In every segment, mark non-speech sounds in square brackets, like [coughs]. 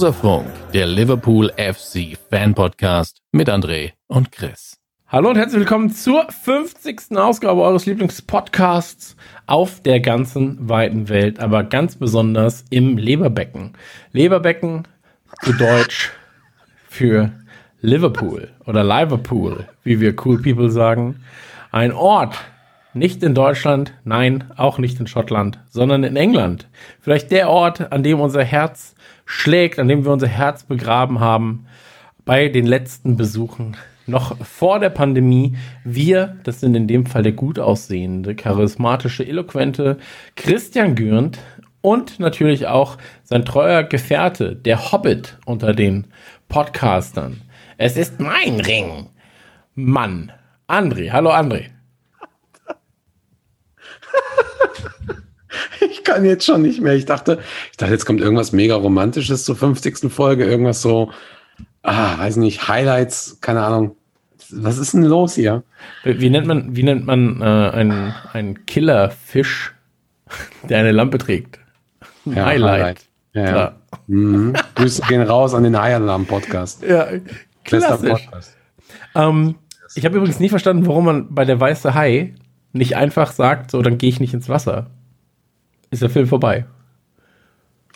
Skauserfunk, der Liverpool FC Fan Podcast mit André und Chris. Hallo und herzlich willkommen zur 50. Ausgabe eures Lieblingspodcasts auf der ganzen weiten Welt, aber ganz besonders im Leberbecken. Leberbecken zu Deutsch für Liverpool oder Liverpool, wie wir cool people sagen. Ein Ort, nicht in Deutschland, nein, auch nicht in Schottland, sondern in England. Vielleicht der Ort, an dem unser Herz schlägt, an dem wir unser Herz begraben haben bei den letzten Besuchen noch vor der Pandemie. Wir, das sind in dem Fall der gut aussehende, charismatische, eloquente Christian Gürnt und natürlich auch sein treuer Gefährte, der Hobbit unter den Podcastern. Es ist mein Ring. Mann. André. Hallo André. [laughs] [laughs] Ich kann jetzt schon nicht mehr. Ich dachte, ich dachte, jetzt kommt irgendwas mega Romantisches zur 50. Folge. Irgendwas so, ah, weiß nicht, Highlights, keine Ahnung. Was ist denn los hier? Wie nennt man, wie nennt man äh, einen, einen Killerfisch, [laughs] der eine Lampe trägt? Ein Ja, Highlight. Highlight. Ja, ja. Mhm. Grüße gehen raus an den High-Alarm-Podcast. Ja, Bester klassisch. Podcast. Ähm, ich habe übrigens nie verstanden, warum man bei der weiße Hai nicht einfach sagt, so, dann gehe ich nicht ins Wasser. Ist der Film vorbei.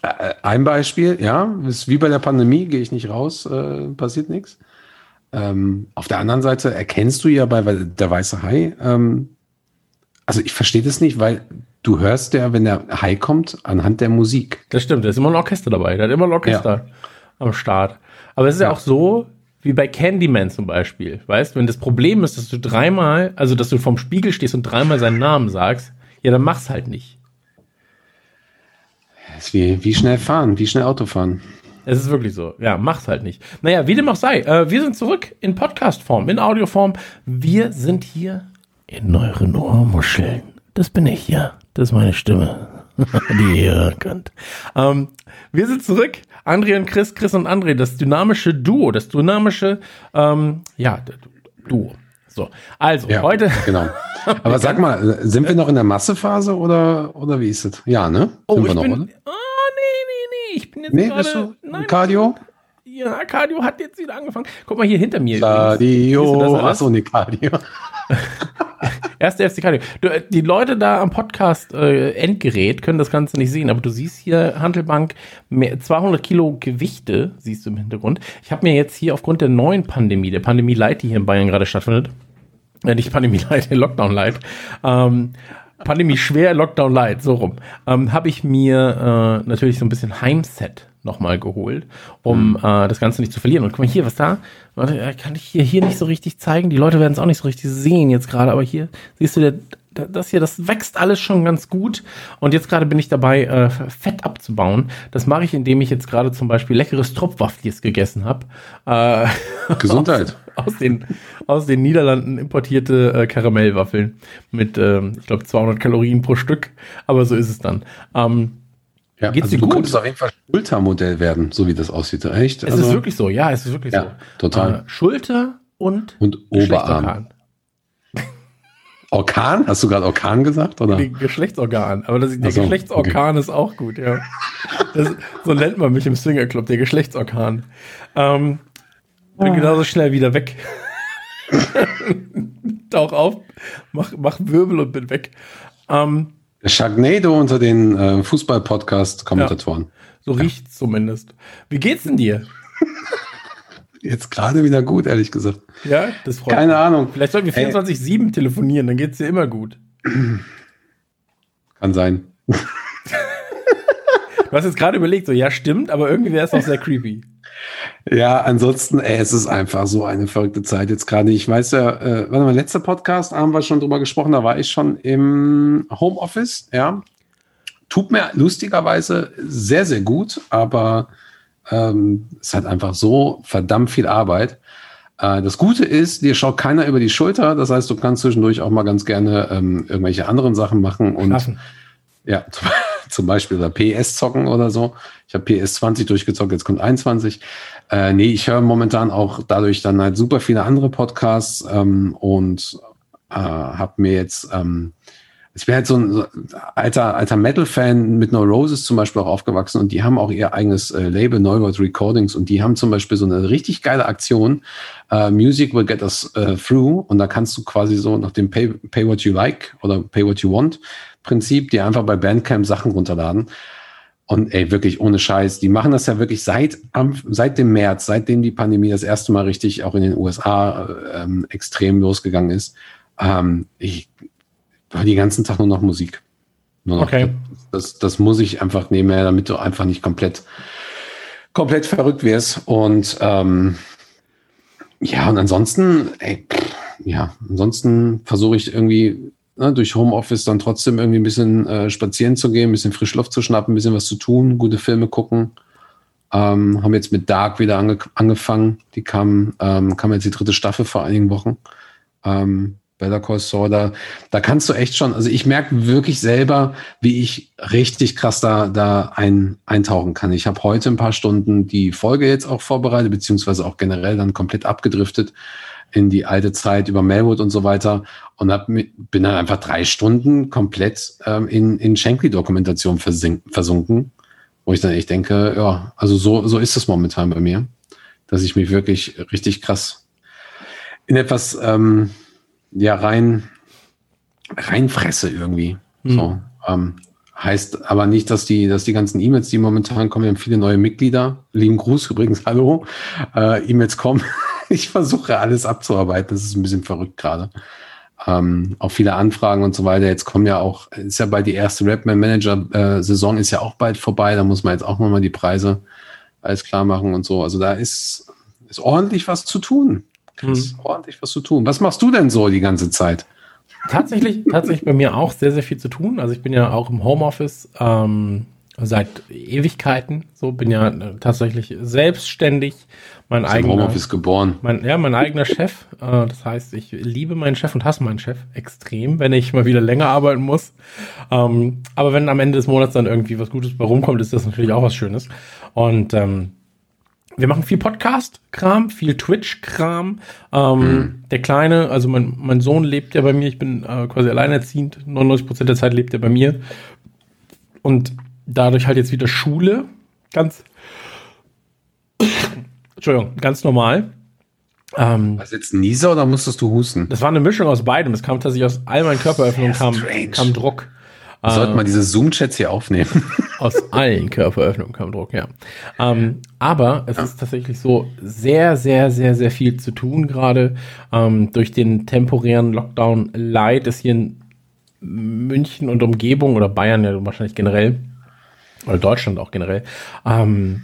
Äh, Ein Beispiel, ja, ist wie bei der Pandemie, gehe ich nicht raus, äh, passiert nichts. Ähm, auf der anderen Seite erkennst du ja bei der weiße Hai, ähm, also ich verstehe das nicht, weil du hörst ja, wenn der Hai kommt, anhand der Musik. Das stimmt, da ist immer ein Orchester dabei. Da hat immer ein Orchester am Start. Aber es ist ja. Ja. auch so, wie bei Candyman zum Beispiel. Weißt, wenn das Problem ist, dass du dreimal, also dass du vorm Spiegel stehst und dreimal seinen Namen sagst, ja, dann mach's halt nicht. Ist wie, wie schnell fahren, wie schnell Auto fahren. Es ist wirklich so. Ja, mach's halt nicht. Naja, wie dem auch sei. Äh, wir sind zurück in Podcast-Form, in Audioform. Wir sind hier in euren Ohrmuscheln. Das bin ich, ja. Das ist meine Stimme, [laughs] die ihr hören könnt. Ähm, wir sind zurück. André und Chris, Chris und André, das dynamische Duo, das dynamische, ähm, ja, Duo. So, also Ja, heute. Genau. Aber sag mal, sind wir noch in der Massephase oder, oder wie ist es? Ja, ne? Oh, sind ich wir noch, bin. oder? Oh, nee, nee, nee. Ich bin jetzt Nee, gerade. bist du Nein, Cardio? Ja, Cardio hat jetzt wieder angefangen. Guck mal hier hinter mir. Cardio. Achso, nee, Cardio. [laughs] Erste FC Cardio. Du, äh, die Leute da am Podcast äh, Endgerät können das Ganze nicht sehen, aber du siehst hier Handelbank mehr, 200 Kilo Gewichte, siehst du im Hintergrund. Ich habe mir jetzt hier aufgrund der neuen Pandemie, der Pandemie Light, die hier in Bayern gerade stattfindet, äh, nicht Pandemie [laughs] Light, Lockdown Light, ähm, Pandemie schwer, Lockdown Light, so rum, ähm, habe ich mir äh, natürlich so ein bisschen Heimset nochmal geholt, um äh, das Ganze nicht zu verlieren. Und guck mal hier, was da, warte, äh, kann ich hier, hier nicht so richtig zeigen. Die Leute werden es auch nicht so richtig sehen jetzt gerade, aber hier siehst du, der, das hier, das wächst alles schon ganz gut. Und jetzt gerade bin ich dabei, äh, Fett abzubauen. Das mache ich, indem ich jetzt gerade zum Beispiel leckeres Tropfwaffels gegessen habe. Äh, [laughs] Gesundheit. aus den, aus den Niederlanden importierte äh, Karamellwaffeln mit, ähm, ich glaube, 200 Kalorien pro Stück. Aber so ist es dann. Ähm, Ja, Geht's also dir du gut? könntest auf jeden Fall Schultermodell werden, so wie das aussieht. Echt? es Also, ist wirklich so, ja, es ist wirklich Ja, so. total. Äh, Schulter und, Und Oberarm. Orkan? Hast du gerade Orkan gesagt? Oder? Die Geschlechtsorgan. Aber das, der so, Geschlechtsorgan ist auch gut, ja. Das, so nennt man mich im Swingerclub, der Geschlechtsorgan. Ähm, bin Ah. genauso schnell wieder weg. [laughs] Tauch auf, mach, mach Wirbel und bin weg. Ähm, Der Sharknado unter den äh, Fußball-Podcast-Kommentatoren. so riecht's zumindest. Wie geht's denn dir? [laughs] Jetzt gerade wieder gut, ehrlich gesagt. Ja, das freut Keine mich. Ahnung. Vielleicht sollten wir Ey. 24-7 telefonieren, dann geht's dir immer gut. Kann sein. [laughs] Du hast jetzt gerade überlegt, so, ja, stimmt, aber irgendwie wäre es auch sehr creepy. Ja, ansonsten, ey, es ist einfach so eine verrückte Zeit jetzt gerade. Ich weiß ja, äh, warte mal, letzter Podcast haben wir schon drüber gesprochen, da war ich schon im Homeoffice, ja. Tut mir lustigerweise sehr, sehr gut, aber ähm, es hat einfach so verdammt viel Arbeit. Äh, das Gute ist, dir schaut keiner über die Schulter. Das heißt, du kannst zwischendurch auch mal ganz gerne ähm, irgendwelche anderen Sachen machen und Klassen. ja, [laughs] zum, zum Beispiel oder PS zocken oder so. Ich habe PS 20 durchgezockt, jetzt kommt 21. Äh, nee, ich höre momentan auch dadurch dann halt super viele andere Podcasts ähm, und äh, habe mir jetzt ähm, ich bin halt so ein alter, alter Metal-Fan mit No Roses zum Beispiel auch aufgewachsen und die haben auch ihr eigenes äh, Label, Neuworld Recordings und die haben zum Beispiel so eine richtig geile Aktion, äh, Music will get us äh, through und da kannst du quasi so nach dem Pay, Pay What You Like oder Pay What You Want Prinzip dir einfach bei Bandcamp Sachen runterladen. Und ey, wirklich ohne Scheiß, die machen das ja wirklich seit, seit dem März, seitdem die Pandemie das erste Mal richtig auch in den USA äh, ähm, extrem losgegangen ist. Ähm, ich war die ganzen Tag nur noch Musik. Nur noch. Okay. Das, das muss ich einfach nebenher, damit du einfach nicht komplett, komplett verrückt wirst. Und ähm, ja, und ansonsten, ey, ja, ansonsten versuche ich irgendwie ne, durch Homeoffice dann trotzdem irgendwie ein bisschen äh, spazieren zu gehen, ein bisschen Frischluft zu schnappen, ein bisschen was zu tun, gute Filme gucken. Ähm, haben jetzt mit Dark wieder ange angefangen. Die kam, ähm, kam jetzt die dritte Staffel vor einigen Wochen. Ähm, Better Call Saul, da, da kannst du echt schon, also ich merke wirklich selber, wie ich richtig krass da, da ein, eintauchen kann. Ich habe heute ein paar Stunden die Folge jetzt auch vorbereitet, beziehungsweise auch generell dann komplett abgedriftet in die alte Zeit über Melwood und so weiter und hab, bin dann einfach drei Stunden komplett ähm, in, in Shankly-Dokumentation versunken, wo ich dann echt denke, ja, also so, so ist es momentan bei mir, dass ich mich wirklich richtig krass in etwas ähm, ja rein reinfresse irgendwie. So ähm, heißt aber nicht, dass die, dass die ganzen E-Mails, die momentan kommen, wir haben viele neue Mitglieder. Lieben Gruß übrigens, [laughs] hallo. Äh, E-Mails kommen. [laughs] Ich versuche alles abzuarbeiten. Das ist ein bisschen verrückt gerade. Ähm, auch viele Anfragen und so weiter. Jetzt kommen ja auch, ist ja bald die erste Rapman Manager äh, Saison ist ja auch bald vorbei. Da muss man jetzt auch nochmal die Preise alles klar machen und so. Also da ist, ist ordentlich was zu tun. Chris, ordentlich was zu tun. Was machst du denn so die ganze Zeit? Tatsächlich, tatsächlich bei mir auch sehr, sehr viel zu tun. Also ich bin ja auch im Homeoffice ähm, seit Ewigkeiten. So bin ja äh, tatsächlich selbstständig. Mein eigener, Homeoffice geboren. mein, ja, mein eigener Chef. Äh, das heißt, ich liebe meinen Chef und hasse meinen Chef extrem, wenn ich mal wieder länger arbeiten muss. Ähm, aber wenn am Ende des Monats dann irgendwie was Gutes bei rumkommt, ist das natürlich auch was Schönes. Und ähm, wir machen viel Podcast-Kram, viel Twitch-Kram. Ähm, Der Kleine, also mein, mein Sohn lebt ja bei mir, ich bin äh, quasi alleinerziehend, 99% der Zeit lebt er bei mir. Und dadurch halt jetzt wieder Schule, ganz, Entschuldigung, ganz normal. Ähm, Was jetzt ein Nieser oder musstest du husten? das war eine Mischung aus beidem. Es kam tatsächlich aus all meinen Körperöffnungen kam, kam Druck. Wir sollten mal diese Zoom-Chats hier aufnehmen. [laughs] Aus allen Körperöffnungen kam Druck, ja. Ähm, aber es ist tatsächlich so sehr, sehr, sehr, sehr viel zu tun gerade. Ähm, durch den temporären Lockdown Light ist hier in München und Umgebung oder Bayern ja wahrscheinlich generell oder Deutschland auch generell ähm,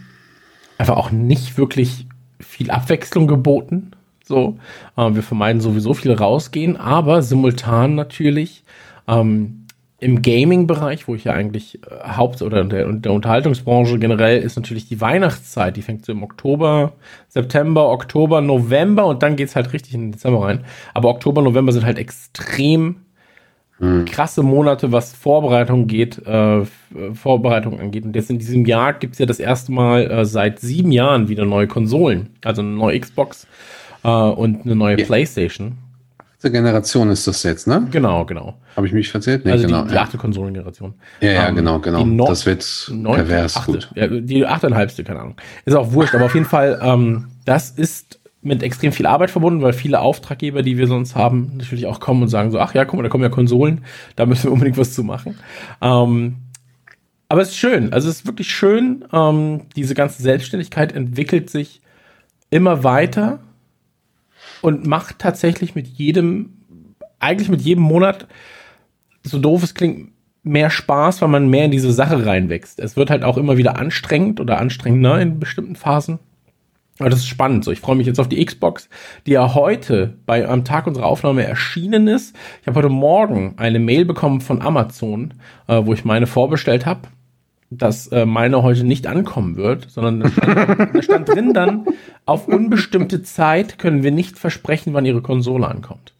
einfach auch nicht wirklich viel Abwechslung geboten. So, äh, wir vermeiden sowieso viel rausgehen, aber simultan natürlich ähm, im Gaming-Bereich, wo ich ja eigentlich äh, Haupt- oder in der, der Unterhaltungsbranche generell ist natürlich die Weihnachtszeit. Die fängt so im Oktober, September, Oktober, November und dann geht's halt richtig in den Dezember rein. Aber Oktober, November sind halt extrem krasse Monate, was Vorbereitung geht, äh, Vorbereitung angeht. Und jetzt in diesem Jahr gibt's ja das erste Mal äh, seit sieben Jahren wieder neue Konsolen. Also eine neue Xbox äh, und eine neue Ja. Playstation. Diese Generation ist das jetzt, ne? Genau, genau. Habe ich mich verzählt? Nee, Also genau. die, die ja. achte Konsolengeneration. ja, ja, Ähm, genau, genau. no- das wird pervers achte, gut. Ja, die achteinhalbste, keine Ahnung. Ist auch wurscht, aber auf jeden Fall, ähm, das ist mit extrem viel Arbeit verbunden, weil viele Auftraggeber, die wir sonst haben, natürlich auch kommen und sagen so, ach ja, guck mal, da kommen ja Konsolen, da müssen wir unbedingt was zu machen. Ähm, aber es ist schön, also es ist wirklich schön, ähm, diese ganze Selbstständigkeit entwickelt sich immer weiter und macht tatsächlich mit jedem, eigentlich mit jedem Monat, so doof es klingt, mehr Spaß, weil man mehr in diese Sache reinwächst. Es wird halt auch immer wieder anstrengend oder anstrengender in bestimmten Phasen. Aber das ist spannend. So, ich freue mich jetzt auf die Xbox, die ja heute bei am Tag unserer Aufnahme erschienen ist. Ich habe heute Morgen eine Mail bekommen von Amazon, äh, wo ich meine vorbestellt habe. Dass äh, meine heute nicht ankommen wird, sondern da stand, [laughs] da stand drin dann, auf unbestimmte Zeit können wir nicht versprechen, wann ihre Konsole ankommt.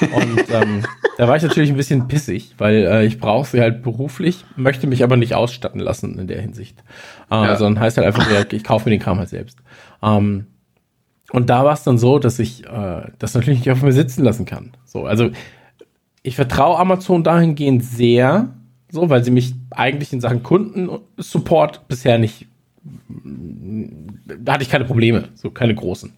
Und ähm, da war ich natürlich ein bisschen pissig, weil äh, ich brauche sie halt beruflich, möchte mich aber nicht ausstatten lassen in der Hinsicht. Äh, Ja. Sondern heißt halt einfach, ich kaufe mir den Kram halt selbst. Ähm, und da war es dann so, dass ich äh, das natürlich nicht auf mir sitzen lassen kann. So, also ich vertraue Amazon dahingehend sehr, so, weil sie mich eigentlich in Sachen Kundensupport bisher nicht, da hatte ich keine Probleme, so keine großen.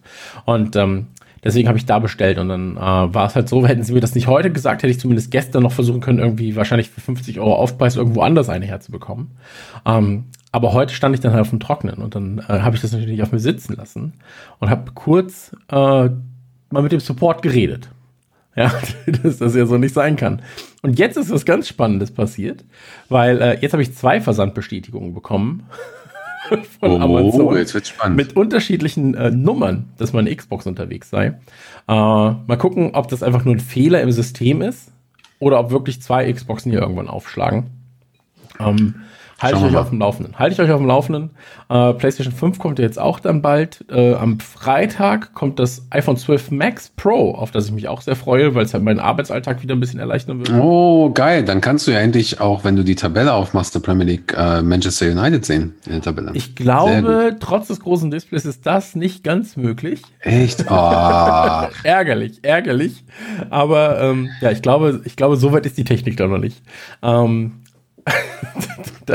Und ähm, deswegen habe ich da bestellt und dann äh, war es halt so, [laughs] hätten sie mir das nicht heute gesagt, hätte ich zumindest gestern noch versuchen können, irgendwie wahrscheinlich für 50 Euro Aufpreis irgendwo anders eine herzubekommen. Ähm, aber heute stand ich dann halt auf dem Trocknen und dann äh, habe ich das natürlich auf mir sitzen lassen und habe kurz äh, mal mit dem Support geredet. Ja, [laughs] dass das ja so nicht sein kann. Und jetzt ist was ganz Spannendes passiert, weil äh, jetzt habe ich zwei Versandbestätigungen bekommen [laughs] von Oh, jetzt wird's spannend. mit unterschiedlichen äh, Nummern, dass meine Xbox unterwegs sei. Äh, mal gucken, ob das einfach nur ein Fehler im System ist oder ob wirklich zwei Xboxen hier irgendwann aufschlagen. Ähm, halte ich Schauen wir euch mal. auf dem Laufenden. Halte ich euch auf dem Laufenden. Äh, PlayStation 5 kommt ja jetzt auch dann bald. Äh, am Freitag kommt das iPhone 12 Max Pro, auf das ich mich auch sehr freue, weil es halt meinen Arbeitsalltag wieder ein bisschen erleichtern wird. Oh, geil. Dann kannst du ja endlich auch, wenn du die Tabelle aufmachst, der Premier League, äh, Manchester United sehen in der Tabelle. Ich glaube, trotz des großen Displays ist das nicht ganz möglich. Echt? [laughs] Ah. ärgerlich, ärgerlich. Aber ähm, ja, ich glaube, ich glaube, so weit ist die Technik da noch nicht. Ähm, [laughs]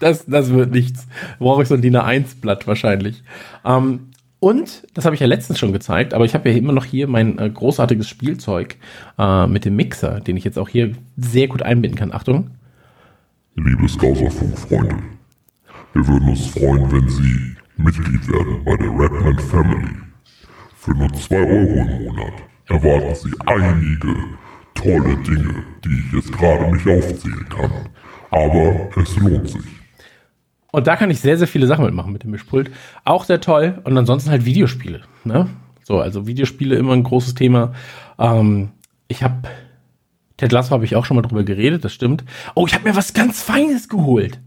das, das wird nichts. Brauche ich so ein DIN A1-Blatt wahrscheinlich. Ähm, und, das habe ich ja letztens schon gezeigt, aber ich habe ja immer noch hier mein äh, großartiges Spielzeug äh, mit dem Mixer, den ich jetzt auch hier sehr gut einbinden kann. Achtung. Liebe Skauserfunk-Freunde, wir würden uns freuen, wenn Sie Mitglied werden bei der Redman Family. Für nur 2 Euro im Monat erwarten Sie einige tolle Dinge, die ich jetzt gerade nicht aufzählen kann. Aber es lohnt sich. Und da kann ich sehr, sehr viele Sachen mitmachen mit dem Mischpult. Auch sehr toll. Und ansonsten halt Videospiele. Ne? So, also Videospiele immer ein großes Thema. Ähm, ich habe Ted Lasso habe ich auch schon mal drüber geredet, das stimmt. Oh, ich habe mir was ganz Feines geholt.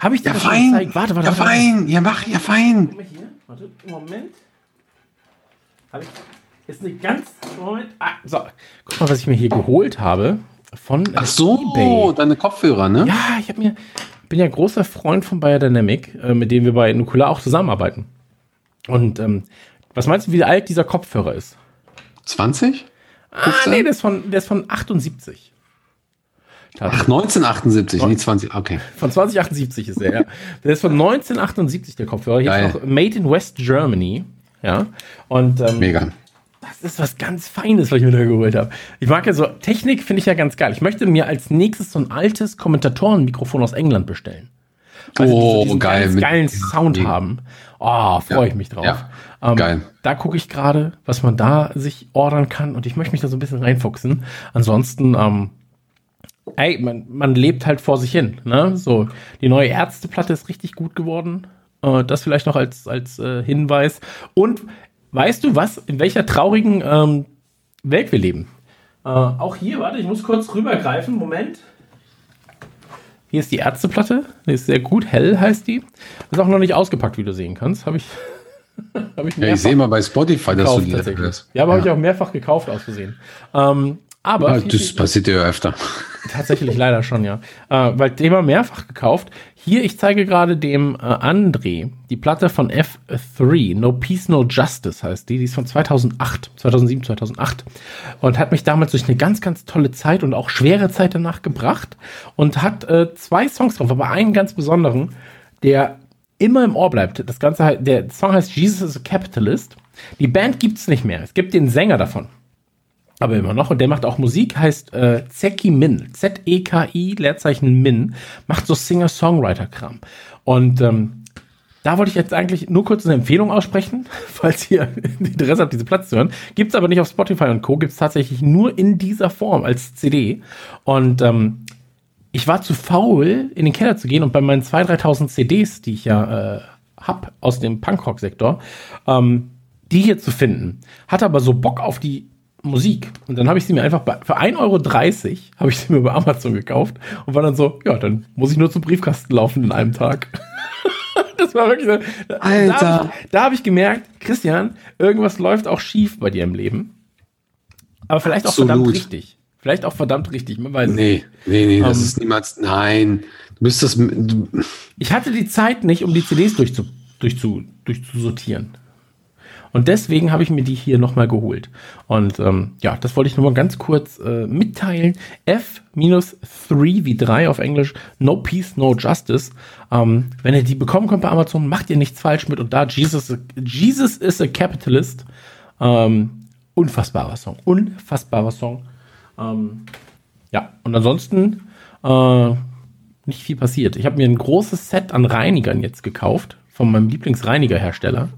Habe ich dir Ja, das schon fein. gezeigt? Warte, warte, Ja, warte. fein. Ja, mach, ja, fein. Guck mal hier. Warte, Moment. Hab ich, ist eine ganz. Moment. Ah, so. Guck mal, was ich mir hier geholt habe. Von Ach so, deine Kopfhörer, ne? Ja, ich habe mir bin ja großer Freund von Biodynamic, äh, mit dem wir bei Nukular auch zusammenarbeiten. Und ähm, was meinst du, wie alt dieser Kopfhörer ist? 20? Ah, nee, der ist von, der ist von 78. Ach, 1978, nicht 20. Okay. Von 2078 ist er, ja. Der ist von 1978, der Kopfhörer. Hier Geil. ist noch Made in West Germany. Ja. Und ähm, Mega. Das ist was ganz Feines, was ich mir da geholt habe. Ich mag ja so, Technik finde ich ja ganz geil. Ich möchte mir als nächstes so ein altes Kommentatorenmikrofon aus England bestellen. Sie Oh, diesen geil. Ganz geilen Sound mega. haben. Oh, freue ich mich drauf. Ja. Ähm, Geil. Da gucke ich gerade, was man da sich ordern kann und ich möchte mich da so ein bisschen reinfuchsen. Ansonsten, ähm, ey, man, man lebt halt vor sich hin. Ne? So, die neue Ärzteplatte ist richtig gut geworden. Äh, das vielleicht noch als, als äh, Hinweis. Und weißt du was, in welcher traurigen ähm, Welt wir leben? Äh, auch hier, warte, ich muss kurz rübergreifen. Moment. Hier ist die Ärzteplatte. Die ist sehr gut. Hell heißt die. Ist auch noch nicht ausgepackt, wie du sehen kannst. Habe ich, [laughs] hab ich Ja, ich sehe mal bei Spotify, dass du die hast. Ja, aber habe ich auch mehrfach gekauft aus Versehen. Ähm, aber Ja, das passiert ja öfter. Tatsächlich leider schon, ja. Äh, weil Thema mehrfach gekauft. Hier, ich zeige gerade dem äh, André die Platte von F3, No Peace, No Justice heißt die. Die ist von 2008, 2007, 2008. Und hat mich damals durch eine ganz, ganz tolle Zeit und auch schwere Zeit danach gebracht. Und hat äh, zwei Songs drauf, aber einen ganz besonderen, der immer im Ohr bleibt. Das Ganze, der Song heißt Jesus is a Capitalist. Die Band gibt's nicht mehr. Es gibt den Sänger davon aber immer noch. Und der macht auch Musik, heißt äh, Zeki Min. Z-E-K-I, Leerzeichen Min. Macht so Singer-Songwriter-Kram. Und ähm, da wollte ich jetzt eigentlich nur kurz eine Empfehlung aussprechen, [laughs] falls ihr Interesse habt, diese Platz zu hören. Gibt's aber nicht auf Spotify und Co. Gibt's tatsächlich nur in dieser Form als CD. Und ähm, ich war zu faul, in den Keller zu gehen und bei meinen 2.000, 3.000 CDs, die ich ja äh, hab aus dem Punkrock-Sektor, ähm, die hier zu finden. Hatte aber so Bock auf die Musik. Und dann habe ich sie mir einfach bei, für 1,30 Euro habe ich sie mir bei Amazon gekauft und war dann so, ja, dann muss ich nur zum Briefkasten laufen in einem Tag. [laughs] das war wirklich so. Alter. Da habe ich, hab ich gemerkt, Christian, irgendwas läuft auch schief bei dir im Leben. Aber vielleicht Absolut. auch verdammt richtig. Vielleicht auch verdammt richtig, man weiß nicht. Nee, nee, nee, das Ähm. ist niemals. Nein. Du bist das. Du, Ich hatte die Zeit nicht, um die CDs durchzu, durchzu, durchzusortieren. Und deswegen habe ich mir die hier nochmal geholt. Und ähm, ja, das wollte ich nochmal ganz kurz äh, mitteilen. F-3 wie 3 auf Englisch, No Peace, No Justice. Ähm, wenn ihr die bekommen könnt bei Amazon, macht ihr nichts falsch mit. Und da Jesus, Jesus is a Capitalist. Ähm, unfassbarer Song. Unfassbarer Song. Ähm, ja, und ansonsten äh, nicht viel passiert. Ich habe mir ein großes Set an Reinigern jetzt gekauft von meinem Lieblingsreinigerhersteller.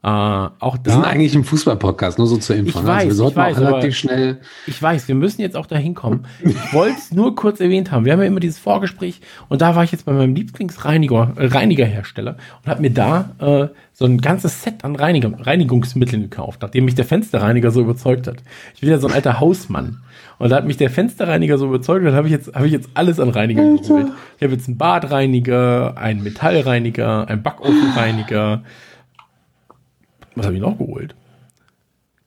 Äh, auch wir sind da, eigentlich im Fußball-Podcast, nur so zur Info. Ich ne? also wir weiß, sollten ich weiß, auch relativ schnell. ich weiß, wir müssen jetzt auch da hinkommen. Ich wollte es nur kurz erwähnt haben. Wir haben ja immer dieses Vorgespräch und da war ich jetzt bei meinem Lieblingsreiniger äh, Reinigerhersteller und habe mir da äh, so ein ganzes Set an Reiniger, Reinigungsmitteln gekauft, nachdem mich der Fensterreiniger so überzeugt hat. Ich bin ja so ein alter Hausmann. Und da hat mich der Fensterreiniger so überzeugt, dann habe ich jetzt, habe ich jetzt alles an Reinigern geholt. Ich habe jetzt einen Badreiniger, einen Metallreiniger, einen Backofenreiniger. Was habe ich noch geholt?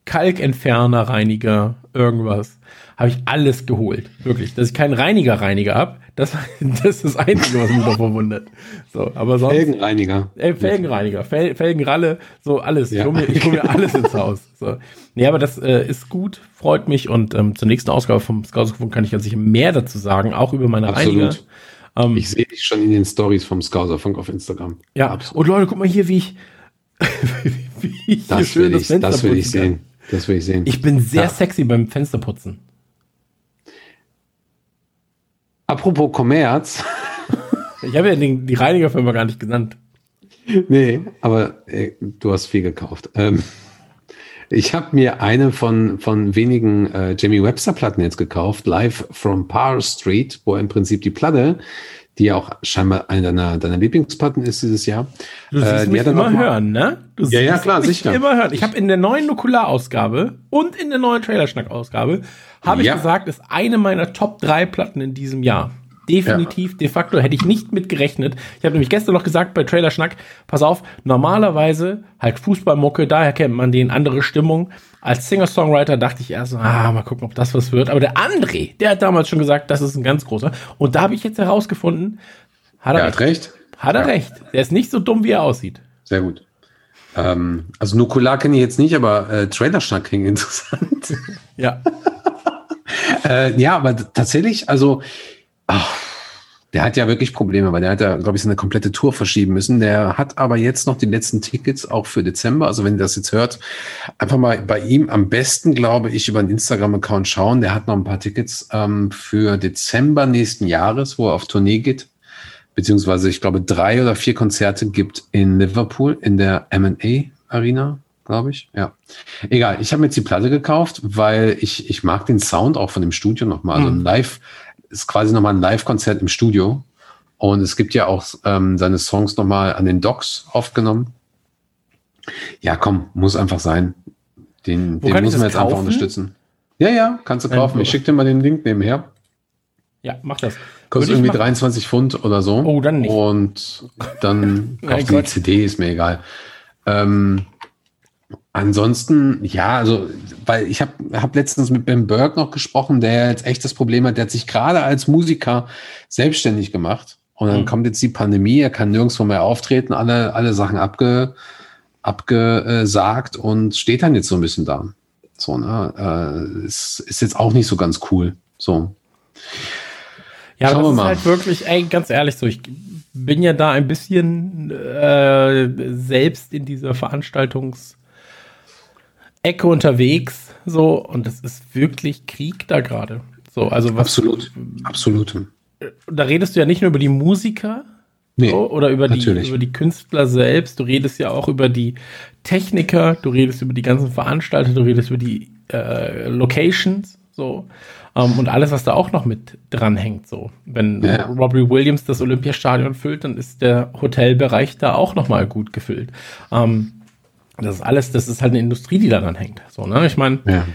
Kalkentferner, Reiniger, irgendwas. Habe ich alles geholt. Wirklich. Dass ich keinen Reiniger-Reiniger habe, das, [laughs] das ist das Einzige, was mich noch verwundert. So, aber sonst. Felgenreiniger. Ey, Felgenreiniger, Fel Felgenralle, so alles. Ich Ja. hole mir, ich hol mir [laughs] alles ins Haus. So. Nee, aber das äh, ist gut, freut mich und ähm, zur nächsten Ausgabe vom Scoutsfunk kann ich ganz sicher mehr dazu sagen, auch über meine Reiniger. Absolut. Ähm, Ich sehe dich schon in den Stories vom Scouserfunk auf Instagram. ja, Absolut. und Leute, guck mal hier, wie ich, [laughs] [laughs] wie ich hier Das schön will, ich, das will ich kann. sehen. Das will ich sehen. Ich bin sehr Ja. sexy beim Fensterputzen. Apropos Kommerz. [laughs] Ich habe ja den, die Reinigerfirma gar nicht genannt. nee, aber äh, du hast viel gekauft. Ähm, ich habe mir eine von, von wenigen äh, Jamie Webster Platten jetzt gekauft, Live from Parr Street, wo im Prinzip die Platte, die ja auch scheinbar eine deiner, deiner Lieblingsplatten ist dieses Jahr. Du siehst äh, die mich er immer mal- hören, ne? Du Ja, ja, klar, sicher. immer hören. Ich habe in der neuen Nukular-Ausgabe und in der neuen Trailerschnack-Ausgabe habe ich Ja. gesagt, ist eine meiner Top 3 Platten in diesem Jahr. Definitiv, de facto hätte ich nicht mit gerechnet. Ich habe nämlich gestern noch gesagt bei Trailerschnack, pass auf, normalerweise halt Fußballmucke, daher kennt man den, andere Stimmung. Als Singer-Songwriter dachte ich erst, ah, mal gucken, ob das was wird. Aber der André, der hat damals schon gesagt, das ist ein ganz großer. Und da habe ich jetzt herausgefunden, hat er Er hat recht. Hat er recht. Der ist nicht so dumm, wie er aussieht. Sehr gut. Ähm, also Nukular kenne ich jetzt nicht, aber äh, Trailerschnack klingt [laughs] interessant. Ja. Äh, ja, aber tatsächlich, also ach, der hat ja wirklich Probleme, weil der hat ja, glaube ich, seine komplette Tour verschieben müssen. Der hat aber jetzt noch die letzten Tickets auch für Dezember. Also wenn ihr das jetzt hört, einfach mal bei ihm am besten, glaube ich, über einen Instagram-Account schauen. Der hat noch ein paar Tickets ähm, für Dezember nächsten Jahres, wo er auf Tournee geht. Beziehungsweise, ich glaube, drei oder vier Konzerte gibt in Liverpool in der M&A Arena, glaube ich. Ja. Egal, ich habe mir jetzt die Platte gekauft, weil ich, ich mag den Sound auch von dem Studio nochmal. Also ein Live ist quasi nochmal ein Live-Konzert im Studio. Und es gibt ja auch ähm, seine Songs nochmal an den Docks aufgenommen. Ja, komm, muss einfach sein. Den, den muss man jetzt einfach kaufen? unterstützen. Ja, ja, kannst du kaufen. Ich schicke dir mal den Link nebenher. Ja, mach das. Kostet irgendwie machen. 23 Pfund oder so. Oh, dann nicht. Und dann [laughs] kaufst du die. CD, ist mir egal. Ähm, ansonsten, ja, also, weil ich habe hab letztens mit Ben Burke noch gesprochen, der jetzt echt das Problem hat, der hat sich gerade als Musiker selbstständig gemacht. Und dann Mhm. kommt jetzt die Pandemie, er kann nirgendwo mehr auftreten, alle, alle Sachen abge, abgesagt und steht dann jetzt so ein bisschen da. So, ne? Äh, ist, ist jetzt auch nicht so ganz cool. So. Ja, Schauen das wir ist mal. halt wirklich, ey, ganz ehrlich, so, ich bin ja da ein bisschen äh, selbst in dieser Veranstaltungs- Ecke unterwegs, so, und es ist wirklich Krieg da gerade. So, also was, Absolut. Absolut. da redest du ja nicht nur über die Musiker, Nee, oder über die, natürlich. über die Künstler selbst, du redest ja auch über die Techniker, du redest über die ganzen Veranstalter, du redest über die äh, Locations, so. Ähm, und alles, was da auch noch mit dran hängt, so. Wenn Ja. Robbie Williams das Olympiastadion füllt, dann ist der Hotelbereich da auch noch mal gut gefüllt. Ähm, das ist alles, das ist halt eine Industrie, die daran hängt. So, ne? Ich meine, Ja.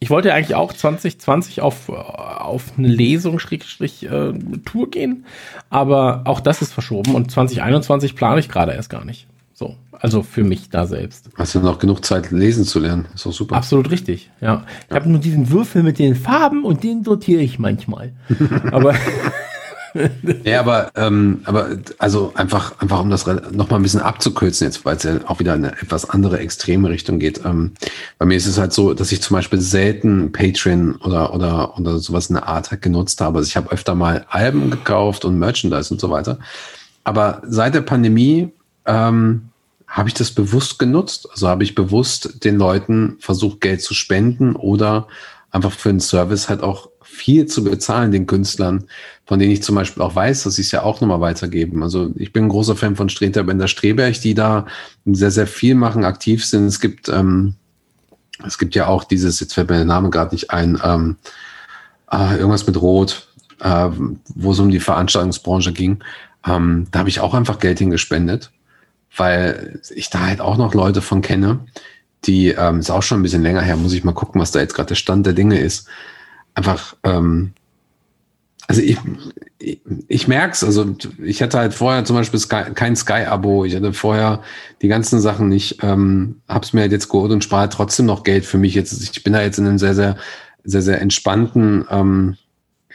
ich wollte eigentlich auch 2020 auf, auf eine Lesung, Schrägstrich, äh, Tour gehen, aber auch das ist verschoben und 2021 plane ich gerade erst gar nicht. So, also für mich da selbst. Hast du noch genug Zeit, lesen zu lernen? Ist doch super. Absolut richtig, ja. Ich habe nur diesen Würfel mit den Farben und den sortiere ich manchmal. [laughs] aber ja, aber, ähm, aber also einfach, einfach um das noch mal ein bisschen abzukürzen jetzt, weil es ja auch wieder in eine etwas andere extreme Richtung geht. Ähm, bei mir ist es halt so, dass ich zum Beispiel selten Patreon oder, oder, oder sowas in der Art halt genutzt habe. Also ich habe öfter mal Alben gekauft und Merchandise und so weiter. Aber seit der Pandemie ähm, habe ich das bewusst genutzt. Also habe ich bewusst den Leuten versucht, Geld zu spenden oder einfach für einen Service halt auch viel zu bezahlen, den Künstlern, von denen ich zum Beispiel auch weiß, dass sie es ja auch nochmal weitergeben. Also ich bin ein großer Fan von Streter Bender Streberg, die da sehr, sehr viel machen, aktiv sind. Es gibt, ähm, es gibt ja auch dieses, jetzt fällt mir der Name gerade nicht ein, ähm, äh, irgendwas mit Rot, äh, wo es um die Veranstaltungsbranche ging. Ähm, da habe ich auch einfach Geld hingespendet, weil ich da halt auch noch Leute von kenne, die, ähm, ist auch schon ein bisschen länger her, muss ich mal gucken, was da jetzt gerade der Stand der Dinge ist einfach, ähm, also ich, ich, ich merke es, also ich hatte halt vorher zum Beispiel Sky, kein Sky-Abo, ich hatte vorher die ganzen Sachen nicht, ähm, hab's mir halt jetzt geholt und spare trotzdem noch Geld für mich. Jetzt, ich bin da jetzt in einem sehr, sehr, sehr, sehr entspannten, ähm,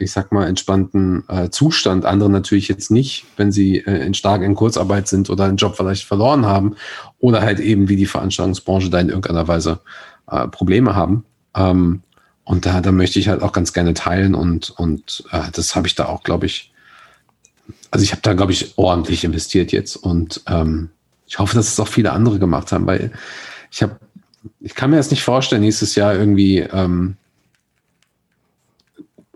ich sag mal, entspannten äh, Zustand. Andere natürlich jetzt nicht, wenn sie äh, in stark in Kurzarbeit sind oder einen Job vielleicht verloren haben oder halt eben wie die Veranstaltungsbranche da in irgendeiner Weise äh, Probleme haben. Ähm, und da, da möchte ich halt auch ganz gerne teilen und, und äh, das habe ich da auch, glaube ich, also ich habe da, glaube ich, ordentlich investiert jetzt und ähm, ich hoffe, dass es auch viele andere gemacht haben, weil ich habe, ich kann mir das nicht vorstellen, nächstes Jahr irgendwie ähm,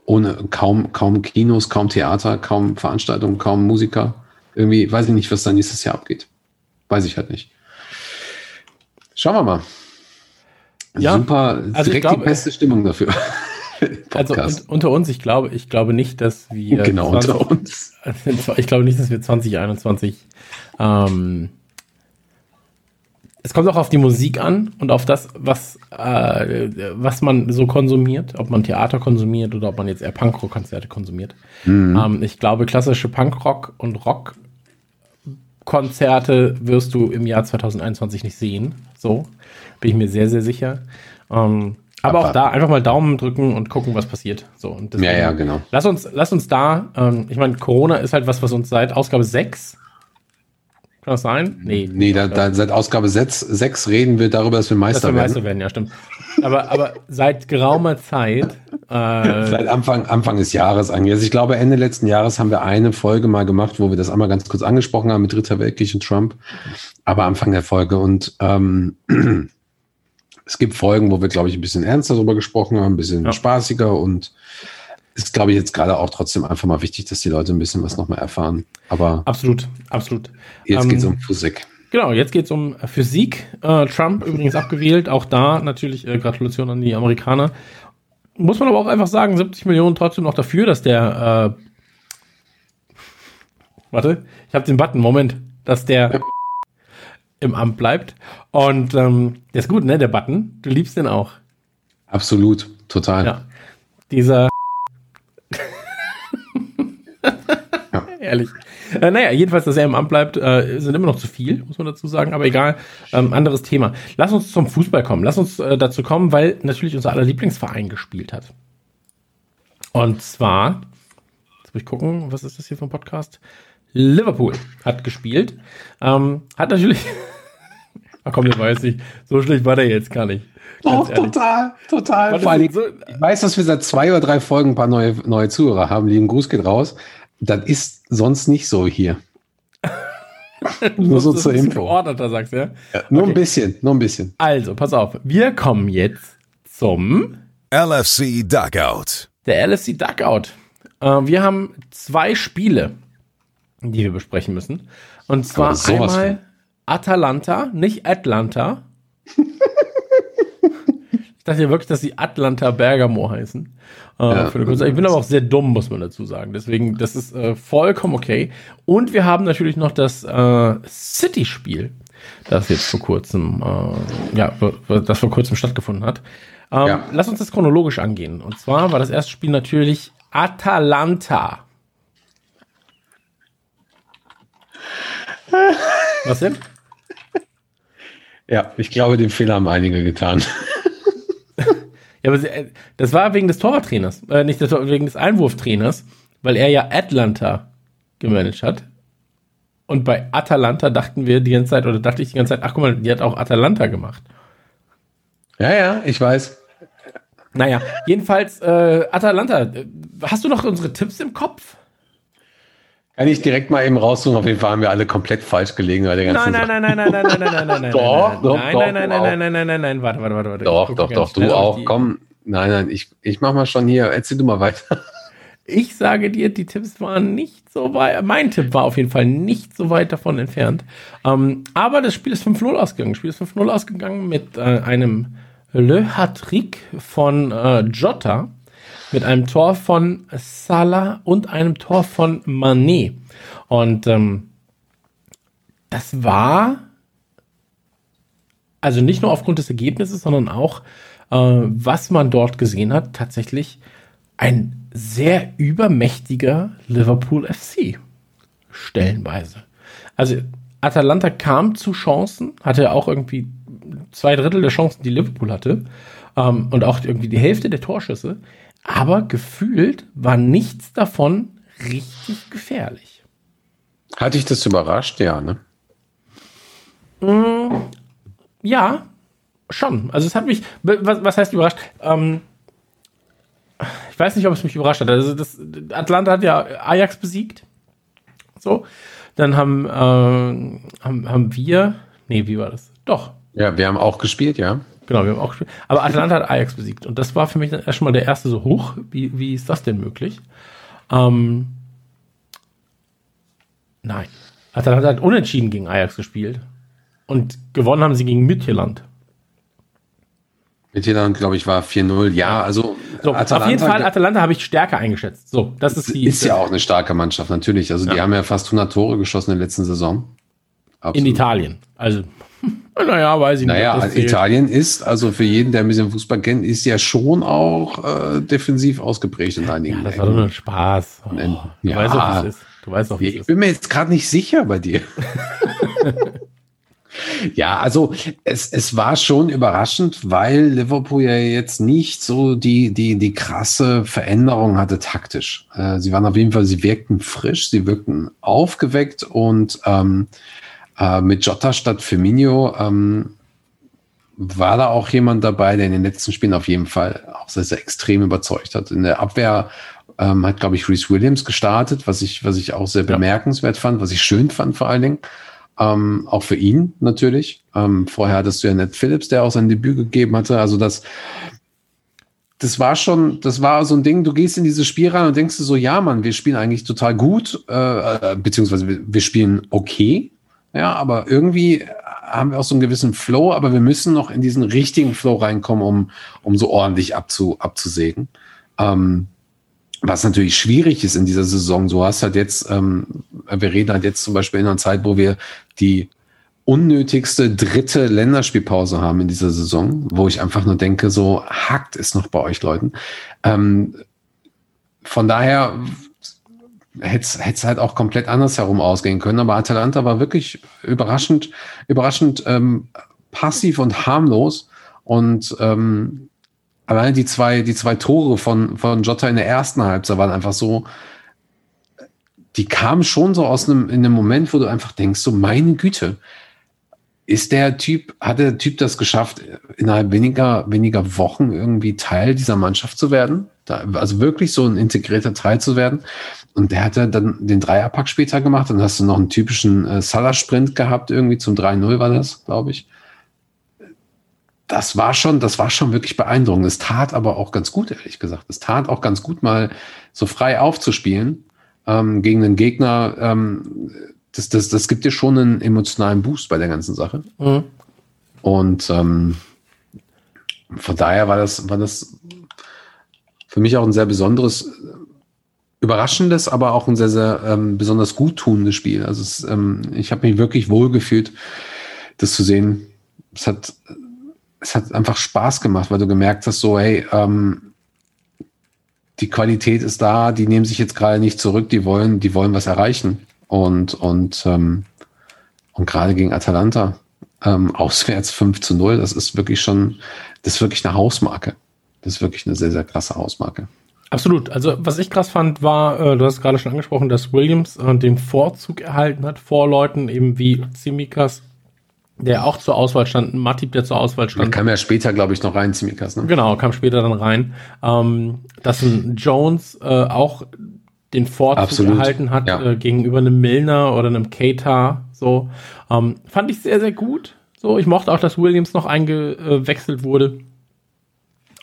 ohne kaum, kaum Kinos, kaum Theater, kaum Veranstaltungen, kaum Musiker. Irgendwie weiß ich nicht, was da nächstes Jahr abgeht. Weiß ich halt nicht. Unter wir mal. Ja, Super, also direkt glaube, die beste Stimmung dafür. [laughs] also un unter uns, ich glaube, ich glaube nicht, dass wir genau 20, unter uns. [laughs] ich glaube nicht, dass wir 2021 ähm, es kommt auch auf die Musik an und auf das, was, äh, was man so konsumiert, ob man Theater konsumiert oder ob man jetzt eher Punkrock-Konzerte konsumiert. Mhm. Ähm, ich glaube, klassische Punkrock und Rock-Konzerte wirst du im Jahr 2021 nicht sehen. So. Bin ich mir sehr, sehr sicher. Ähm, aber, aber, auch da einfach mal Daumen drücken und gucken, was passiert. So, und deswegen, ja, ja, genau. Lass uns, lass uns da, ähm, ich meine, Corona ist halt was, was uns seit Ausgabe 6 kann das sein? Nee. Nee, da, da, seit Ausgabe 6, 6 reden wir darüber, dass wir Meister dass wir Meister werden. Ja, stimmt. Aber, aber seit geraumer Zeit. Äh, [laughs] seit Anfang, Anfang des Jahres eigentlich. Also ich glaube, Ende letzten Jahres haben wir eine Folge mal gemacht, wo wir das einmal ganz kurz angesprochen haben mit Dritter Weltkrieg und Trump. Aber Anfang der Folge. Und ähm, [clears throat] es gibt Folgen, wo wir, glaube ich, ein bisschen ernster darüber gesprochen haben, ein bisschen ja. spaßiger und ist, glaube ich, jetzt gerade auch trotzdem einfach mal wichtig, dass die Leute ein bisschen was nochmal erfahren. Aber absolut, absolut. Jetzt ähm, geht es um Physik. Genau, jetzt geht es um Physik. Äh, Trump übrigens abgewählt. Auch da natürlich äh, Gratulation an die Amerikaner. Muss man aber auch einfach sagen, 70 Millionen trotzdem noch dafür, dass der äh, Warte, ich habe den Button, Moment, dass der ja im Amt bleibt. Und ähm, der ist gut, ne, der Button. Du liebst den auch. Absolut, total. Ja. Dieser. ja. [laughs] Ehrlich. Äh, naja, jedenfalls, dass er im Amt bleibt, äh, sind immer noch zu viel, muss man dazu sagen, aber egal. Ähm, anderes Thema. Lass uns zum Fußball kommen. Lass uns äh, dazu kommen, weil natürlich unser aller Lieblingsverein gespielt hat. Und zwar, jetzt muss ich gucken, was ist das hier für ein Podcast? Liverpool hat gespielt. Ähm, hat natürlich. Ach [laughs] komm, der weiß nicht. So schlecht war der jetzt gar nicht. Doch, total, total. Vor allem, so, ich weiß, dass wir seit zwei oder drei Folgen ein paar neue, neue Zuhörer haben. Lieben Gruß geht raus. Das ist sonst nicht so hier. [laughs] nur so zur Info. Geordneter, sagst du, ja? ja nur okay. ein bisschen, nur ein bisschen. Also, pass auf. Wir kommen jetzt zum LFC Duckout. Der LFC Duckout. Äh, wir haben zwei Spiele die wir besprechen müssen. Und zwar einmal. Atalanta, nicht Atlanta. [laughs] ich dachte ja wirklich, dass sie Atlanta Bergamo heißen. Äh, ja, ich bin aber auch sehr dumm, muss man dazu sagen. Deswegen, das ist äh, vollkommen okay. Und wir haben natürlich noch das äh, City-Spiel, das jetzt vor kurzem, äh, ja, das vor kurzem stattgefunden hat. Ähm, Ja. Lass uns das chronologisch angehen. Und zwar war das erste Spiel natürlich Atalanta. Was denn? Ja, ich glaube, den Fehler haben einige getan. Ja, aber äh, das war wegen des Torwarttrainers, äh, nicht Tor- wegen des Einwurftrainers, weil er ja Atlanta gemanagt hat. Und bei Atalanta dachten wir die ganze Zeit, oder dachte ich die ganze Zeit, ach guck mal, die hat auch Atalanta gemacht. Ja, ja, ich weiß. Naja, jedenfalls, äh, Atalanta, äh, hast du noch unsere Tipps im Kopf? Kann ich direkt mal eben raussuchen. Auf jeden Fall haben wir alle komplett falsch gelegen bei der ganzen Nein, nein, nein, nein, nein, nein, nein, nein, nein, nein, Doch, nein, doch, nein, nein, nein, nein, nein, nein, nein, nein, warte, warte, warte, warte. Doch, doch, doch, du auch. Komm. Nein, nein, ich, ich mach mal schon hier. Erzähl du mal weiter. Ich sage dir, die Tipps waren nicht so weit. Mein Tipp war auf jeden Fall nicht so weit davon entfernt. Ähm, aber das Spiel ist 5-0 ausgegangen. Das Spiel ist 5-0 ausgegangen mit äh, einem Le Hattrick von äh, Jota, mit einem Tor von Salah und einem Tor von Manet. Und ähm, das war also nicht nur aufgrund des Ergebnisses, sondern auch, äh, was man dort gesehen hat, tatsächlich ein sehr übermächtiger Liverpool FC. Stellenweise. Also Atalanta kam zu Chancen, hatte auch irgendwie zwei Drittel der Chancen, die Liverpool hatte. Ähm, und auch irgendwie die Hälfte der Torschüsse. Aber gefühlt war nichts davon richtig gefährlich. Hat dich das überrascht? Ja, ne? Ja, schon. Also es hat mich, was, was heißt überrascht? Ähm, ich weiß nicht, ob es mich überrascht hat. Also das, Atlanta hat ja Ajax besiegt. So. Dann haben, ähm, haben, haben wir, nee, wie war das? Doch, Ja, wir haben auch gespielt, ja. Genau, wir haben auch gespielt. Aber Atlanta hat Ajax besiegt. Und das war für mich dann erstmal der erste so hoch. Wie, wie ist das denn möglich? Ähm, nein. Atalanta hat unentschieden gegen Ajax gespielt. Und gewonnen haben sie gegen Midtjylland. Mit Irland, glaube ich, war 4-0. Ja, also So, auf jeden Fall, Atalanta habe ich stärker eingeschätzt. So, das ist die. ist ja auch eine starke Mannschaft, natürlich. Also die Ja. haben ja fast 100 Tore geschossen in der letzten Saison. Absolut. in Italien. Also, [laughs] naja, weiß ich nicht. Naja. Italien ist, also für jeden, der ein bisschen Fußball kennt, ist ja schon auch äh, defensiv ausgeprägt in einigen Ja, das war doch nur ein Spaß. Oh, du Ja. weißt doch, wie es ist. Du weißt doch, wie es Ich ist. bin mir jetzt gerade nicht sicher bei dir. [laughs] ja, also es, es war schon überraschend, weil Liverpool ja jetzt nicht so die, die, die krasse Veränderung hatte taktisch. Äh, sie waren auf jeden Fall, sie wirkten frisch, sie wirkten aufgeweckt und ähm, äh, mit Jota statt Firmino ähm, war da auch jemand dabei, der in den letzten Spielen auf jeden Fall auch sehr, sehr extrem überzeugt hat. In der Abwehr ähm, hat, glaube ich, Reese Williams gestartet, was ich, was ich auch sehr bemerkenswert fand, was ich schön fand vor allen Dingen. Ähm, auch für ihn natürlich. Ähm, vorher hattest du ja Ned Phillips, der auch sein Debüt gegeben hatte. Also das, das war schon, das war so ein Ding, du gehst in dieses Spiel rein und denkst dir so, ja, Mann, wir spielen eigentlich total gut, äh, äh, beziehungsweise wir, wir spielen okay. Ja, aber irgendwie haben wir auch so einen gewissen Flow, aber wir müssen noch in diesen richtigen Flow reinkommen, um, um so ordentlich abzu, abzusägen. Ähm, was natürlich schwierig ist in dieser Saison. Du hast halt jetzt, ähm, wir reden halt jetzt zum Beispiel in einer Zeit, wo wir die unnötigste dritte Länderspielpause haben in dieser Saison, wo ich einfach nur denke, so hackt es noch bei euch Leuten. Ähm, von daher hätte es halt auch komplett anders herum ausgehen können, aber Atalanta war wirklich überraschend, überraschend ähm, passiv und harmlos und ähm, alleine die zwei, die zwei Tore von, von Jota in der ersten Halbzeit waren einfach so, die kamen schon so aus einem, in einem Moment, wo du einfach denkst, so meine Güte, ist der Typ, hat der Typ das geschafft, innerhalb weniger, weniger Wochen irgendwie Teil dieser Mannschaft zu werden? Da, also wirklich so ein integrierter Teil zu werden. Und der hatte dann den Dreierpack später gemacht. Dann hast du noch einen typischen äh, Salah-Sprint gehabt, irgendwie zum 3-0 war das, glaube ich. Das war schon, das war schon wirklich beeindruckend. Es tat aber auch ganz gut, ehrlich gesagt. Es tat auch ganz gut, mal so frei aufzuspielen ähm, gegen einen Gegner. Ähm, das, das, das gibt dir schon einen emotionalen Boost bei der ganzen Sache. Mhm. Und ähm, von daher war das, war das für mich auch ein sehr besonderes, überraschendes, aber auch ein sehr, sehr ähm, besonders guttunendes Spiel. Also es, ähm, ich habe mich wirklich wohl gefühlt, das zu sehen. Es hat, es hat einfach Spaß gemacht, weil du gemerkt hast, so, hey, ähm, die Qualität ist da, die nehmen sich jetzt gerade nicht zurück, die wollen, die wollen was erreichen. Und, und, ähm, und gerade gegen Atalanta, ähm, [laughs] auswärts 5 zu 0, das ist wirklich schon, das ist wirklich eine Hausmarke. Das ist wirklich eine sehr, sehr krasse Hausmarke. Absolut. Also was ich krass fand, war, äh, du hast gerade schon angesprochen, dass Williams äh, den Vorzug erhalten hat vor Leuten eben wie Zimikas, der auch zur Auswahl stand, Matip, der zur Auswahl stand. Der kam ja später, glaube ich, noch rein, Zimikas, ne? Genau, kam später dann rein. Ähm, dass ein Jones äh, auch den Vorzug Absolut. erhalten hat ja. äh, gegenüber einem Milner oder einem Keita. So ähm, fand ich sehr, sehr gut. So, ich mochte auch, dass Williams noch eingewechselt wurde.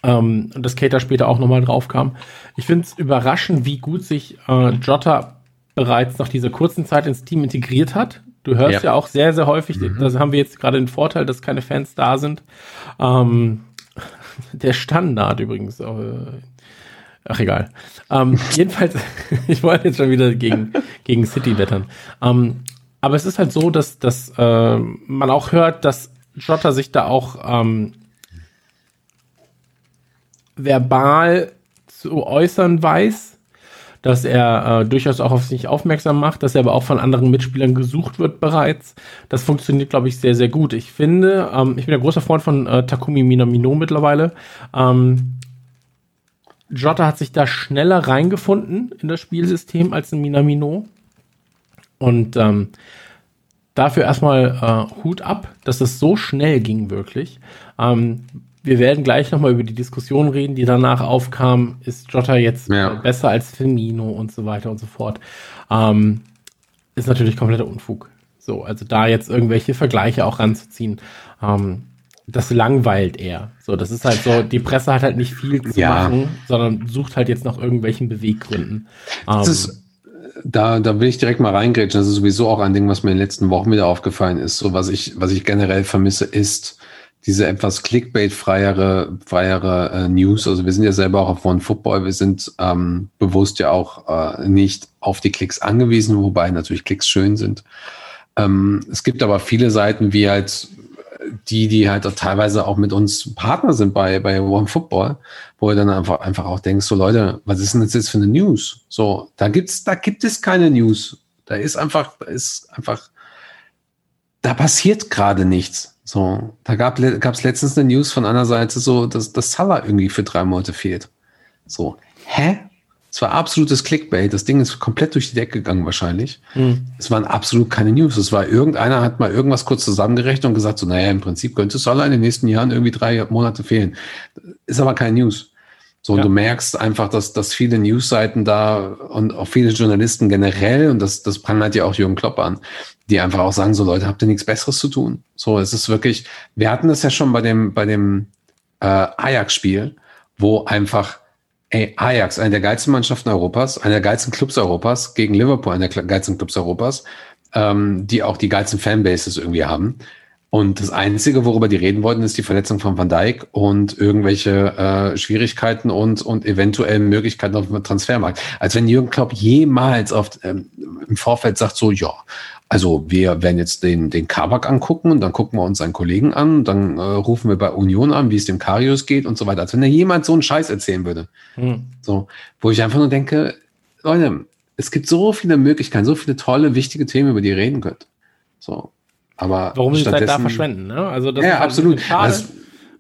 Ähm, und dass Keita später auch nochmal drauf kam. Ich finde es überraschend, wie gut sich äh, Jota bereits nach dieser kurzen Zeit ins Team integriert hat. Du hörst ja, ja auch sehr, sehr häufig, mhm. das haben wir jetzt gerade den Vorteil, dass keine Fans da sind. Ähm, [laughs] der Standard übrigens. Äh, ach, egal. Ähm, [laughs] jedenfalls, [laughs] ich wollte jetzt schon wieder gegen, gegen City wettern. Ähm, aber es ist halt so, dass, dass äh, man auch hört, dass Jota sich da auch ähm, verbal zu äußern weiß dass er äh, durchaus auch auf sich aufmerksam macht, dass er aber auch von anderen Mitspielern gesucht wird bereits. Das funktioniert, glaube ich, sehr, sehr gut. Ich finde, ähm, ich bin ein großer Freund von äh, Takumi Minamino mittlerweile. Ähm, Jota hat sich da schneller reingefunden in das Spielsystem als ein Minamino. Und ähm, dafür erstmal äh, Hut ab, dass es so schnell ging, wirklich. Ähm, wir werden gleich nochmal über die Diskussion reden, die danach aufkam. Ist Jota jetzt ja. besser als Firmino und so weiter und so fort? Ähm, ist natürlich kompletter Unfug. So, also da jetzt irgendwelche Vergleiche auch ranzuziehen, ähm, das langweilt eher. So, das ist halt so, die Presse hat halt nicht viel zu ja. machen, sondern sucht halt jetzt nach irgendwelchen Beweggründen. Ähm, ist, da, da will ich direkt mal reingrätschen. Das ist sowieso auch ein Ding, was mir in den letzten Wochen wieder aufgefallen ist. So, was ich, was ich generell vermisse, ist, diese etwas Clickbait-freiere freiere, äh, News. Also wir sind ja selber auch auf One Football. Wir sind ähm, bewusst ja auch äh, nicht auf die Klicks angewiesen, wobei natürlich Klicks schön sind. Ähm, es gibt aber viele Seiten, wie halt die, die halt auch teilweise auch mit uns Partner sind bei, bei One Football, wo du dann einfach, einfach auch denkst, so Leute, was ist denn das jetzt für eine News? So, da gibt's, da gibt es keine News. Da ist einfach, da ist einfach, da passiert gerade nichts. So, da gab es letztens eine News von einer Seite so, dass, dass Salah irgendwie für drei Monate fehlt. So, hä? Es war absolutes Clickbait. Das Ding ist komplett durch die Decke gegangen wahrscheinlich. Mhm. Es waren absolut keine News. Es war irgendeiner hat mal irgendwas kurz zusammengerechnet und gesagt so, naja, im Prinzip könnte Salah in den nächsten Jahren irgendwie drei Monate fehlen. Ist aber keine News. So, ja. und du merkst einfach, dass, dass viele Newsseiten da und auch viele Journalisten generell, und das, das prangert ja auch Jürgen Klopp an, die einfach auch sagen, so Leute, habt ihr nichts Besseres zu tun? So, es ist wirklich, wir hatten das ja schon bei dem, bei dem äh, Ajax-Spiel, wo einfach, ey, Ajax, eine der geilsten Mannschaften Europas, eine der geilsten Clubs Europas, gegen Liverpool, eine der geilsten Clubs Europas, ähm, die auch die geilsten Fanbases irgendwie haben. Und das Einzige, worüber die reden wollten, ist die Verletzung von Van Dijk und irgendwelche äh, Schwierigkeiten und, und eventuell Möglichkeiten auf dem Transfermarkt. Als wenn Jürgen Klopp jemals auf, ähm, im Vorfeld sagt so, ja, also wir werden jetzt den, den Kabak angucken und dann gucken wir uns seinen Kollegen an, dann äh, rufen wir bei Union an, wie es dem Karius geht und so weiter. Als wenn er jemand so einen Scheiß erzählen würde. Hm. So, wo ich einfach nur denke, Leute, es gibt so viele Möglichkeiten, so viele tolle, wichtige Themen, über die ihr reden könnt. So, aber Warum sie Zeit da verschwenden, ne? Also das ja, ist absolut. Schade. Also,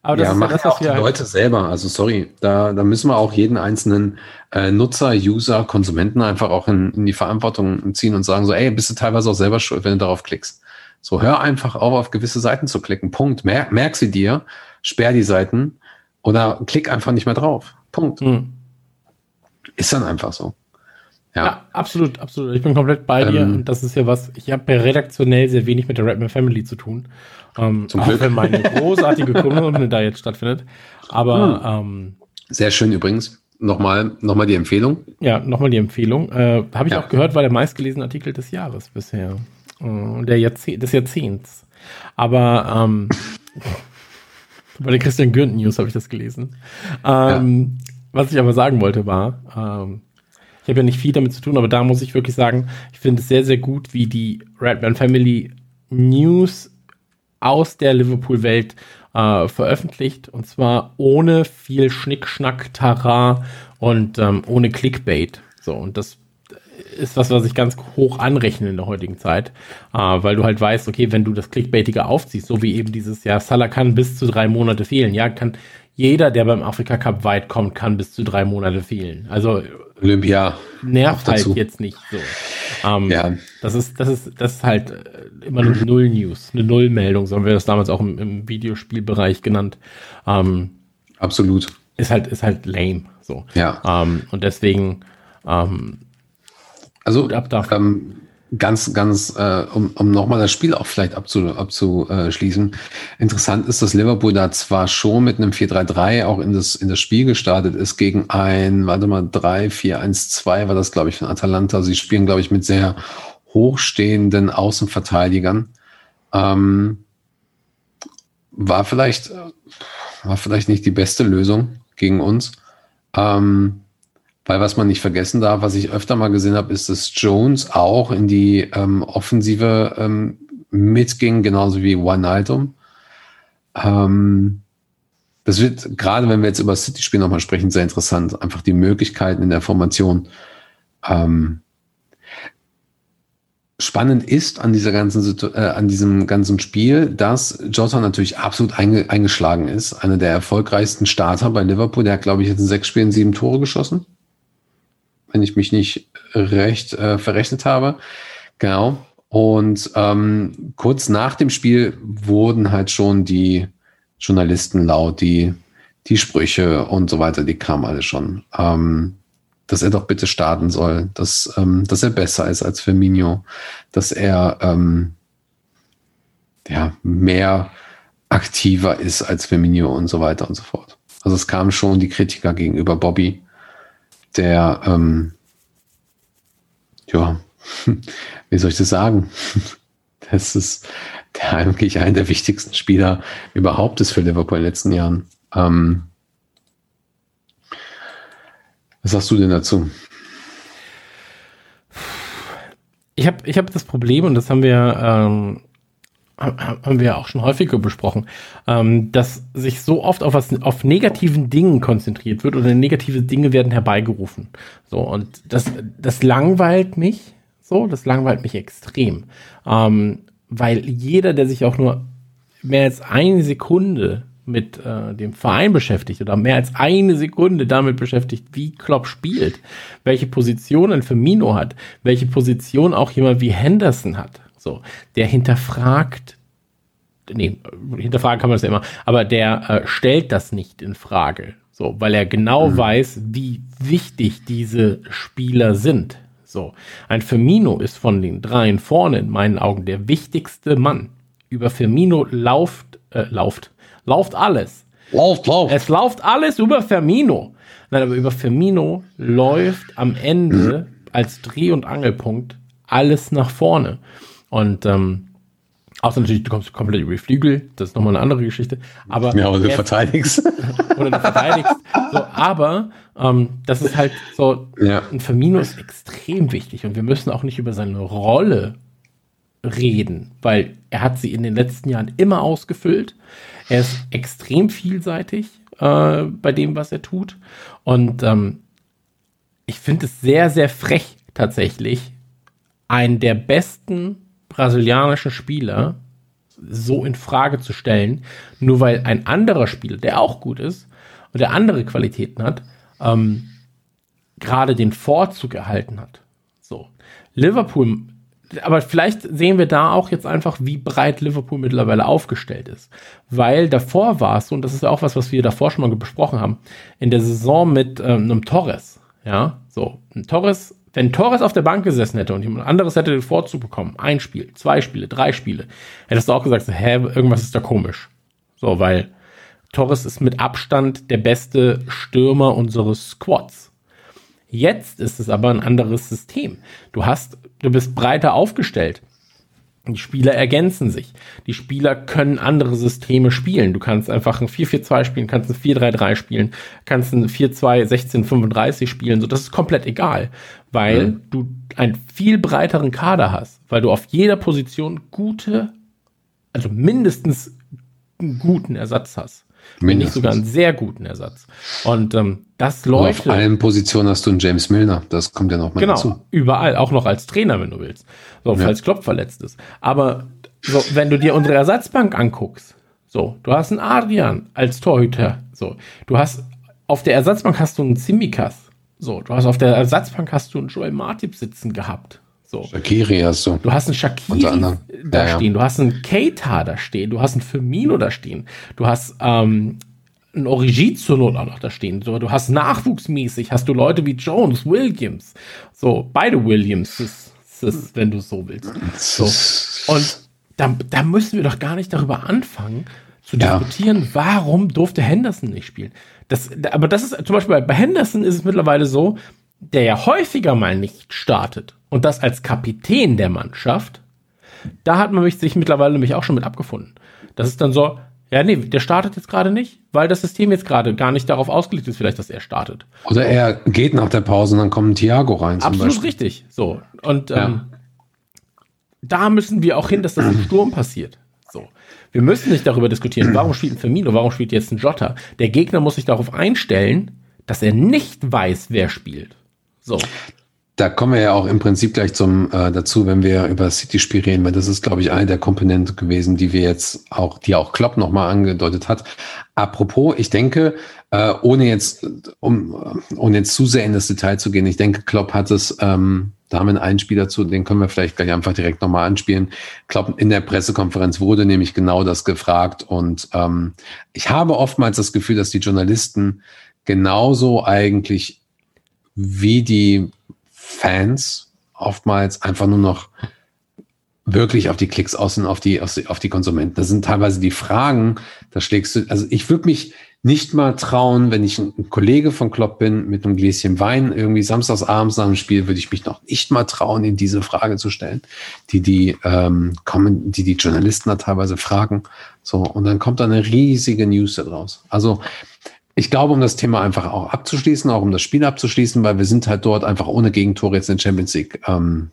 aber das ja, ist machen ja das, auch die halt Leute selber. Also sorry, da, da müssen wir auch jeden einzelnen äh, Nutzer, User, Konsumenten einfach auch in, in die Verantwortung ziehen und sagen so, ey, bist du teilweise auch selber schuld, wenn du darauf klickst. So, hör einfach auf, auf gewisse Seiten zu klicken. Punkt. Mer merk sie dir, sperr die Seiten oder klick einfach nicht mehr drauf. Punkt. Hm. Ist dann einfach so. Ja. ja. absolut, absolut. Ich bin komplett bei ähm, dir und das ist ja was, ich habe redaktionell sehr wenig mit der Redman Family zu tun. Ähm, zum Glück. wenn meine [laughs] großartige Kolumne da jetzt stattfindet. Aber hm. ähm, sehr schön übrigens. Nochmal, nochmal die Empfehlung. Ja, nochmal die Empfehlung. Äh, habe ich ja. auch gehört, war der meistgelesene Artikel des Jahres bisher. Äh, der Jahrzeh des Jahrzehnts. Aber ähm, [laughs] bei der Christian Gürnt News habe ich das gelesen. Ähm, ja. Was ich aber sagen wollte war, ähm, ich habe ja nicht viel damit zu tun, aber da muss ich wirklich sagen, ich finde es sehr, sehr gut, wie die Redman Family News aus der Liverpool-Welt äh, veröffentlicht. Und zwar ohne viel Schnickschnack, Tara und ähm, ohne Clickbait. So, und das ist was, was ich ganz hoch anrechne in der heutigen Zeit, äh, weil du halt weißt, okay, wenn du das Clickbaitige aufziehst, so wie eben dieses Jahr, Salah kann bis zu drei Monate fehlen, ja, kann jeder, der beim Afrika Cup weit kommt, kann bis zu drei Monate fehlen. Also Olympia nervt halt jetzt nicht so. Ähm, ja. Das ist, das ist, das ist halt äh, immer eine Null-News, eine Null-Meldung, so haben wir das damals auch im, im Videospielbereich genannt. Ähm, Absolut. Ist halt, ist halt lame. So. Ja. Ähm, und deswegen, ähm, also ähm, ganz, ganz, äh, um, um nochmal das Spiel auch vielleicht abzu, abzuschließen. Interessant ist, dass Liverpool da zwar schon mit einem 4-3-3 auch in das, in das Spiel gestartet ist gegen ein, warte mal, 3-4-1-2 war das, glaube ich, von Atalanta. Sie spielen, glaube ich, mit sehr hochstehenden Außenverteidigern. Ähm, war vielleicht, war vielleicht nicht die beste Lösung gegen uns. Ähm, weil was man nicht vergessen darf, was ich öfter mal gesehen habe, ist, dass Jones auch in die ähm, Offensive ähm, mitging, genauso wie Wijnaldum. Ähm, das wird, gerade wenn wir jetzt über City-Spiel nochmal sprechen, sehr interessant. Einfach die Möglichkeiten in der Formation. Ähm, spannend ist an dieser ganzen äh, an diesem ganzen Spiel, dass Jota natürlich absolut einge eingeschlagen ist. Einer der erfolgreichsten Starter bei Liverpool. Der hat, glaube ich, jetzt in sechs Spielen sieben Tore geschossen wenn ich mich nicht recht äh, verrechnet habe. Genau. Und ähm, kurz nach dem Spiel wurden halt schon die Journalisten laut, die, die Sprüche und so weiter, die kamen alle schon. Ähm, dass er doch bitte starten soll, dass, ähm, dass er besser ist als Firmino, dass er ähm, ja, mehr aktiver ist als Firmino und so weiter und so fort. Also es kamen schon die Kritiker gegenüber Bobby der, ähm, ja, [laughs] wie soll ich das sagen? [laughs] Das ist der eigentlich einer der wichtigsten Spieler überhaupt ist für Liverpool in den letzten Jahren. Ähm, was sagst du denn dazu? Ich habe ich hab das Problem, und das haben wir ähm, haben wir ja auch schon häufiger besprochen, ähm, dass sich so oft auf was auf negativen Dingen konzentriert wird oder negative Dinge werden herbeigerufen. So und das das langweilt mich so, das langweilt mich extrem, ähm, weil jeder, der sich auch nur mehr als eine Sekunde mit äh, dem Verein beschäftigt oder mehr als eine Sekunde damit beschäftigt, wie Klopp spielt, welche Position ein Firmino hat, welche Position auch jemand wie Henderson hat, so, der hinterfragt, nee, hinterfragen kann man das ja immer, aber der äh, stellt das nicht in Frage. So, weil er genau mhm. weiß, wie wichtig diese Spieler sind. So, ein Firmino ist von den dreien vorne in meinen Augen der wichtigste Mann. Über Firmino lauft, äh, lauft, lauft alles. Lauft, lauft. Es läuft alles über Firmino. Nein, aber über Firmino läuft am Ende als Dreh- und Angelpunkt alles nach vorne. Und ähm, außer natürlich, du kommst komplett über die Flügel, das ist nochmal eine andere Geschichte. Aber ja, oder du verteidigst. [laughs] oder du verteidigst. So, aber ähm, das ist halt so, ja. ein Firmino ist extrem wichtig und wir müssen auch nicht über seine Rolle reden, weil er hat sie in den letzten Jahren immer ausgefüllt. Er ist extrem vielseitig äh, bei dem, was er tut. Und ähm, ich finde es sehr, sehr frech tatsächlich, einen der besten brasilianischen Spieler so in Frage zu stellen, nur weil ein anderer Spieler, der auch gut ist und der andere Qualitäten hat, ähm, gerade den Vorzug erhalten hat. So. Liverpool, aber vielleicht sehen wir da auch jetzt einfach, wie breit Liverpool mittlerweile aufgestellt ist. Weil davor war es, so, und das ist auch was, was wir davor schon mal besprochen haben, in der Saison mit ähm, einem Torres. Ja, so. Ein Torres wenn Torres auf der Bank gesessen hätte und jemand anderes hätte den Vorzug bekommen, ein Spiel, zwei Spiele, drei Spiele, hättest du auch gesagt, hä, irgendwas ist da komisch. So, weil Torres ist mit Abstand der beste Stürmer unseres Squads. Jetzt ist es aber ein anderes System. Du hast, du bist breiter aufgestellt. Die Spieler ergänzen sich. Die Spieler können andere Systeme spielen. Du kannst einfach ein 4-4-2 spielen, kannst ein 4-3-3 spielen, kannst ein 4-2-16-35 spielen. So, das ist komplett egal, weil mhm. du einen viel breiteren Kader hast, weil du auf jeder Position gute also mindestens einen guten Ersatz hast. Wenn nicht sogar einen sehr guten Ersatz. Und ähm, das läuft. Auf allen Positionen hast du einen James Milner. Das kommt ja noch mal genau, dazu. Überall, auch noch als Trainer, wenn du willst. So, ja. falls Klopp verletzt ist. Aber so, wenn du dir unsere Ersatzbank anguckst, so, du hast einen Adrian als Torhüter. So, du hast auf der Ersatzbank hast du einen Simikas. So, du hast auf der Ersatzbank hast du einen Joel Martip sitzen gehabt. So. Shakiri hast du. Du hast einen Shakiri da ja, stehen, du hast einen Keita da stehen, du hast einen Firmino da stehen, du hast ähm, einen Origi zur Not auch noch da stehen. So, du hast nachwuchsmäßig, hast du Leute wie Jones, Williams, so beide Williams, wenn du so willst. So. Und da, da müssen wir doch gar nicht darüber anfangen zu diskutieren, ja. warum durfte Henderson nicht spielen. Das, aber das ist zum Beispiel bei Henderson ist es mittlerweile so, der ja häufiger mal nicht startet und das als Kapitän der Mannschaft, da hat man sich mittlerweile nämlich auch schon mit abgefunden. Das ist dann so, ja, nee, der startet jetzt gerade nicht, weil das System jetzt gerade gar nicht darauf ausgelegt ist, vielleicht, dass er startet. Oder er geht nach der Pause und dann kommt ein Thiago rein. Absolut Beispiel. richtig. So. Und ja. ähm, da müssen wir auch hin, dass das im Sturm passiert. Wir müssen nicht darüber diskutieren, warum spielt ein Firmino, warum spielt jetzt ein Jota. Der Gegner muss sich darauf einstellen, dass er nicht weiß, wer spielt. So. Da kommen wir ja auch im Prinzip gleich zum äh, dazu, wenn wir über City-Spiel reden, weil das ist, glaube ich, eine der Komponenten gewesen, die wir jetzt auch, die auch Klopp nochmal angedeutet hat. Apropos, ich denke, äh, ohne jetzt, um, ohne jetzt zu sehr in das Detail zu gehen, ich denke, Klopp hat es, ähm, da haben wir einen Spieler zu, den können wir vielleicht gleich einfach direkt nochmal anspielen. Klopp in der Pressekonferenz wurde nämlich genau das gefragt und ähm, ich habe oftmals das Gefühl, dass die Journalisten genauso eigentlich wie die Fans oftmals einfach nur noch wirklich auf die Klicks aus und auf die, auf die, Konsumenten. Das sind teilweise die Fragen, da schlägst du, also ich würde mich nicht mal trauen, wenn ich ein Kollege von Klopp bin mit einem Gläschen Wein irgendwie samstags abends nach dem Spiel, würde ich mich noch nicht mal trauen, in diese Frage zu stellen, die die ähm, kommen, die die Journalisten da teilweise fragen. So und dann kommt da eine riesige News da draus. Also ich glaube, um das Thema einfach auch abzuschließen, auch um das Spiel abzuschließen, weil wir sind halt dort einfach ohne Gegentore jetzt in Champions League. Ähm,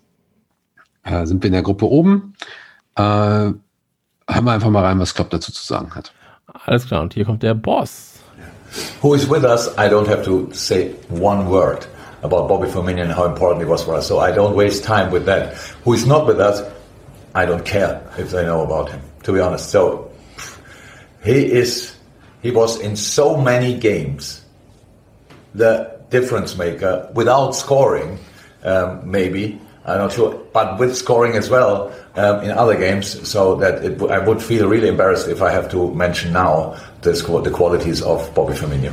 äh, sind wir in der Gruppe oben. Äh, hören wir einfach mal rein, was Klopp dazu zu sagen hat. Alles klar, und hier kommt der Boss. Who is with us? I don't have to say one word about Bobby Firmino and how important he was for us, so I don't waste time with that. Who is not with us? I don't care if they know about him, to be honest. So he is He was in so many games the difference maker without scoring, um, maybe. I'm not sure, but with scoring as well um, in other games, so that it, I would feel really embarrassed if I have to mention now this, the qualities of Bobby Firmino.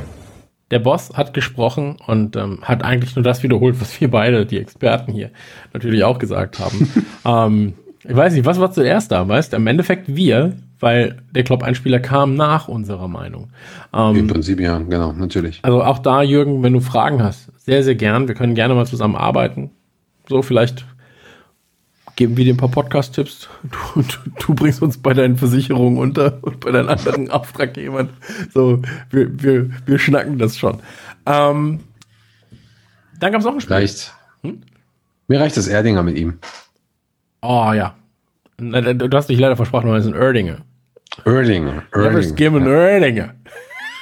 Der Boss hat gesprochen und ähm, hat eigentlich nur das wiederholt, was wir beide, die Experten hier, natürlich auch gesagt haben. [laughs] ähm, ich weiß nicht, was war zuerst da, weißt? du? Im Endeffekt wir, weil der Klopp-Einspieler kam nach unserer Meinung. Ähm, Im Prinzip ja, genau, natürlich. Also auch da, Jürgen, wenn du Fragen hast, sehr, sehr gern. Wir können gerne mal zusammen arbeiten. So, vielleicht geben wir dir ein paar Podcast-Tipps. Du, du, du, bringst uns bei deinen Versicherungen unter und bei deinen anderen [laughs] Auftraggebern. So, wir, wir, wir schnacken das schon. Ähm, dann gab es noch ein Spiel. Reicht. Hm? Mir reicht das Erdinger mit ihm. Oh ja. Du hast dich leider versprochen, weil es ein Erdinger. Erdinger. Never skim an Erdinger.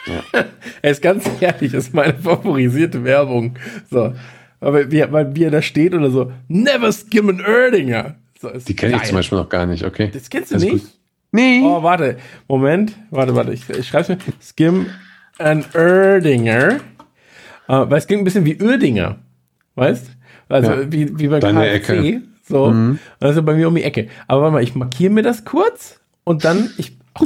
Ja. [laughs] er ist ganz ehrlich, das ist meine favorisierte Werbung. So. Aber wie, weil, wie er da steht oder so, never skim an Erdinger. So, Die kenne ich zum Beispiel noch gar nicht, okay. Das kennst du das nicht? Nee. Oh, warte. Moment. Warte, warte. Ich, ich schreibe mir. Skim an Erdinger. Uh, weil es klingt ein bisschen wie Ödinger. Weißt? Also ja. wie, wie bei Deine KFC. Ecke. So, mhm. also bei mir um die Ecke. Aber warte mal, ich markiere mir das kurz und dann, ich, ach,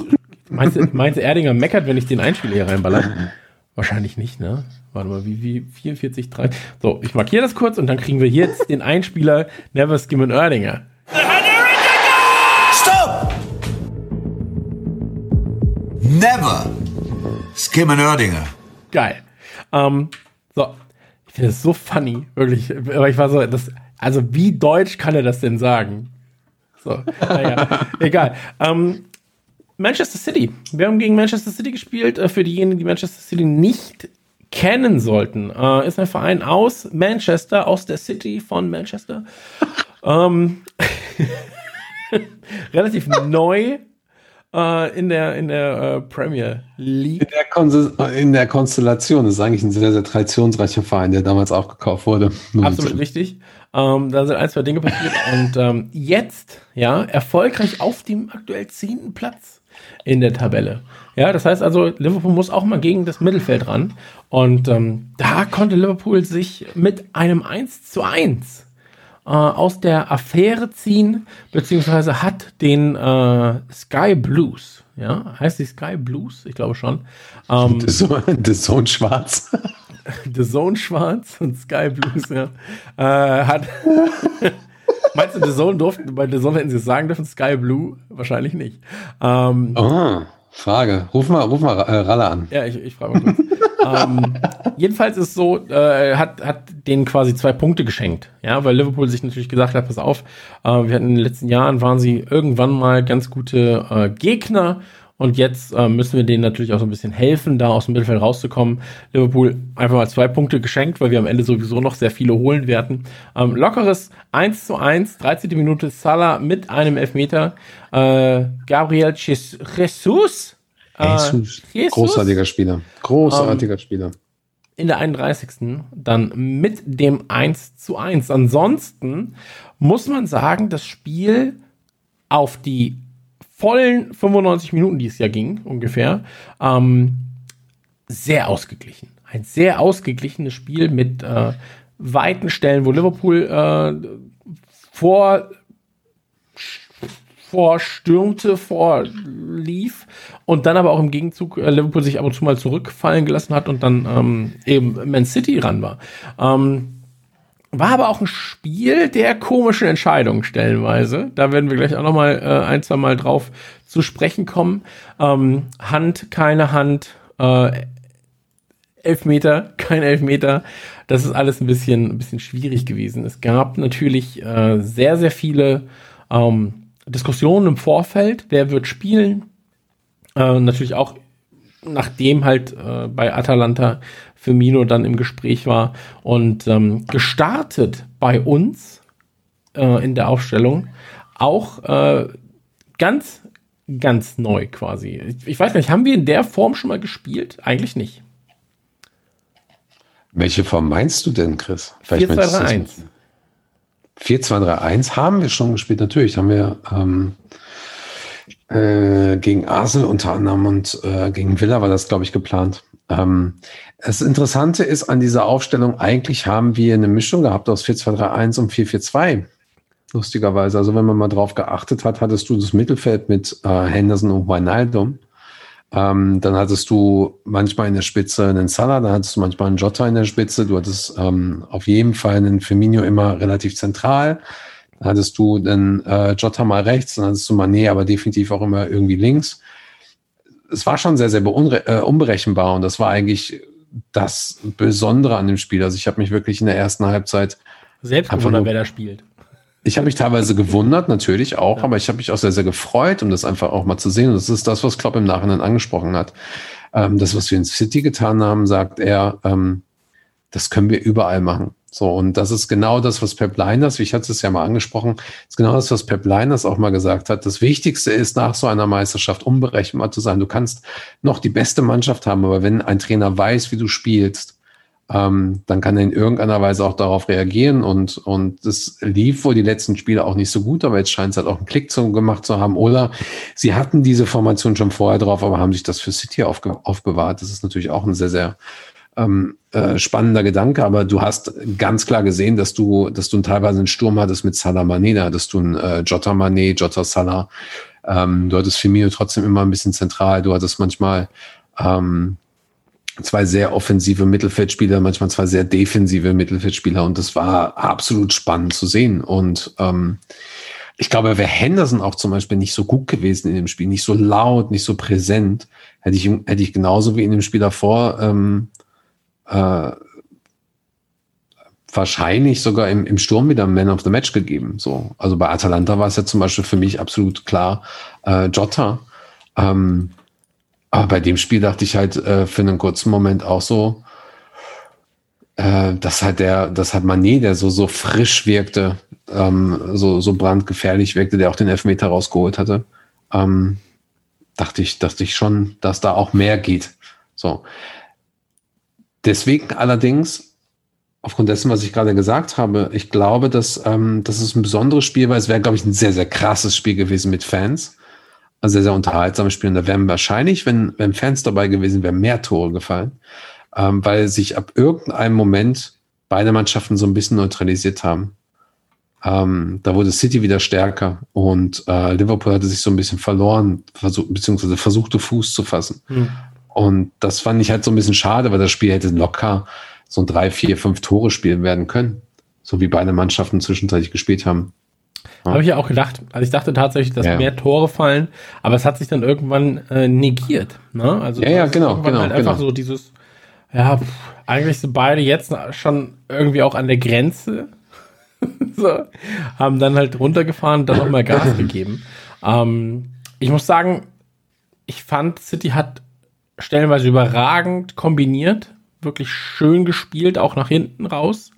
meinst, du, meinst du, Erdinger meckert, wenn ich den Einspieler hier reinballer? [laughs] Wahrscheinlich nicht, ne? Warte mal, wie, wie, 44, 3. So, ich markiere das kurz und dann kriegen wir jetzt den Einspieler Never Skim an Erdinger. Stop! Never Skim an Erdinger. Geil. Ähm, so, ich finde es so funny, wirklich. Aber ich war so, das, also wie deutsch kann er das denn sagen? So, naja, [laughs] egal. Ähm, Manchester City. Wir haben gegen Manchester City gespielt. Äh, für diejenigen, die Manchester City nicht kennen sollten, äh, ist ein Verein aus Manchester, aus der City von Manchester. [laughs] ähm, [laughs] relativ neu äh, in der, in der äh, Premier League. In der, Kon in der Konstellation das ist eigentlich ein sehr, sehr traditionsreicher Verein, der damals auch gekauft wurde. Absolut richtig. Ähm, da sind ein, zwei Dinge passiert [laughs] und ähm, jetzt, ja, erfolgreich auf dem aktuell zehnten Platz in der Tabelle. Ja, das heißt also, Liverpool muss auch mal gegen das Mittelfeld ran. Und ähm, da konnte Liverpool sich mit einem 1 zu 1 äh, aus der Affäre ziehen, beziehungsweise hat den äh, Sky Blues, ja, heißt die Sky Blues? Ich glaube schon. Ähm, [laughs] The Zone Schwarz. [laughs] The Zone Schwarz und Sky Blues, ja. Äh, hat. [laughs] Meinst du, The Zone durften, bei The Zone hätten sie es sagen dürfen, Sky Blue? Wahrscheinlich nicht. Ähm, oh, Frage. Ruf mal, ruf mal äh, Ralle an. Ja, ich, ich frage mal kurz. [laughs] ähm, jedenfalls ist so, äh, hat, hat denen quasi zwei Punkte geschenkt. Ja, weil Liverpool sich natürlich gesagt hat, pass auf, äh, wir hatten in den letzten Jahren, waren sie irgendwann mal ganz gute äh, Gegner und jetzt äh, müssen wir denen natürlich auch so ein bisschen helfen, da aus dem Mittelfeld rauszukommen. Liverpool einfach mal zwei Punkte geschenkt, weil wir am Ende sowieso noch sehr viele holen werden. Ähm, lockeres 1 zu 1, 13. Minute Salah mit einem Elfmeter. Äh, Gabriel Jesus. Äh, Jesus. Jesus. Großartiger Spieler. Großartiger ähm, Spieler. In der 31. dann mit dem 1 zu 1. Ansonsten muss man sagen, das Spiel auf die vollen 95 Minuten, die es ja ging, ungefähr, ähm, sehr ausgeglichen. Ein sehr ausgeglichenes Spiel mit äh, weiten Stellen, wo Liverpool äh, vor vorstürmte, vorlief und dann aber auch im Gegenzug äh, Liverpool sich ab und zu mal zurückfallen gelassen hat und dann ähm, eben Man City ran war. Ähm, war aber auch ein Spiel der komischen Entscheidungen stellenweise. Da werden wir gleich auch noch mal äh, ein, zwei Mal drauf zu sprechen kommen. Ähm, Hand, keine Hand, äh, Elfmeter, kein Elfmeter. Das ist alles ein bisschen, ein bisschen schwierig gewesen. Es gab natürlich äh, sehr, sehr viele ähm, Diskussionen im Vorfeld. Wer wird spielen? Äh, natürlich auch nachdem halt äh, bei Atalanta Firmino dann im Gespräch war. Und ähm, gestartet bei uns äh, in der Aufstellung auch äh, ganz, ganz neu quasi. Ich, ich weiß nicht, haben wir in der Form schon mal gespielt? Eigentlich nicht. Welche Form meinst du denn, Chris? 4-2-3-1. 4-2-3-1 haben wir schon gespielt, natürlich. Haben wir ähm, äh, gegen Arsenal unter anderem und äh, gegen Villa war das, glaube ich, geplant. Ähm, das Interessante ist an dieser Aufstellung, eigentlich haben wir eine Mischung gehabt aus 4-2-3-1 und 4-4-2. Lustigerweise. Also wenn man mal drauf geachtet hat, hattest du das Mittelfeld mit äh, Henderson und Wijnaldum. Ähm, dann hattest du manchmal in der Spitze einen Salah, dann hattest du manchmal einen Jota in der Spitze. Du hattest ähm, auf jeden Fall einen Firmino immer relativ zentral. Dann hattest du dann äh, Jota mal rechts, dann hattest du Mané aber definitiv auch immer irgendwie links. Es war schon sehr, sehr äh, unberechenbar und das war eigentlich das Besondere an dem Spiel. Also ich habe mich wirklich in der ersten Halbzeit selbst gewundert, wer da spielt. Ich habe mich teilweise gewundert, natürlich auch, ja. aber ich habe mich auch sehr, sehr gefreut, um das einfach auch mal zu sehen. Und das ist das, was Klopp im Nachhinein angesprochen hat. Ähm, das, was wir in City getan haben, sagt er, ähm, das können wir überall machen. So, und das ist genau das, was Pep Leiners, ich hatte es ja mal angesprochen, ist genau das, was Pep Leiners auch mal gesagt hat. Das Wichtigste ist, nach so einer Meisterschaft unberechenbar zu sein. Du kannst noch die beste Mannschaft haben, aber wenn ein Trainer weiß, wie du spielst, ähm, dann kann er in irgendeiner Weise auch darauf reagieren und, und das lief wohl die letzten Spiele auch nicht so gut, aber jetzt scheint es halt auch einen Klick zu, gemacht zu haben. Oder sie hatten diese Formation schon vorher drauf, aber haben sich das für City aufge, aufbewahrt. Das ist natürlich auch ein sehr, sehr ähm, äh, spannender Gedanke, aber du hast ganz klar gesehen, dass du, dass du teilweise einen Sturm hattest mit Salah Mané, da hattest du einen äh, Jota Mané, Jota Salah, ähm, du hattest Firmino trotzdem immer ein bisschen zentral, du hattest manchmal ähm, zwei sehr offensive Mittelfeldspieler, manchmal zwei sehr defensive Mittelfeldspieler. Und das war absolut spannend zu sehen. Und ähm, ich glaube, wäre Henderson auch zum Beispiel nicht so gut gewesen in dem Spiel, nicht so laut, nicht so präsent, hätte ich, hätte ich genauso wie in dem Spiel davor ähm, äh, wahrscheinlich sogar im, im Sturm wieder Man of the Match gegeben. So, also bei Atalanta war es ja zum Beispiel für mich absolut klar äh, Jota. Ähm, aber bei dem Spiel dachte ich halt äh, für einen kurzen Moment auch so, äh, dass halt der, das hat Mané, der so so frisch wirkte, ähm, so so brandgefährlich wirkte, der auch den Elfmeter rausgeholt hatte. Ähm, dachte ich, dachte ich schon, dass da auch mehr geht. So. Deswegen allerdings, aufgrund dessen, was ich gerade gesagt habe, ich glaube, dass ähm, das ist ein besonderes Spiel, weil es wäre, glaube ich, ein sehr, sehr krasses Spiel gewesen mit Fans. Ein sehr, sehr unterhaltsames Spiel. Und da wären wahrscheinlich, wenn, wenn Fans dabei gewesen wären, mehr Tore gefallen, ähm, weil sich ab irgendeinem Moment beide Mannschaften so ein bisschen neutralisiert haben. Ähm, da wurde City wieder stärker und äh, Liverpool hatte sich so ein bisschen verloren, versuch, beziehungsweise versuchte Fuß zu fassen. Hm. Und das fand ich halt so ein bisschen schade, weil das Spiel hätte locker so ein drei, vier, fünf Tore spielen werden können. So wie beide Mannschaften zwischenzeitlich gespielt haben. Ja. Habe ich ja auch gedacht. Also ich dachte tatsächlich, dass ja. mehr Tore fallen, aber es hat sich dann irgendwann äh, negiert. Ne? Also ja, ja, genau, genau, halt einfach genau. so dieses, ja, pff, eigentlich sind beide jetzt schon irgendwie auch an der Grenze. [laughs] so, haben dann halt runtergefahren, dann nochmal Gas [laughs] gegeben. Ähm, ich muss sagen, ich fand, City hat stellenweise überragend kombiniert, wirklich schön gespielt, auch nach hinten raus.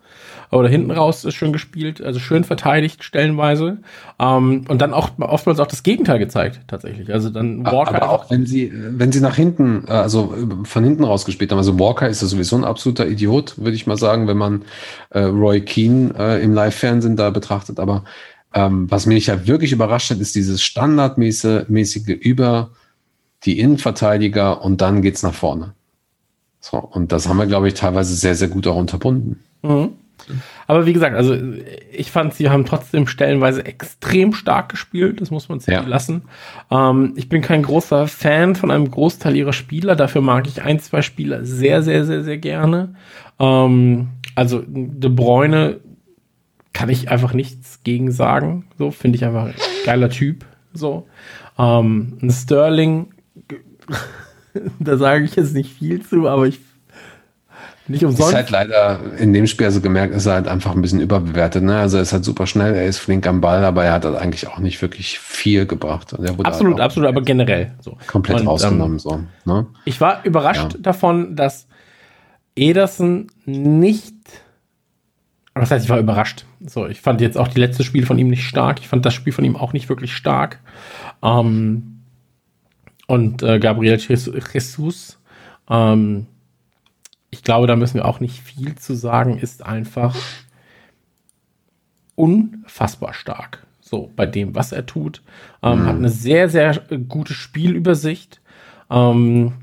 Oder hinten raus ist schön gespielt, also schön verteidigt stellenweise. Ähm, und dann auch oftmals auch das Gegenteil gezeigt, tatsächlich. Also dann Walker. Aber auch wenn sie, wenn sie nach hinten, äh, also von hinten raus gespielt haben. Also Walker ist ja sowieso ein absoluter Idiot, würde ich mal sagen, wenn man äh, Roy Keane äh, im Live-Fernsehen da betrachtet. Aber ähm, was mich ja wirklich überrascht hat, ist dieses standardmäßige über die Innenverteidiger und dann geht's nach vorne. So, und das haben wir, glaube ich, teilweise sehr, sehr gut auch unterbunden. Mhm. Aber wie gesagt, also ich fand, sie haben trotzdem stellenweise extrem stark gespielt, das muss man sich ja. lassen. Ähm, ich bin kein großer Fan von einem Großteil ihrer Spieler, dafür mag ich ein, zwei Spieler sehr, sehr, sehr, sehr gerne. Ähm, also De Bruyne kann ich einfach nichts gegen sagen, so finde ich einfach ein geiler Typ, so. Ähm, ein Sterling [laughs] da sage ich jetzt nicht viel zu, aber ich nicht umsonst. Ist halt leider in dem Spiel also gemerkt, ist er halt einfach ein bisschen überbewertet. Ne? Also er ist halt super schnell, er ist flink am Ball, aber er hat halt eigentlich auch nicht wirklich viel gebracht. absolut, halt absolut, aber generell so. Komplett Und, rausgenommen. Ähm, so, ne? Ich war überrascht ja. davon, dass Ederson nicht. Was heißt, ich war überrascht. So, ich fand jetzt auch die letzte Spiel von ihm nicht stark. Ich fand das Spiel von ihm auch nicht wirklich stark. Ähm, und äh, Gabriel Jesus. Ähm, ich glaube, da müssen wir auch nicht viel zu sagen, ist einfach unfassbar stark. So, bei dem, was er tut. Ähm, mhm. Hat eine sehr, sehr gute Spielübersicht. Ähm,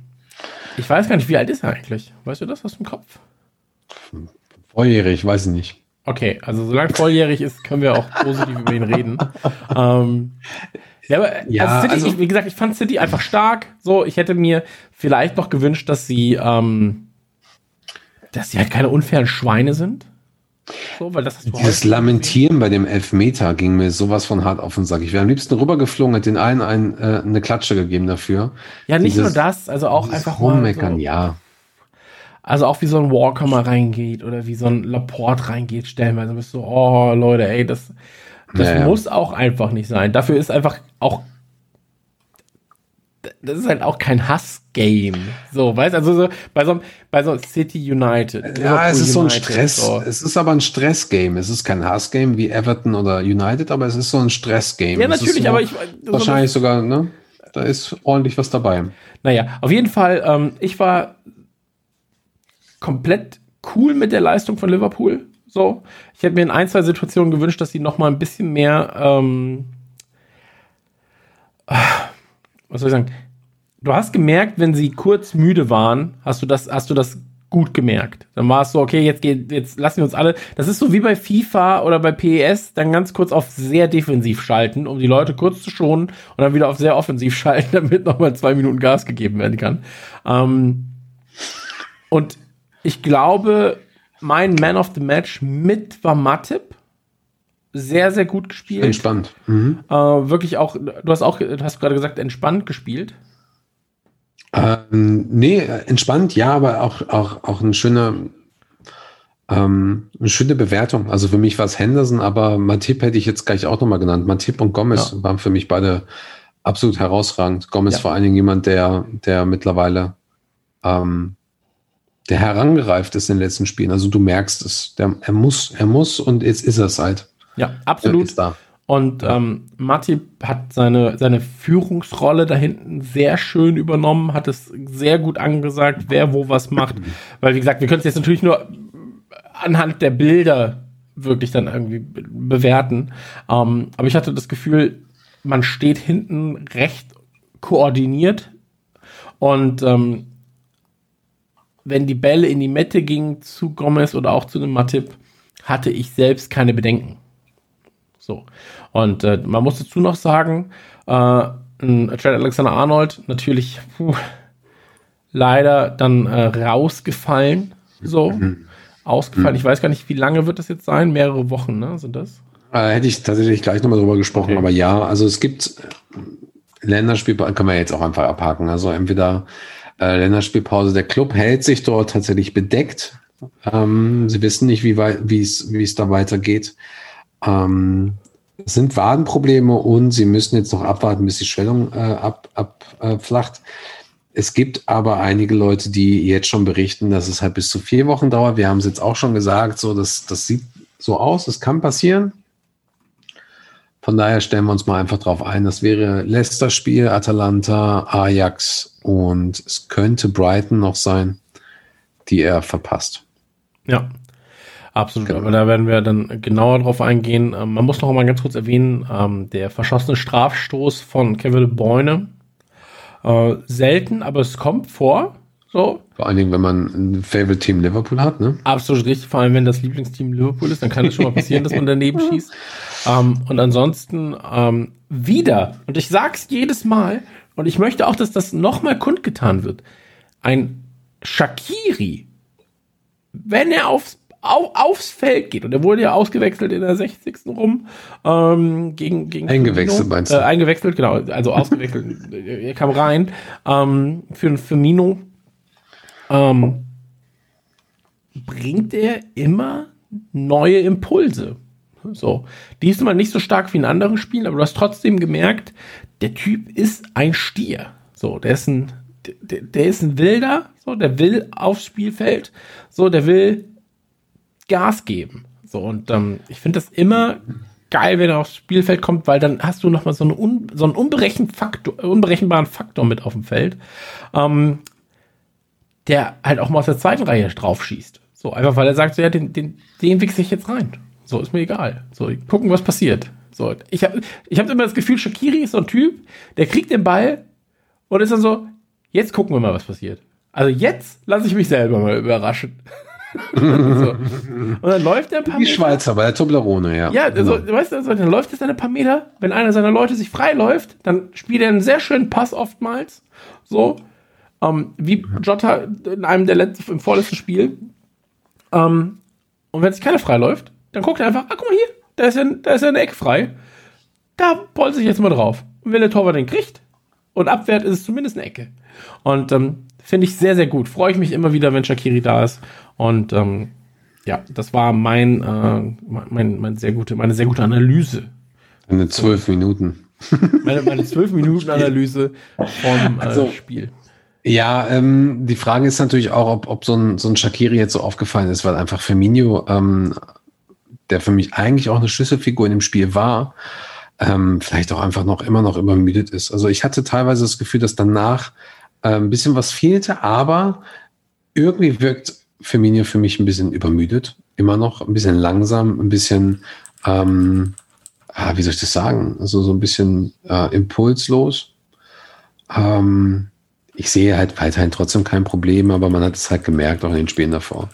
ich weiß gar nicht, wie alt ist er eigentlich? Weißt du das aus dem Kopf? Volljährig, weiß ich nicht. Okay, also solange volljährig ist, können wir auch positiv über ihn reden. [laughs] ähm, ja, aber ja, also City, also, ich, wie gesagt, ich fand City einfach stark. So, ich hätte mir vielleicht noch gewünscht, dass sie, ähm, dass sie halt keine unfairen Schweine sind. So, weil das Dieses Lamentieren bei dem Elfmeter ging mir sowas von hart auf den Sack. Ich wäre am liebsten rübergeflogen, hätte den allen ein, äh, eine Klatsche gegeben dafür. Ja, nicht dieses, nur das, also auch einfach rummeckern, so, ja. Also auch wie so ein Walker mal reingeht oder wie so ein Laporte reingeht, stellenweise bist du so, oh Leute, ey, das, das ja, muss auch einfach nicht sein. Dafür ist einfach auch das ist halt auch kein Hass-Game. So, weißt also so, bei so, bei so City United. Ja, es ist so ein Stress. So. Es ist aber ein Stress-Game. Es ist kein Hass-Game wie Everton oder United, aber es ist so ein Stress-Game. Ja, natürlich, so, aber ich. Wahrscheinlich so sogar, ne? Da ist ordentlich was dabei. Naja, auf jeden Fall, ähm, ich war komplett cool mit der Leistung von Liverpool. So, ich hätte mir in ein, zwei Situationen gewünscht, dass sie noch mal ein bisschen mehr, ähm, was soll ich sagen? Du hast gemerkt, wenn sie kurz müde waren, hast du das, hast du das gut gemerkt. Dann war es so, okay, jetzt geht, jetzt lassen wir uns alle. Das ist so wie bei FIFA oder bei PES, dann ganz kurz auf sehr defensiv schalten, um die Leute kurz zu schonen und dann wieder auf sehr offensiv [laughs] schalten, damit nochmal zwei Minuten Gas gegeben werden kann. Ähm, und ich glaube, mein Man of the Match mit war Matip. Sehr, sehr gut gespielt. Entspannt. Mhm. Äh, wirklich auch, du hast auch, du hast gerade gesagt, entspannt gespielt. Ähm, nee, entspannt, ja, aber auch, auch, auch eine schöne, ähm, eine schöne Bewertung. Also für mich war es Henderson, aber Matip hätte ich jetzt gleich auch nochmal genannt. Matip und Gomez ja. waren für mich beide absolut herausragend. Gomez ja. vor allen Dingen jemand, der, der mittlerweile ähm, der herangereift ist in den letzten Spielen. Also du merkst es, der, er muss, er muss und jetzt ist er es halt. Ja, absolut. Und ähm, Matip hat seine, seine Führungsrolle da hinten sehr schön übernommen, hat es sehr gut angesagt, wer wo was macht. [clears throat] Weil, wie gesagt, wir können es jetzt natürlich nur anhand der Bilder wirklich dann irgendwie be- bewerten. Ähm, aber ich hatte das Gefühl, man steht hinten recht koordiniert und ähm, wenn die Bälle in die Mitte gingen zu Gomez oder auch zu dem Matip, hatte ich selbst keine Bedenken. So. Und äh, man muss dazu noch sagen, äh, Trent Alexander Arnold natürlich puh, leider dann äh, rausgefallen. So. [laughs] Ausgefallen. Ich weiß gar nicht, wie lange wird das jetzt sein? Mehrere Wochen, ne? Sind das? Äh, hätte ich tatsächlich gleich nochmal drüber gesprochen, Okay. aber ja, also es gibt Länderspiel, kann man jetzt auch einfach abhaken. Also entweder äh, Länderspielpause, der Club hält sich dort tatsächlich bedeckt. Ähm, sie wissen nicht, wie es, da weitergeht. Ähm, es sind Wadenprobleme und sie müssen jetzt noch abwarten, bis die Schwellung äh, ab, abflacht. Es gibt aber einige Leute, die jetzt schon berichten, dass es halt bis zu vier Wochen dauert. Wir haben es jetzt auch schon gesagt, so das, das sieht so aus, es kann passieren. Von daher stellen wir uns mal einfach drauf ein. Das wäre Leicester-Spiel, Atalanta, Ajax und es könnte Brighton noch sein, die er verpasst. Ja. Absolut, Genau. aber da werden wir dann genauer drauf eingehen. Ähm, man muss noch mal ganz kurz erwähnen, ähm, der verschossene Strafstoß von Kevin De Bruyne. Äh, selten, aber es kommt vor. So, Vor allen Dingen, wenn man ein Favorite-Team Liverpool hat, ne? absolut richtig, vor allem wenn das Lieblingsteam Liverpool ist, dann kann es schon mal passieren, dass man daneben [laughs] schießt. Ähm, und ansonsten ähm, wieder, und ich sag's jedes Mal, und ich möchte auch, dass das nochmal kundgetan wird, ein Shakiri, wenn er aufs, au, aufs Feld geht, und er wurde ja ausgewechselt in der 60. rum, ähm, gegen, gegen Eingewechselt, Firmino, meinst du? Äh, eingewechselt, genau, also ausgewechselt, [laughs] er kam rein, ähm, für, für Mino, ähm, bringt er immer neue Impulse. So. Diesmal nicht so stark wie in anderen Spielen, aber du hast trotzdem gemerkt, der Typ ist ein Stier. So, der ist ein, der, der ist ein Wilder, so, der will aufs Spielfeld, so, der will Gas geben. So, und ähm, ich finde das immer geil, wenn er aufs Spielfeld kommt, weil dann hast du nochmal so, eine un, so einen unberechen Faktor, unberechenbaren Faktor mit auf dem Feld, ähm, der halt auch mal aus der zweiten Reihe drauf schießt. So, einfach weil er sagt, so, ja, den, den, den wichse ich jetzt rein. So, ist mir egal. So, gucken, was passiert. So, ich habe ich hab immer das Gefühl, Shakiri ist so ein Typ, der kriegt den Ball und ist dann so, jetzt gucken wir mal, was passiert. Also jetzt lasse ich mich selber mal überraschen. [laughs] so. Und dann läuft er ein paar Die Meter. Schweizer bei der Toblerone, ja. Ja, also, weißt du, also, dann läuft es ein paar Meter. Wenn einer seiner Leute sich frei läuft, dann spielt er einen sehr schönen Pass oftmals. So, ähm, wie Jota in einem der letzten, im vorletzten Spiel. Ähm, und wenn sich keiner frei läuft, dann guckt er einfach, ah, guck mal hier, da ist ja, da ist ja eine Ecke frei. Da polze ich jetzt mal drauf. Und wenn der Torwart den kriegt und abwehrt, ist es zumindest eine Ecke. Und ähm, finde ich sehr, sehr gut. Freue ich mich immer wieder, wenn Shakiri da ist. Und ähm, ja, das war mein, äh, mein, mein sehr gute, meine sehr gute Analyse. Eine zwölf Minuten. Meine, meine 12 [laughs] Minuten Analyse vom äh, Also- Spiel. Ja, ähm, die Frage ist natürlich auch, ob, ob so, ein, so ein Shakiri jetzt so aufgefallen ist, weil einfach Firmino, ähm, der für mich eigentlich auch eine Schlüsselfigur in dem Spiel war, ähm, vielleicht auch einfach noch immer noch übermüdet ist. Also ich hatte teilweise das Gefühl, dass danach äh, ein bisschen was fehlte, aber irgendwie wirkt Firmino für mich ein bisschen übermüdet, immer noch ein bisschen langsam, ein bisschen, ähm, ah, wie soll ich das sagen? Also so ein bisschen äh, impulslos. Ähm, ich sehe halt weiterhin trotzdem kein Problem, aber man hat es halt gemerkt, auch in den Spielen davor.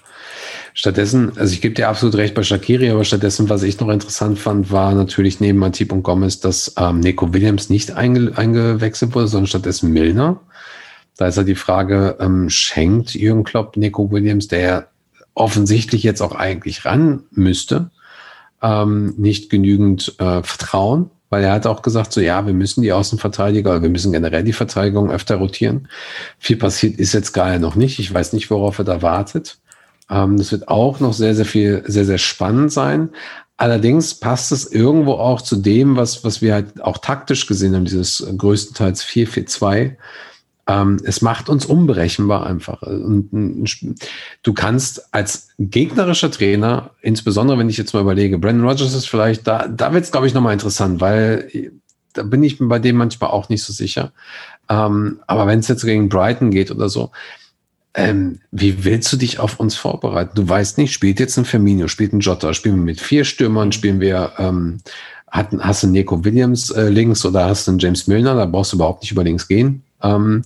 Stattdessen, also ich gebe dir absolut recht bei Shakiri, aber stattdessen, was ich noch interessant fand, war natürlich neben Matip und Gomez, dass ähm, Nico Williams nicht einge eingewechselt wurde, sondern stattdessen Milner. Da ist ja die Frage, ähm, schenkt Jürgen Klopp Nico Williams, der offensichtlich jetzt auch eigentlich ran müsste, ähm, nicht genügend äh, Vertrauen, weil er hat auch gesagt, so ja, wir müssen die Außenverteidiger, wir müssen generell die Verteidigung öfter rotieren. Viel passiert ist jetzt gerade noch nicht. Ich weiß nicht, worauf er da wartet. Ähm, das wird auch noch sehr, sehr viel, sehr, sehr spannend sein. Allerdings passt es irgendwo auch zu dem, was, was wir halt auch taktisch gesehen haben, dieses größtenteils 4-4-2. Ähm, es macht uns unberechenbar einfach. Und du kannst als gegnerischer Trainer, insbesondere wenn ich jetzt mal überlege, Brandon Rogers ist vielleicht, da, da wird es, glaube ich, nochmal interessant, weil da bin ich bei dem manchmal auch nicht so sicher. Ähm, aber wenn es jetzt gegen Brighton geht oder so, ähm, wie willst du dich auf uns vorbereiten? Du weißt nicht, spielt jetzt ein Firmino, spielt ein Jota, spielen wir mit vier Stürmern, spielen wir, ähm, hat, hast du einen Nico Williams äh, links oder hast du einen James Milner, da brauchst du überhaupt nicht über links gehen. Ähm,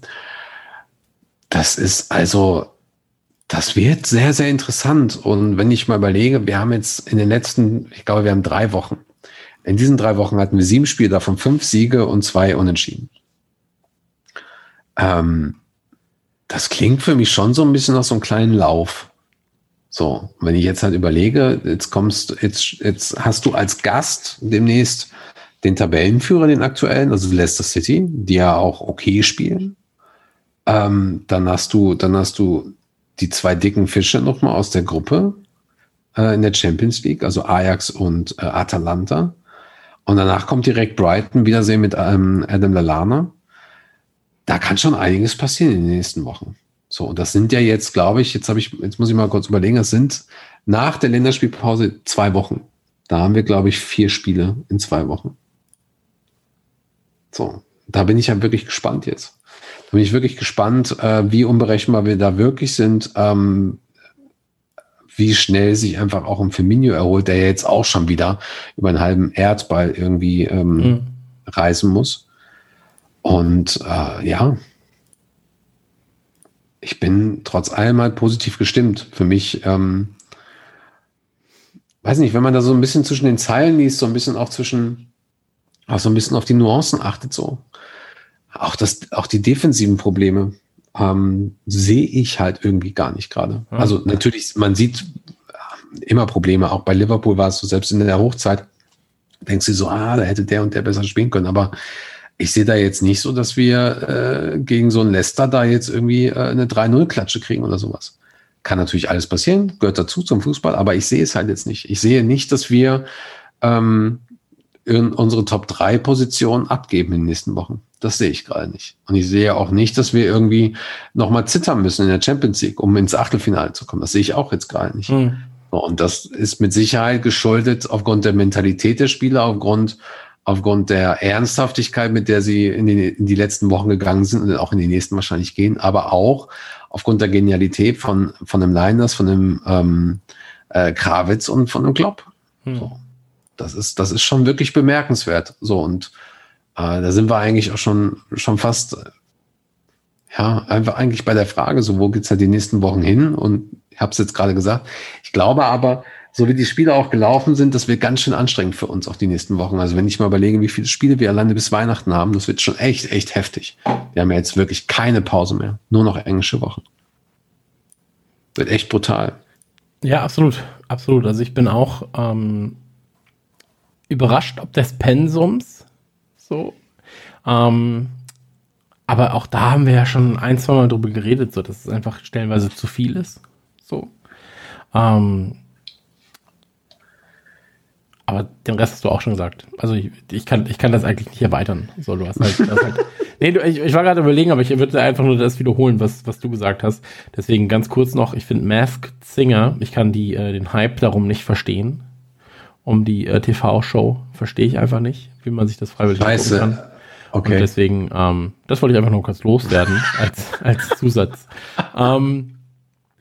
das ist also, das wird sehr, sehr interessant. Und wenn ich mal überlege, wir haben jetzt in den letzten, ich glaube, wir haben drei Wochen. In diesen drei Wochen hatten wir sieben Spiele, davon fünf Siege und zwei Unentschieden. Ähm, das klingt für mich schon so ein bisschen nach so einem kleinen Lauf. So, wenn ich jetzt halt überlege, jetzt kommst, jetzt, jetzt hast du als Gast demnächst den Tabellenführer, den aktuellen, also Leicester City, die ja auch okay spielen. Ähm, dann hast du, dann hast du die zwei dicken Fische nochmal aus der Gruppe äh, in der Champions League, also Ajax und äh, Atalanta. Und danach kommt direkt Brighton, Wiedersehen mit ähm, Adam Lallana. Da kann schon einiges passieren in den nächsten Wochen. So, und das sind ja jetzt, glaube ich, jetzt habe ich, jetzt muss ich mal kurz überlegen, es sind nach der Länderspielpause zwei Wochen. Da haben wir, glaube ich, vier Spiele in zwei Wochen. So, da bin ich ja wirklich gespannt jetzt. Da bin ich wirklich gespannt, äh, wie unberechenbar wir da wirklich sind, ähm, wie schnell sich einfach auch ein Firmino erholt, der jetzt auch schon wieder über einen halben Erdball irgendwie ähm, Mhm. reisen muss. Und äh, ja, ich bin trotz allem halt positiv gestimmt. Für mich, ähm, weiß nicht, wenn man da so ein bisschen zwischen den Zeilen liest, so ein bisschen auch zwischen, auch so ein bisschen auf die Nuancen achtet, so. Auch das, auch die defensiven Probleme ähm, sehe ich halt irgendwie gar nicht gerade. Ja. Also natürlich, man sieht äh, immer Probleme. Auch bei Liverpool war es so, selbst in der Hochzeit, denkst du so, ah, da hätte der und der besser spielen können. Aber ich sehe da jetzt nicht so, dass wir äh, gegen so ein Leicester da jetzt irgendwie äh, eine 3-0-Klatsche kriegen oder sowas. Kann natürlich alles passieren, gehört dazu zum Fußball, aber ich sehe es halt jetzt nicht. Ich sehe nicht, dass wir ähm, in unsere Top-3-Position abgeben in den nächsten Wochen. Das sehe ich gerade nicht. Und ich sehe auch nicht, dass wir irgendwie nochmal zittern müssen in der Champions League, um ins Achtelfinale zu kommen. Das sehe ich auch jetzt gerade nicht. Mhm. Und das ist mit Sicherheit geschuldet aufgrund der Mentalität der Spieler, aufgrund, aufgrund der Ernsthaftigkeit, mit der sie in die, in die letzten Wochen gegangen sind und auch in die nächsten wahrscheinlich gehen, aber auch aufgrund der Genialität von, von dem Leiners, von dem ähm, äh, Krawitz und von dem Klopp. Mhm. So. Das ist, das ist schon wirklich bemerkenswert. So, und äh, da sind wir eigentlich auch schon, schon fast, ja, einfach eigentlich bei der Frage, so, wo geht's halt die nächsten Wochen hin? Und ich habe es jetzt gerade gesagt. Ich glaube aber, so wie die Spiele auch gelaufen sind, das wird ganz schön anstrengend für uns auch die nächsten Wochen. Also wenn ich mal überlege, wie viele Spiele wir alleine bis Weihnachten haben, das wird schon echt, echt heftig. Wir haben ja jetzt wirklich keine Pause mehr. Nur noch englische Wochen. Wird echt brutal. Ja, absolut. Absolut. Also ich bin auch ähm, überrascht, ob des Pensums so. Ähm, aber auch da haben wir ja schon ein, zwei Mal drüber geredet, so dass es einfach stellenweise zu viel ist. So. Ähm, aber den Rest hast du auch schon gesagt. Also ich, ich, kann, ich kann das eigentlich nicht erweitern. So, du hast halt, du hast halt [laughs] nee, du, ich, ich war gerade überlegen, aber ich würde einfach nur das wiederholen, was, was du gesagt hast. Deswegen ganz kurz noch, ich finde Masked Singer, ich kann die, äh, den Hype darum nicht verstehen. Um die äh, TV-Show verstehe ich einfach nicht, wie man sich das freiwillig Scheiße. kann. Und Okay. deswegen, ähm, das wollte ich einfach nur kurz loswerden [laughs] als, als Zusatz. ähm,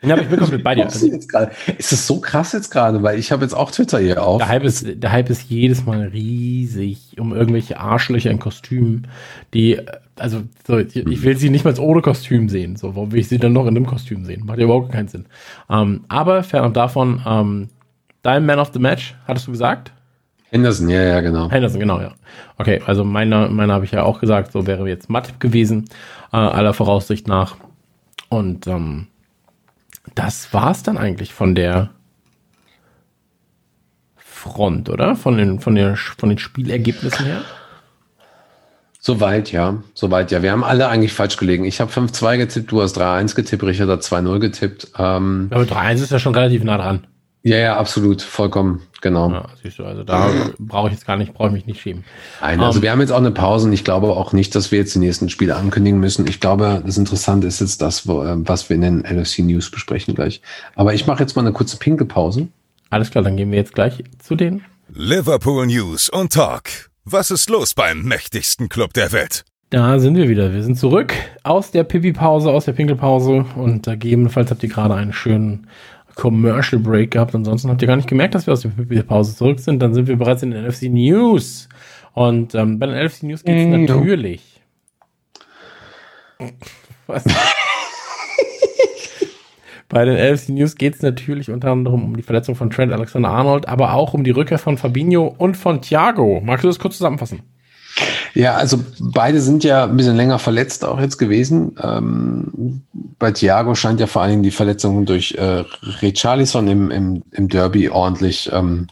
ja, aber ich bin komplett bei dir. Ist es so krass jetzt gerade? Weil ich habe jetzt auch Twitter hier auf. Der Hype, ist, der Hype ist jedes Mal riesig um irgendwelche Arschlöcher in Kostümen, die, also so, ich will sie nicht mal ohne Kostüm sehen. So, warum will ich sie dann noch in einem Kostüm sehen? Macht ja überhaupt keinen Sinn. Ähm, aber fernab davon, ähm, dein Man of the Match, hattest du gesagt? Henderson, ja, ja, genau. Henderson, genau, ja. Okay, also meine, meine habe ich ja auch gesagt, so wäre jetzt Matip gewesen, äh, aller Voraussicht nach. Und ähm, das war's dann eigentlich von der Front, oder? Von den, von der, von den Spielergebnissen her? Soweit, ja. Soweit, ja. Wir haben alle eigentlich falsch gelegen. Ich habe 5-2 getippt, du hast 3-1 getippt, Richard hat 2-0 getippt. Ähm, Aber 3-1 ist ja schon relativ nah dran. Ja, ja, absolut, vollkommen, genau. Ja, siehst du, also da [clears throat] brauche ich jetzt gar nicht, brauche ich mich nicht schämen. Nein, also Ähm, wir haben jetzt auch eine Pause und ich glaube auch nicht, dass wir jetzt die nächsten Spiele ankündigen müssen. Ich glaube, das Interessante ist jetzt das, wo, äh, was wir in den LFC News besprechen gleich. Aber ich mache jetzt mal eine kurze Pinkelpause. Alles klar, dann gehen wir jetzt gleich zu den. Liverpool News und Talk. Was ist los beim mächtigsten Club der Welt? Da sind wir wieder. Wir sind zurück aus der Pipi-Pause, aus der Pinkelpause und äh, gegebenenfalls habt ihr gerade einen schönen Commercial Break gehabt. Ansonsten habt ihr gar nicht gemerkt, dass wir aus der Pipi-Pause zurück sind. Dann sind wir bereits in den NFC News. Und ähm, bei den NFC News geht es Mhm. natürlich. Was? [laughs] Bei den NFC News geht es natürlich unter anderem um die Verletzung von Trent Alexander-Arnold, aber auch um die Rückkehr von Fabinho und von Thiago. Magst du das kurz zusammenfassen? Ja, also beide sind ja ein bisschen länger verletzt auch jetzt gewesen. Ähm, bei Thiago scheint ja vor allen Dingen die Verletzung durch äh, Richarlison im, im, im Derby ordentlich ähm,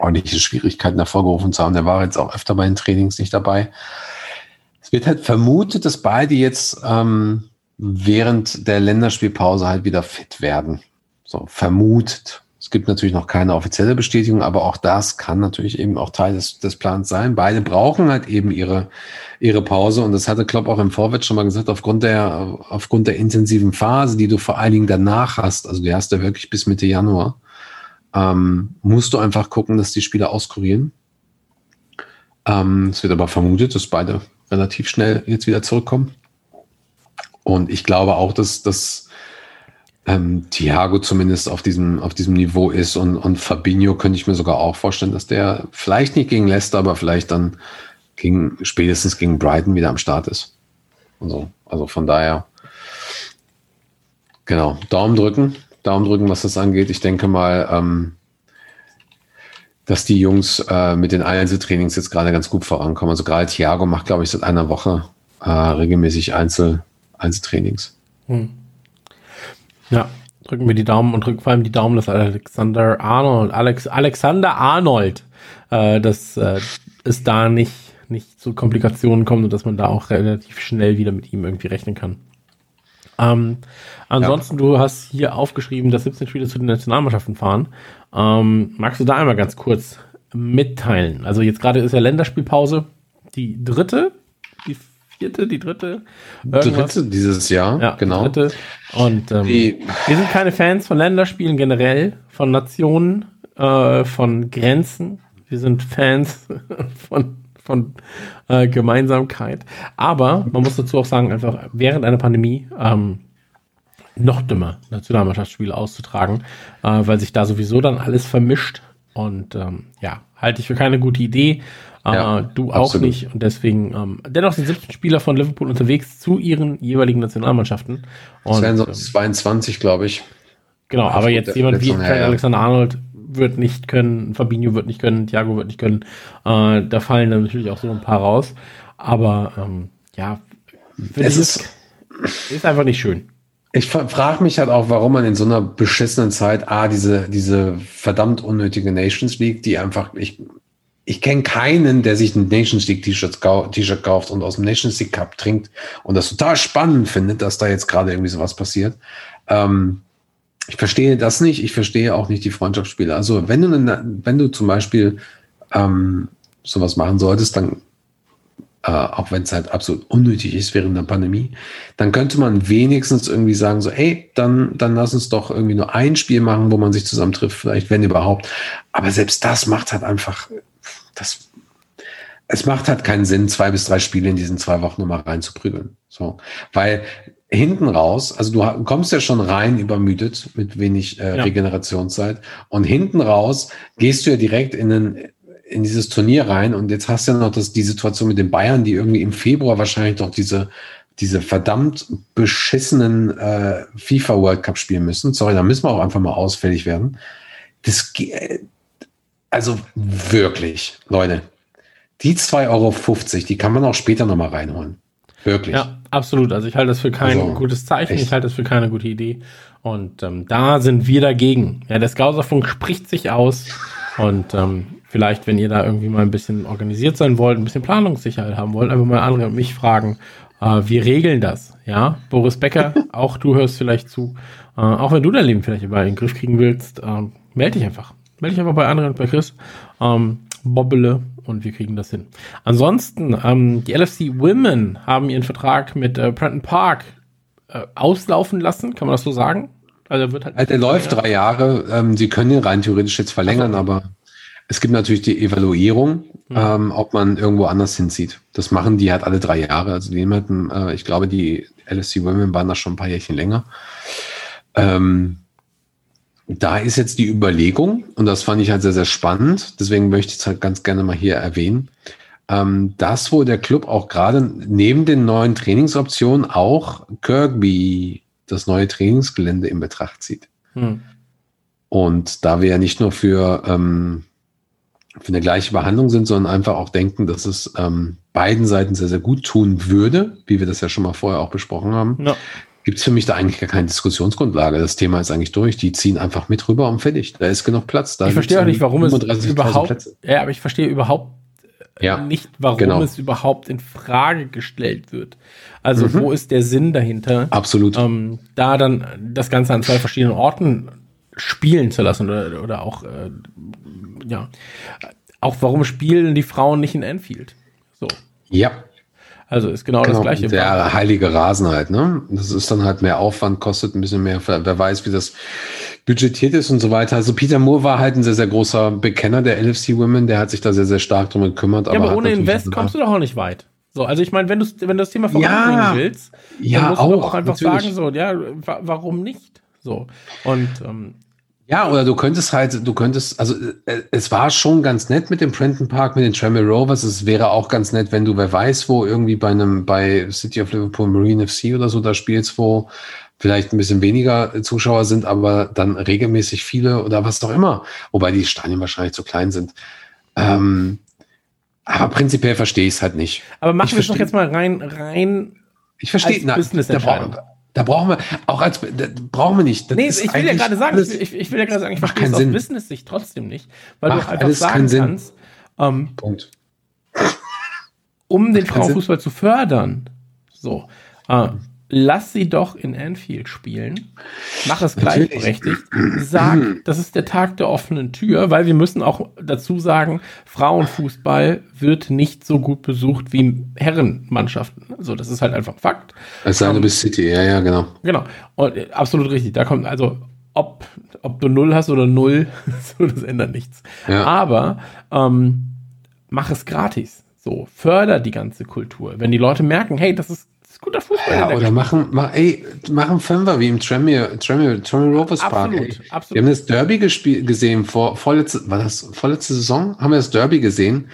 ordentliche Schwierigkeiten hervorgerufen zu haben. Der war jetzt auch öfter bei den Trainings nicht dabei. Es wird halt vermutet, dass beide jetzt ähm, während der Länderspielpause halt wieder fit werden. So vermutet. Gibt natürlich noch keine offizielle Bestätigung, aber auch das kann natürlich eben auch Teil des, des Plans sein. Beide brauchen halt eben ihre, ihre Pause und das hatte Klopp auch im Vorwärts schon mal gesagt, aufgrund der, aufgrund der intensiven Phase, die du vor allen Dingen danach hast, also die hast du wirklich bis Mitte Januar, ähm, musst du einfach gucken, dass die Spieler auskurieren. Ähm, es wird aber vermutet, dass beide relativ schnell jetzt wieder zurückkommen. Und ich glaube auch, dass, dass ähm, Thiago zumindest auf diesem, auf diesem Niveau ist und, und Fabinho könnte ich mir sogar auch vorstellen, dass der vielleicht nicht gegen Leicester, aber vielleicht dann gegen, spätestens gegen Brighton wieder am Start ist. Also, also von daher, genau, Daumen drücken, Daumen drücken, was das angeht. Ich denke mal, ähm, dass die Jungs äh, mit den Einzeltrainings jetzt gerade ganz gut vorankommen. Also gerade Thiago macht, glaube ich, seit einer Woche äh, regelmäßig Einzel, Einzeltrainings. Ja, drücken wir die Daumen und drücken vor allem die Daumen, dass Alexander Arnold, Alex, Alexander Arnold, äh, dass äh, es da nicht, nicht zu Komplikationen kommt und dass man da auch relativ schnell wieder mit ihm irgendwie rechnen kann. Ähm, ansonsten, du hast hier aufgeschrieben, dass 17 Spieler zu den Nationalmannschaften fahren. Ähm, magst du da einmal ganz kurz mitteilen? Also jetzt gerade ist ja Länderspielpause, die dritte, die vierte, die dritte. Irgendwas. Dritte dieses Jahr, Ja, genau. dritte. Und ähm, Die- wir sind keine Fans von Länderspielen generell, von Nationen, äh, von Grenzen. Wir sind Fans [laughs] von, von äh, Gemeinsamkeit. Aber man muss dazu auch sagen, einfach während einer Pandemie ähm, noch dümmer Nationalmannschaftsspiele auszutragen, äh, weil sich da sowieso dann alles vermischt. Und ähm, ja, halte ich für keine gute Idee. Ja, du auch absolut. nicht. Und deswegen, ähm, dennoch sind 17 Spieler von Liverpool unterwegs zu ihren jeweiligen Nationalmannschaften. Und, wären so ähm, 22, glaube ich. genau, aber jetzt jemand wie Verletzung, ja. Alexander Arnold wird nicht können, Fabinho wird nicht können, Thiago wird nicht können. Äh, da fallen dann natürlich auch so ein paar raus. Aber ähm, ja, Es ist, ist einfach nicht schön. ich frage mich halt auch, warum man in so einer beschissenen Zeit, ah, diese, diese verdammt unnötige Nations League, die einfach, ich, ich kenne keinen, der sich ein Nations League T-Shirt kauft und aus dem Nations League Cup trinkt und das total spannend findet, dass da jetzt gerade irgendwie sowas passiert. Ähm, ich verstehe das nicht. Ich verstehe auch nicht die Freundschaftsspiele. Also wenn du, wenn du zum Beispiel ähm, sowas machen solltest, dann äh, auch wenn es halt absolut unnötig ist während der Pandemie, dann könnte man wenigstens irgendwie sagen, so, hey, dann, dann lass uns doch irgendwie nur ein Spiel machen, wo man sich zusammen trifft, vielleicht, wenn überhaupt. Aber selbst das macht halt einfach, das, es macht halt keinen Sinn, zwei bis drei Spiele in diesen zwei Wochen nochmal reinzuprügeln. So, weil hinten raus, also du kommst ja schon rein übermüdet mit wenig äh, Ja. Regenerationszeit und hinten raus gehst du ja direkt in den in dieses Turnier rein und jetzt hast du ja noch das, die Situation mit den Bayern, die irgendwie im Februar wahrscheinlich doch diese, diese verdammt beschissenen äh, FIFA World Cup spielen müssen. Sorry, da müssen wir auch einfach mal ausfällig werden. Das, also wirklich, Leute, die 2,50 Euro, die kann man auch später nochmal reinholen. Wirklich. Ja, absolut. Also ich halte das für kein Also, gutes Zeichen. echt. Ich halte das für keine gute Idee. Und ähm, da sind wir dagegen. Ja, der Skauserfunk spricht sich aus. Und ähm, vielleicht, wenn ihr da irgendwie mal ein bisschen organisiert sein wollt, ein bisschen Planungssicherheit haben wollt, einfach mal andere und mich fragen. Äh, wir regeln das. Ja, Boris Becker, [laughs] auch du hörst vielleicht zu. Äh, auch wenn du dein Leben vielleicht über in den Griff kriegen willst, äh, melde dich einfach. Melde dich einfach bei anderen und bei Chris. Ähm, Bobbele und wir kriegen das hin. Ansonsten, ähm, die LFC Women haben ihren Vertrag mit äh, Prenton Park äh, auslaufen lassen, kann man das so sagen? Also er wird halt. halt der läuft drei Jahre. Ähm, sie können ihn rein theoretisch jetzt verlängern, also. aber es gibt natürlich die Evaluierung, mhm. ähm, ob man irgendwo anders hinzieht. Das machen die halt alle drei Jahre. Also die hatten, äh, ich glaube, die LSC Women waren da schon ein paar Jährchen länger. Ähm, da ist jetzt die Überlegung, und das fand ich halt sehr, sehr spannend, deswegen möchte ich es halt ganz gerne mal hier erwähnen, ähm, dass wo der Club auch gerade neben den neuen Trainingsoptionen auch Kirkby, das neue Trainingsgelände in Betracht zieht. Hm. Und da wir ja nicht nur für, ähm, für eine gleiche Behandlung sind, sondern einfach auch denken, dass es ähm, beiden Seiten sehr, sehr gut tun würde, wie wir das ja schon mal vorher auch besprochen haben, ja gibt es für mich da eigentlich gar keine Diskussionsgrundlage. Das Thema ist eigentlich durch. Die ziehen einfach mit rüber und fertig. Da ist genug Platz. Da ich verstehe auch nicht, warum es überhaupt, Plätze. ja, aber ich verstehe überhaupt äh, ja, nicht, warum genau. es überhaupt in Frage gestellt wird. Also mhm. wo ist der Sinn dahinter? Absolut. Ähm, da dann das Ganze an zwei verschiedenen Orten spielen zu lassen oder, oder auch, äh, ja, auch warum spielen die Frauen nicht in Enfield? So. Ja, also ist genau, genau das gleiche. Der heilige Rasen halt, ne? Das ist dann halt mehr Aufwand, kostet ein bisschen mehr. Wer weiß, wie das budgetiert ist und so weiter. Also Peter Moore war halt ein sehr, sehr großer Bekenner der LFC Women, der hat sich da sehr, sehr stark drum gekümmert. Ja, aber, aber ohne Invest kommst du doch auch nicht weit. So, also ich meine, wenn du wenn du das Thema voranbringen ja, willst, ja, dann musst auch, du auch einfach natürlich. sagen, so, ja, warum nicht? So. Und ähm, ja, oder du könntest halt, du könntest, also äh, es war schon ganz nett mit dem Prenton Park, mit den Tremel Rovers. Es wäre auch ganz nett, wenn du, wer weiß, wo irgendwie bei einem, bei City of Liverpool Marine FC oder so da spielst, wo vielleicht ein bisschen weniger Zuschauer sind, aber dann regelmäßig viele oder was doch immer. Wobei die Stadien wahrscheinlich zu klein sind. Ähm, aber prinzipiell verstehe ich es halt nicht. Aber machen wir es doch jetzt mal rein, rein. Ich verstehe, na, Business da brauchen wir, auch als, brauchen wir nicht. Das nee, ich will ja gerade sagen, alles, ich, ich, will ja gerade sagen, ich verstehe es aus Business-Sicht trotzdem nicht, weil macht du einfach sagen kannst, ähm, Punkt. um den Frauenfußball zu fördern, so, äh, lass sie doch in Anfield spielen. Mach es gleichberechtigt. Sag, [clears throat] das ist der Tag der offenen Tür, weil wir müssen auch dazu sagen, Frauenfußball wird nicht so gut besucht wie Herrenmannschaften. Also das ist halt einfach Fakt. Es sei denn, bis City, ja, ja, genau. Genau. Und äh, absolut richtig. Da kommt also ob, ob du null hast oder null, [laughs] so, das ändert nichts. Ja. Aber ähm, mach es gratis. So, förder die ganze Kultur. Wenn die Leute merken, hey, das ist guter Fußball. Ja, oder machen, mach, ey, machen Fünfer wie im Tremere, Tremere, Tremere Rovers Park. Absolut, absolut. Wir haben das Derby gespielt, gesehen vor, vorletzte, war das vorletzte Saison? Haben wir das Derby gesehen?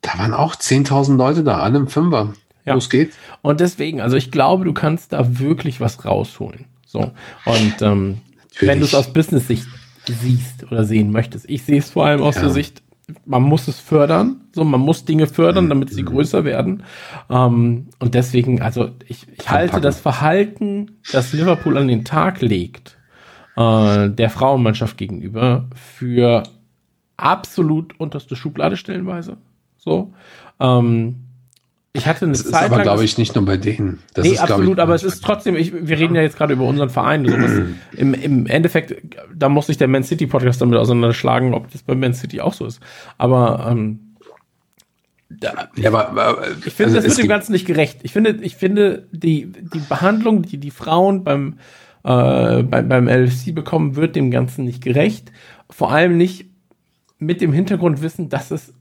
Da waren auch 10.000 Leute da, alle im Fünfer. Ja. Los geht's. Und deswegen, also ich glaube, du kannst da wirklich was rausholen. So. Und ähm, wenn du es aus Business-Sicht siehst oder sehen möchtest. Ich sehe es vor allem aus ja. der Sicht, man muss es fördern, so man muss Dinge fördern, damit sie mhm. größer werden. Ähm, und deswegen, also ich, ich halte das Verhalten, das Liverpool an den Tag legt, äh, der Frauenmannschaft gegenüber, für absolut unterste Schublade stellenweise. So. Ähm, ich hatte eine das Zeit ist aber, glaube ich, nicht nur bei denen. Das nee, ist, absolut, ich, aber es ist trotzdem, ich, wir reden ja jetzt gerade über unseren Verein. So [clears throat] im, Im Endeffekt, da muss sich der Man City Podcast damit auseinanderschlagen, ob das bei Man City auch so ist. Aber ähm, da, ja, aber, aber ich finde, also das wird dem Ganzen nicht gerecht. Ich finde, ich finde, die, die Behandlung, die die Frauen beim, äh, beim, beim LFC bekommen, wird dem Ganzen nicht gerecht. Vor allem nicht mit dem Hintergrundwissen, dass es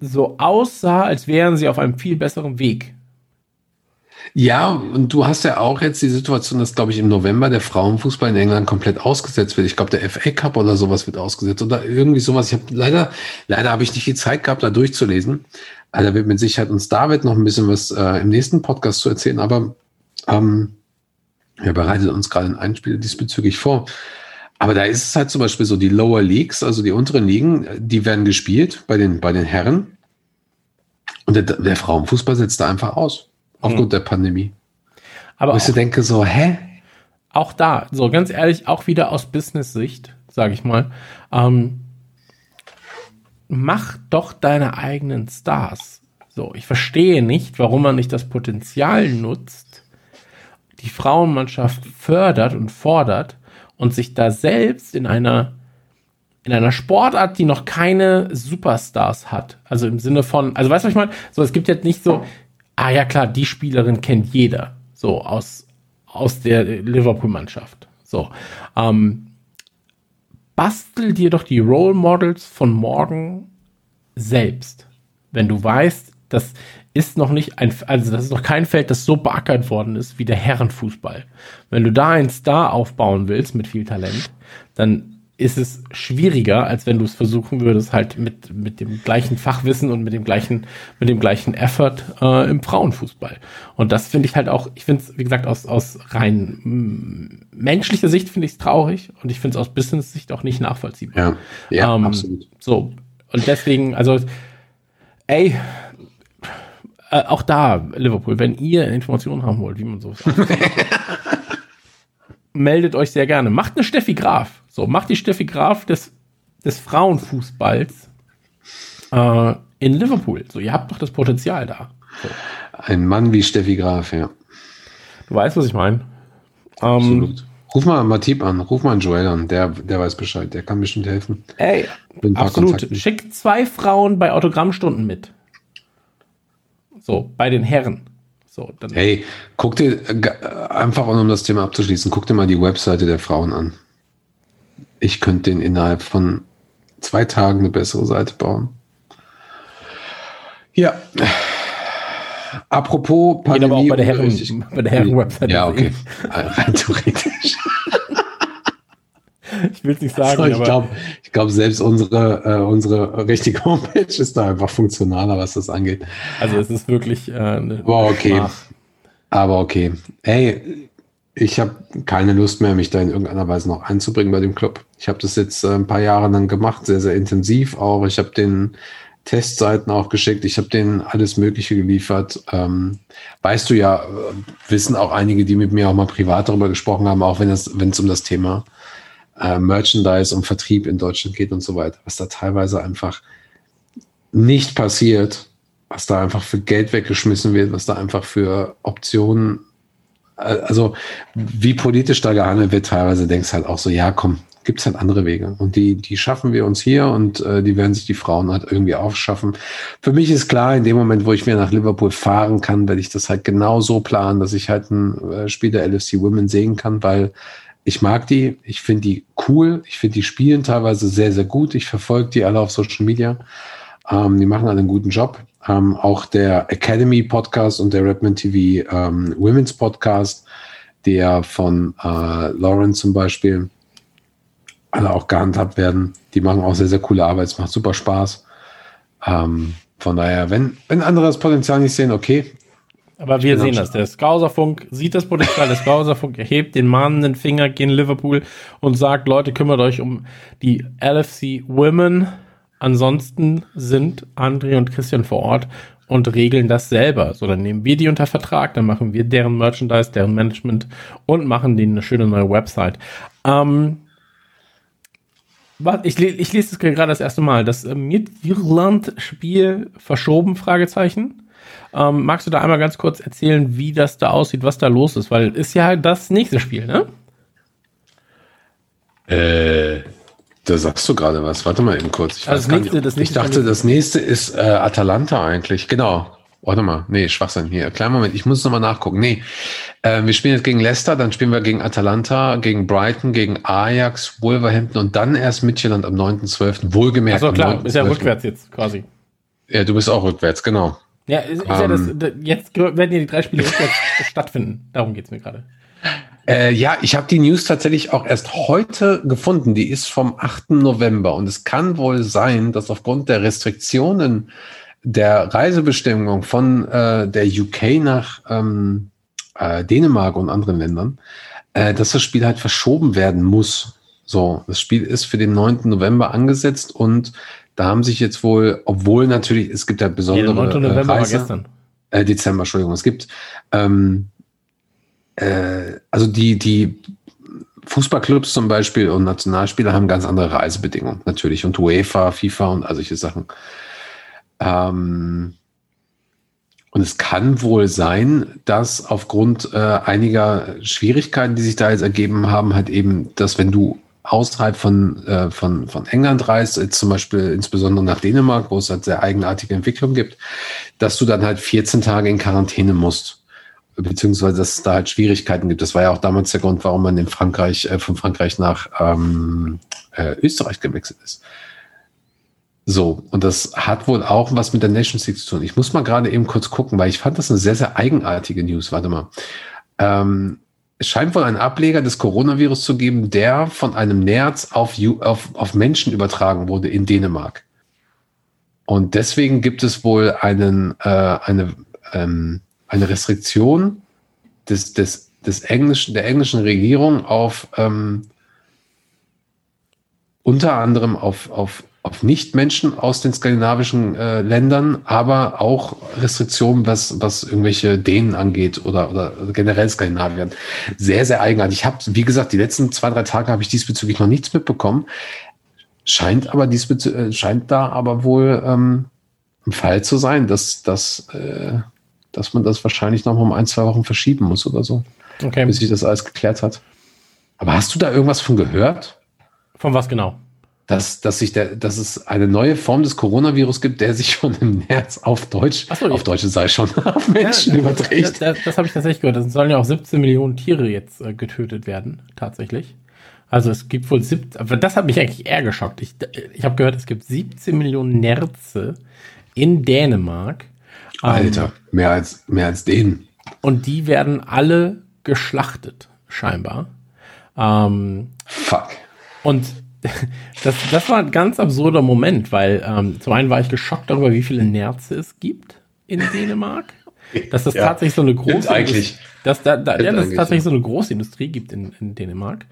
so aussah, als wären sie auf einem viel besseren Weg. Ja, und du hast ja auch jetzt die Situation, dass, glaube ich, im November der Frauenfußball in England komplett ausgesetzt wird. Ich glaube, der FA Cup oder sowas wird ausgesetzt oder irgendwie sowas. Ich habe leider, leider habe ich nicht die Zeit gehabt, da durchzulesen. Also, da wird mit Sicherheit uns David noch ein bisschen was äh, im nächsten Podcast zu erzählen, aber ähm, er bereitet uns gerade ein Einspiel diesbezüglich vor. Aber da ist es halt zum Beispiel so, die Lower Leagues, also die unteren Ligen, die werden gespielt bei den, bei den Herren. Und der, der Frauenfußball setzt da einfach aus. Aufgrund hm. der Pandemie. Aber Wo ich so denke, so, hä? Auch da, so ganz ehrlich, auch wieder aus Business-Sicht, sage ich mal, ähm, mach doch deine eigenen Stars. So, ich verstehe nicht, warum man nicht das Potenzial nutzt, die Frauenmannschaft fördert und fordert und sich da selbst in einer in einer Sportart, die noch keine Superstars hat. Also im Sinne von, also weißt du, was ich meine? So, es gibt jetzt nicht so, ah ja klar, die Spielerin kennt jeder. So aus, aus der Liverpool-Mannschaft. So. Ähm, bastel dir doch die Role Models von morgen selbst. Wenn du weißt, das ist noch nicht ein, also das ist noch kein Feld, das so beackert worden ist wie der Herrenfußball. Wenn du da einen Star aufbauen willst mit viel Talent, dann ist es schwieriger, als wenn du es versuchen würdest, halt mit, mit dem gleichen Fachwissen und mit dem gleichen, mit dem gleichen Effort äh, im Frauenfußball. Und das finde ich halt auch, ich finde es, wie gesagt, aus, aus rein mm, menschlicher Sicht finde ich es traurig und ich finde es aus Business-Sicht auch nicht nachvollziehbar. Ja, ja Ähm, absolut. So. Und deswegen, also, ey, äh, auch da, Liverpool, wenn ihr Informationen haben wollt, wie man sowas [laughs] meldet euch sehr gerne. Macht eine Steffi Graf. So, macht die Steffi Graf des, des Frauenfußballs äh, in Liverpool. So, ihr habt doch das Potenzial da. So. Ein Mann wie Steffi Graf, ja. Du weißt, was ich meine. Ähm, Absolut. Ruf mal Matip an, ruf mal einen Joel an, der, der weiß Bescheid, der kann bestimmt helfen. ey, absolut. Kontakten. Schickt zwei Frauen bei Autogrammstunden mit. So, bei den Herren. So, dann Hey, guck dir, äh, einfach um das Thema abzuschließen, guck dir mal die Webseite der Frauen an. Ich könnte den innerhalb von zwei Tagen eine bessere Seite bauen. Ja. Apropos geht aber auch bei der Herren, bei der Herren-Website. Ja, okay. [laughs] Rein theoretisch. Ich will es nicht sagen, So, ich aber glaube, glaub, selbst unsere, äh, unsere richtige Homepage ist da einfach funktionaler, was das angeht. also es ist wirklich äh, eine Boah, okay. Schmach. Aber okay. Ey, ich habe keine Lust mehr, mich da in irgendeiner Weise noch einzubringen bei dem Club. Ich habe das jetzt äh, ein paar Jahre lang gemacht, sehr, sehr intensiv auch. Ich habe den Testseiten auch geschickt. Ich habe denen alles Mögliche geliefert. Ähm, weißt du ja, äh, wissen auch einige, die mit mir auch mal privat darüber gesprochen haben, auch wenn es wenn es um das Thema äh, Merchandise und Vertrieb in Deutschland geht und so weiter, was da teilweise einfach nicht passiert, was da einfach für Geld weggeschmissen wird, was da einfach für Optionen, äh, also wie politisch da gehandelt wird, teilweise denkst halt auch so, ja, komm, gibt's halt andere Wege. Und die, die schaffen wir uns hier und äh, die werden sich die Frauen halt irgendwie aufschaffen. Für mich ist klar, in dem Moment, wo ich wieder nach Liverpool fahren kann, werde ich das halt genau so planen, dass ich halt ein äh, Spiel der LFC Women sehen kann, weil ich mag die, ich finde die cool, ich finde die spielen teilweise sehr, sehr gut. Ich verfolge die alle auf Social Media. Ähm, die machen alle einen guten Job. Ähm, auch der Academy Podcast und der Redman TV ähm, Women's Podcast, der von äh, Lauren zum Beispiel, alle auch gehandhabt werden. Die machen auch sehr, sehr coole Arbeit. Es macht super Spaß. Ähm, von daher, wenn, wenn andere das Potenzial nicht sehen, okay. Aber wir sehen das. Der Skauserfunk sieht das Potenzial. Der Skauserfunk erhebt den mahnenden Finger gegen Liverpool und sagt, Leute, kümmert euch um die LFC Women. Ansonsten sind André und Christian vor Ort und regeln das selber. So, dann nehmen wir die unter Vertrag, dann machen wir deren Merchandise, deren Management und machen denen eine schöne neue Website. Ähm, was, ich, ich lese es gerade das erste Mal. Das äh, Midtjylland-Spiel verschoben, Fragezeichen. Ähm, magst du da einmal ganz kurz erzählen, wie das da aussieht, was da los ist? Weil ist ja das nächste Spiel, ne? Äh, da sagst du gerade was. Warte mal eben kurz. Ich, Also das nächste- das ich dachte, das nächste ist äh, Atalanta eigentlich. Genau. Warte mal. Nee, Schwachsinn hier. Kleinen Moment. Ich muss nochmal nachgucken. Nee. Äh, wir spielen jetzt gegen Leicester, dann spielen wir gegen Atalanta, gegen Brighton, gegen Ajax, Wolverhampton und dann erst Midtjylland am 9.12. Wohlgemerkt. Am klar, ist ja 9.12.. rückwärts jetzt quasi. Ja, du bist auch rückwärts, genau. Ja, ist, ist ja das, Ähm. jetzt werden ja die drei Spiele [laughs] stattfinden. Darum geht's mir gerade. Äh, ja, ich habe die News tatsächlich auch erst heute gefunden. Die ist vom 8. November. Und es kann wohl sein, dass aufgrund der Restriktionen der Reisebestimmung von äh, der UK nach ähm, äh, Dänemark und anderen Ländern, äh, dass das Spiel halt verschoben werden muss. So, das Spiel ist für den 9. November angesetzt und da haben sich jetzt wohl, obwohl natürlich, es gibt ja besondere der 9. äh, November war Reise- gestern. äh, Dezember, Entschuldigung. Es gibt ähm, äh, also die, die Fußballclubs zum Beispiel und Nationalspieler haben ganz andere Reisebedingungen natürlich und UEFA, FIFA und all solche Sachen. Ähm, und es kann wohl sein, dass aufgrund äh, einiger Schwierigkeiten, die sich da jetzt ergeben haben, halt eben, dass wenn du außerhalb von, äh, von, von England reist, jetzt zum Beispiel insbesondere nach Dänemark, wo es halt sehr eigenartige Entwicklung gibt, dass du dann halt 14 Tage in Quarantäne musst. Beziehungsweise, dass es da halt Schwierigkeiten gibt. Das war ja auch damals der Grund, warum man in Frankreich, äh, von Frankreich nach ähm, äh, Österreich gewechselt ist. So, und das hat wohl auch was mit der Nations League zu tun. Ich muss mal gerade eben kurz gucken, weil ich fand das eine sehr, sehr eigenartige News. Warte mal. Ähm, es scheint wohl einen Ableger des Coronavirus zu geben, der von einem Nerz auf, auf, auf Menschen übertragen wurde in Dänemark. Und deswegen gibt es wohl einen, äh, eine, ähm, eine Restriktion des, des, des englischen, der englischen Regierung auf ähm, unter anderem auf, auf auf Nicht-Menschen aus den skandinavischen äh, Ländern, aber auch Restriktionen, was, was irgendwelche Dänen angeht oder, oder generell Skandinavien. Sehr, sehr eigenartig. Ich habe, wie gesagt, die letzten zwei, drei Tage habe ich diesbezüglich noch nichts mitbekommen. Scheint aber diesbezüglich, äh, scheint da aber wohl ähm, ein Fall zu sein, dass, dass, äh, dass man das wahrscheinlich noch mal um ein, zwei Wochen verschieben muss oder so. Okay. Bis sich das alles geklärt hat. Aber hast du da irgendwas von gehört? Von was genau? Dass, dass, sich der, dass es eine neue Form des Coronavirus gibt, der sich von dem März auf Deutsch, so, auf Deutsche sei schon, [laughs] auf Menschen ja, überträgt. Das, das, das habe ich tatsächlich gehört. Es sollen ja auch 17 Millionen Tiere jetzt äh, getötet werden, tatsächlich. Also es gibt wohl 17, aber das hat mich eigentlich eher geschockt. Ich, ich habe gehört, es gibt 17 Millionen Nerze in Dänemark. Alter, ähm, mehr als, mehr als denen. Und die werden alle geschlachtet, scheinbar. Ähm, Fuck. Und [laughs] das, das war ein ganz absurder Moment, weil ähm, zum einen war ich geschockt darüber, wie viele Nerze es gibt in Dänemark. Dass das ja, tatsächlich so eine große eigentlich. Dass da, da ja, dass es tatsächlich so eine große Industrie gibt in, in Dänemark.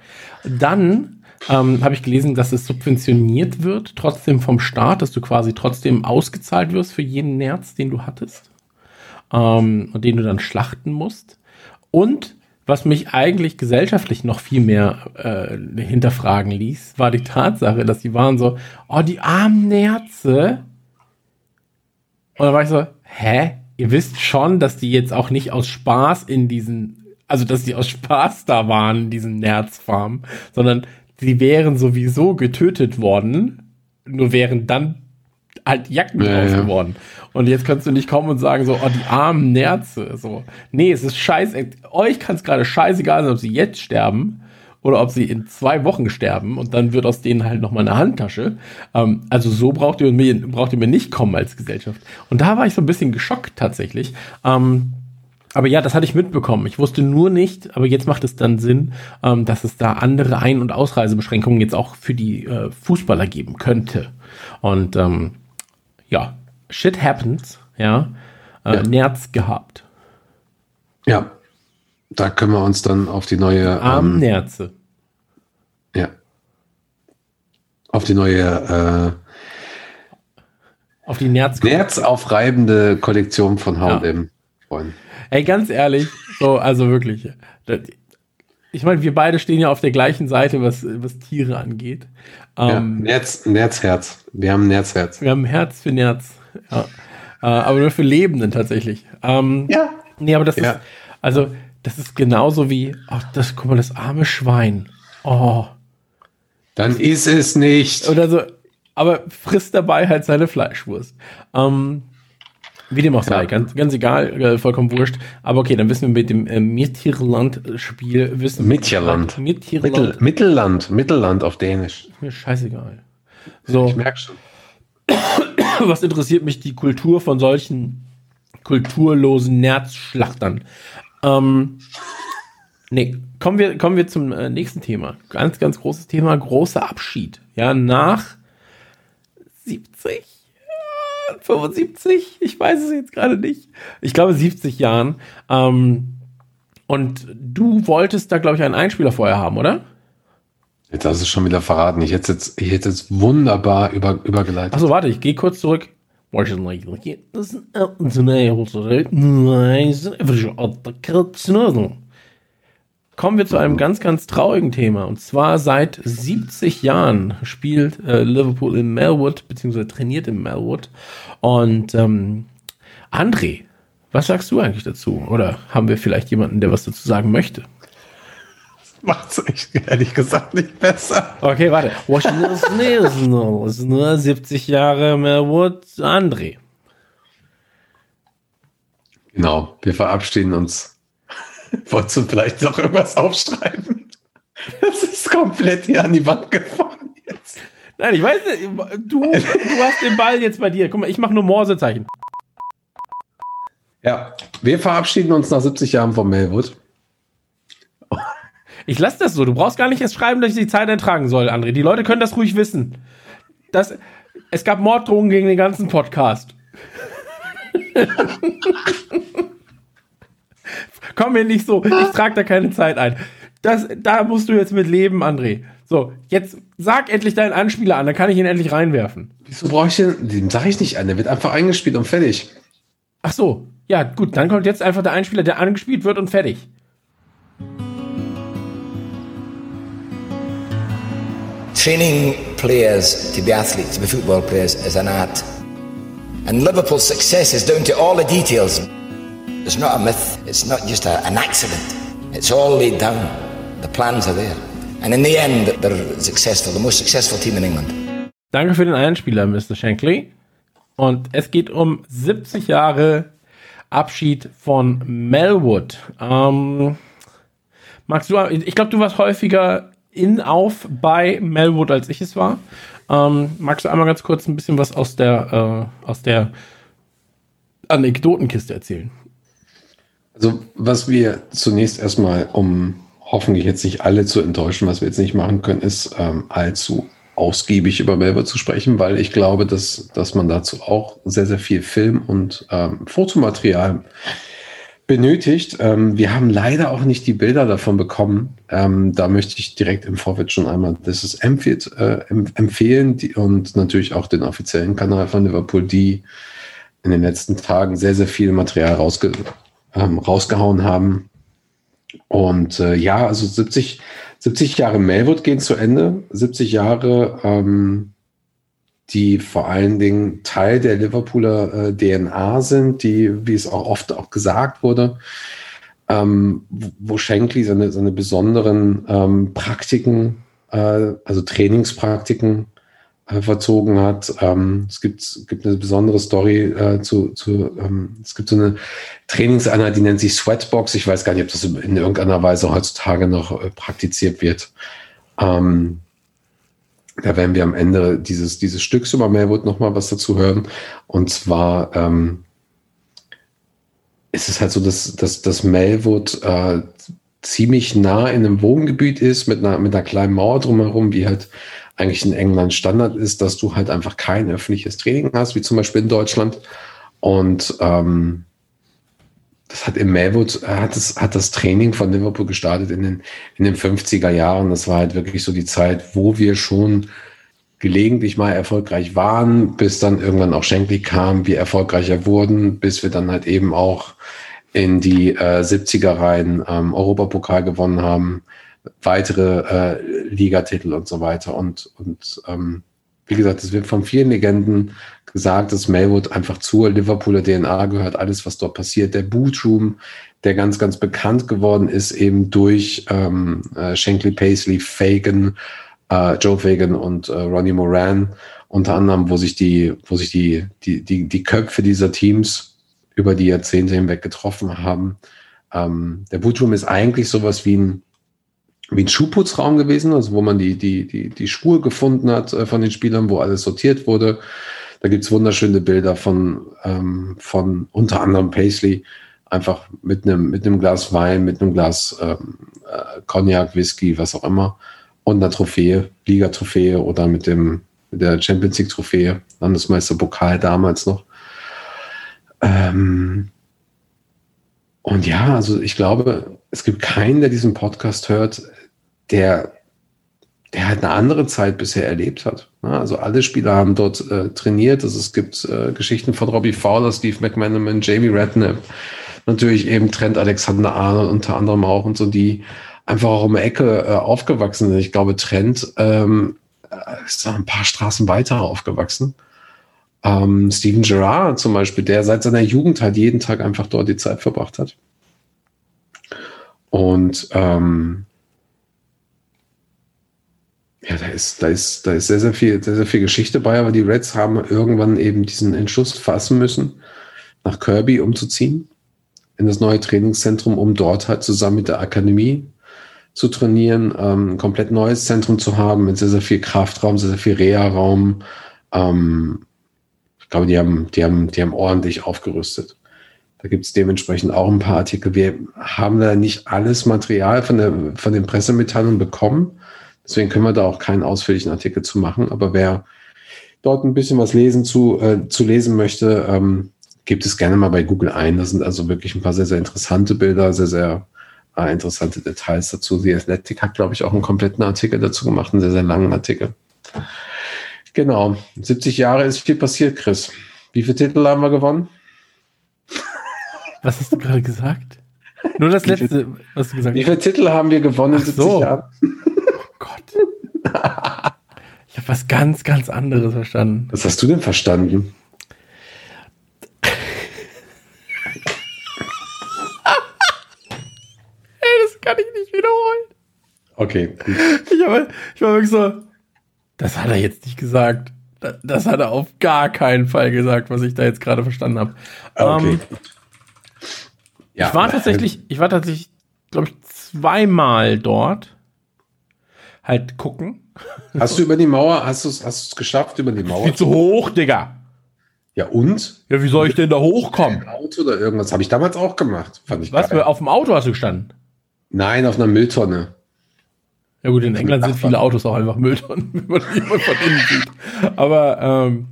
Dann ähm, habe ich gelesen, dass es subventioniert wird, trotzdem vom Staat, dass du quasi trotzdem ausgezahlt wirst für jeden Nerz, den du hattest ähm, und den du dann schlachten musst. Und was mich eigentlich gesellschaftlich noch viel mehr äh, hinterfragen ließ, war die Tatsache, dass die waren so, oh, die armen Nerze. Und dann war ich so, hä? Ihr wisst schon, dass die jetzt auch nicht aus Spaß in diesen, also dass die aus Spaß da waren in diesen Nerzfarmen, sondern die wären sowieso getötet worden, nur wären dann halt Jacken ja, draus ja. geworden. Und jetzt kannst du nicht kommen und sagen so, oh, die armen Nerze. So. Nee, es ist scheiße. Euch kann es gerade scheißegal sein, ob sie jetzt sterben oder ob sie in zwei Wochen sterben und dann wird aus denen halt nochmal eine Handtasche. Ähm, also so braucht ihr, mir, braucht ihr mir nicht kommen als Gesellschaft. Und da war ich so ein bisschen geschockt tatsächlich. Ähm, aber ja, das hatte ich mitbekommen. Ich wusste nur nicht, aber jetzt macht es dann Sinn, ähm, dass es da andere Ein- und Ausreisebeschränkungen jetzt auch für die äh, Fußballer geben könnte. Und ähm, ja, shit happens, ja, äh, ja. Nerz gehabt. Ja, da können wir uns dann auf die neue. Arm ähm, Nerze. Ja. Auf die neue. Äh, auf die Nerz. Nerzaufreibende Kollektion von H&M ja. freuen. Ey, ganz ehrlich, so, also wirklich. Ich meine, wir beide stehen ja auf der gleichen Seite, was, was Tiere angeht. Ähm, ja, Nerz, Nerzherz. Wir haben ein Nerzherz. Wir haben ein Herz für Nerz. Ja. Äh, aber nur für Lebenden tatsächlich. Ähm, ja. Nee, aber das ja. ist, also, das ist genauso wie, ach, das, guck mal, das arme Schwein. Oh. Dann ist es nicht. Oder so, aber frisst dabei halt seine Fleischwurst. Ähm, wie dem auch sei, ja. ganz, ganz egal, äh, vollkommen wurscht. Aber okay, dann wissen wir mit dem äh, Mittelland-Spiel, wissen Mittelland. Mittel, Mittelland, Mittelland auf Dänisch. Ist mir scheißegal. So. Ich merke schon. [coughs] Was interessiert mich die Kultur von solchen kulturlosen Nerzschlachtern? Ähm, nee, kommen wir, kommen wir zum äh, nächsten Thema. Ganz, ganz großes Thema, großer Abschied. Ja, nach 70 75, ich weiß es jetzt gerade nicht. Ich glaube 70 Jahren. Ähm, und du wolltest da, glaube ich, einen Einspieler vorher haben, oder? Jetzt hast du es schon wieder verraten. Ich hätte jetzt, ich hätte jetzt wunderbar über, übergeleitet. Achso, warte, ich gehe kurz zurück. Kommen wir zu einem ganz, ganz traurigen Thema. Und zwar seit 70 Jahren spielt äh, Liverpool in Melwood, beziehungsweise trainiert in Melwood. Und ähm, André, was sagst du eigentlich dazu? Oder haben wir vielleicht jemanden, der was dazu sagen möchte? Macht's echt ehrlich gesagt nicht besser. Okay, warte. Washington National ist nur 70 Jahre Melwood André. Genau, wir verabschieden uns. [laughs] Wolltest du vielleicht noch irgendwas aufschreiben? Das ist komplett hier an die Wand gefahren jetzt. Nein, ich weiß nicht. Du, du hast den Ball jetzt bei dir. Guck mal, ich mache nur Morsezeichen. Ja, wir verabschieden uns nach 70 Jahren von Melwood. Ich lasse das so. Du brauchst gar nicht erst schreiben, dass ich die Zeit eintragen soll, André. Die Leute können das ruhig wissen. Das, es gab Morddrohungen gegen den ganzen Podcast. [laughs] Komm mir nicht so. Ich trage da keine Zeit ein. Das, da musst du jetzt mit leben, André. So, jetzt sag endlich deinen Anspieler an, dann kann ich ihn endlich reinwerfen. Wieso brauche ich den? Den sage ich nicht an. Der wird einfach eingespielt und fertig. Ach so. Ja, gut, dann kommt jetzt einfach der Einspieler, der angespielt wird und fertig. Training players to be athletes, to be football players, is an art. And Liverpool's success is down to all the details. It's not a myth, it's not just a, an accident. It's all laid down. The plans are there. And in the end, they're successful, the most successful team in England. Danke für den Einspieler, Mr. Shankly. Und es geht um 70 Jahre Abschied von Melwood. Ähm, magst du, ich glaube, du warst häufiger in auf bei Melwood, als ich es war. Ähm, magst du einmal ganz kurz ein bisschen was aus der, äh, aus der Anekdotenkiste erzählen? Also, was wir zunächst erstmal, um hoffentlich jetzt nicht alle zu enttäuschen, was wir jetzt nicht machen können, ist ähm, allzu ausgiebig über Melbourne zu sprechen, weil ich glaube, dass, dass man dazu auch sehr, sehr viel Film und ähm, Fotomaterial benötigt. Ähm, wir haben leider auch nicht die Bilder davon bekommen. Ähm, da möchte ich direkt im Vorfeld schon einmal das ist empfiehlt, äh, empfehlen die, und natürlich auch den offiziellen Kanal von Liverpool, die in den letzten Tagen sehr, sehr viel Material rausge ähm, rausgehauen haben. Und äh, ja, also 70, 70 Jahre Melwood gehen zu Ende. 70 Jahre, ähm, die vor allen Dingen Teil der Liverpooler äh, DNA sind, die, wie es auch oft auch gesagt wurde, ähm, wo Shankly seine, seine besonderen ähm, Praktiken, äh, also Trainingspraktiken verzogen hat. Ähm, es gibt, gibt eine besondere Story äh, zu, zu ähm, es gibt so eine Trainingseinheit, die nennt sich Sweatbox. Ich weiß gar nicht, ob das in irgendeiner Weise heutzutage noch äh, praktiziert wird. Ähm, da werden wir am Ende dieses, dieses Stücks über Melwood nochmal was dazu hören. Und zwar ähm, ist es halt so, dass, dass, dass Melwood äh, ziemlich nah in einem Wohngebiet ist, mit einer, mit einer kleinen Mauer drumherum, wie halt eigentlich in England Standard ist, dass du halt einfach kein öffentliches Training hast, wie zum Beispiel in Deutschland. Und ähm, das hat im Melwood, hat das, hat das Training von Liverpool gestartet in den, in den 50er Jahren. Das war halt wirklich so die Zeit, wo wir schon gelegentlich mal erfolgreich waren, bis dann irgendwann auch Shankly kam, wir erfolgreicher wurden, bis wir dann halt eben auch in die äh, 70er Reihen ähm, Europapokal gewonnen haben, weitere äh, Ligatitel und so weiter. Und, und ähm, wie gesagt, es wird von vielen Legenden gesagt, dass Melwood einfach zur Liverpooler DNA gehört, alles, was dort passiert. Der Bootroom, der ganz, ganz bekannt geworden ist, eben durch ähm, äh, Shankly Paisley, Fagan, äh, Joe Fagan und äh, Ronnie Moran, unter anderem, wo sich die, wo sich die, die, die, die Köpfe dieser Teams über die Jahrzehnte hinweg getroffen haben. Ähm, der Bootroom ist eigentlich sowas wie ein wie ein Schuhputzraum gewesen, also wo man die, die, die, die Schuhe gefunden hat äh, von den Spielern, wo alles sortiert wurde. Da gibt's wunderschöne Bilder von, ähm, von unter anderem Paisley, einfach mit einem mit Glas Wein, mit einem Glas ähm, äh, Cognac, Whisky, was auch immer, und einer Trophäe, Liga-Trophäe oder mit dem mit der Champions League-Trophäe, Landesmeister-Pokal damals noch. Ähm, und ja, also ich glaube, es gibt keinen, der diesen Podcast hört, der, der halt eine andere Zeit bisher erlebt hat. Also alle Spieler haben dort äh, trainiert. Also es gibt äh, Geschichten von Robbie Fowler, Steve McManaman, Jamie Redknapp, natürlich eben Trent Alexander Arnold unter anderem auch und so, die einfach auch um die Ecke äh, aufgewachsen sind. Ich glaube, Trent ähm, ist da ein paar Straßen weiter aufgewachsen. Ähm, Steven Gerrard zum Beispiel, der seit seiner Jugend halt jeden Tag einfach dort die Zeit verbracht hat. Und ähm, Ja, da ist, da ist, da ist sehr, sehr viel, sehr, sehr viel Geschichte bei, aber die Reds haben irgendwann eben diesen Entschluss fassen müssen, nach Kirby umzuziehen, in das neue Trainingszentrum, um dort halt zusammen mit der Akademie zu trainieren, ähm, ein komplett neues Zentrum zu haben, mit sehr, sehr viel Kraftraum, sehr, sehr viel Reha-Raum. Ähm, ich glaube, die haben, die haben, die haben ordentlich aufgerüstet. Da gibt es dementsprechend auch ein paar Artikel. Wir haben da nicht alles Material von, der, von den Pressemitteilungen bekommen. Deswegen können wir da auch keinen ausführlichen Artikel zu machen. Aber wer dort ein bisschen was lesen zu, äh, zu lesen möchte, ähm, gibt es gerne mal bei Google ein. Das sind also wirklich ein paar sehr, sehr interessante Bilder, sehr, sehr äh, interessante Details dazu. The Athletic hat, glaube ich, auch einen kompletten Artikel dazu gemacht, einen sehr, sehr langen Artikel. Genau. 70 Jahre ist viel passiert, Chris. Wie viele Titel haben wir gewonnen? Was hast du gerade gesagt? Nur das letzte, was du gesagt hast. Wie viele Titel haben wir gewonnen in 70 so. Jahren? Gott. Ich habe was ganz, ganz anderes verstanden. Was hast du denn verstanden? kann ich nicht wiederholen. Okay, gut. Ich, habe, ich war wirklich so, das hat er jetzt nicht gesagt. Das hat er auf gar keinen Fall gesagt, was ich da jetzt gerade verstanden habe. Okay. Ähm, ja, ich war tatsächlich, ich war tatsächlich, glaube ich, zweimal dort. Halt gucken. Hast du über die Mauer, hast du es hast geschafft über die Mauer? Viel zu hoch, Digga. Ja, und? Ja, wie soll ich denn da hochkommen? Auto oder irgendwas habe ich damals auch gemacht. Fand ich Was, geil. auf dem Auto hast du gestanden? Nein, auf einer Mülltonne. Ja gut, in England sind viele Autos auch einfach Mülltonnen, [laughs] wenn man die von innen sieht. Aber ähm,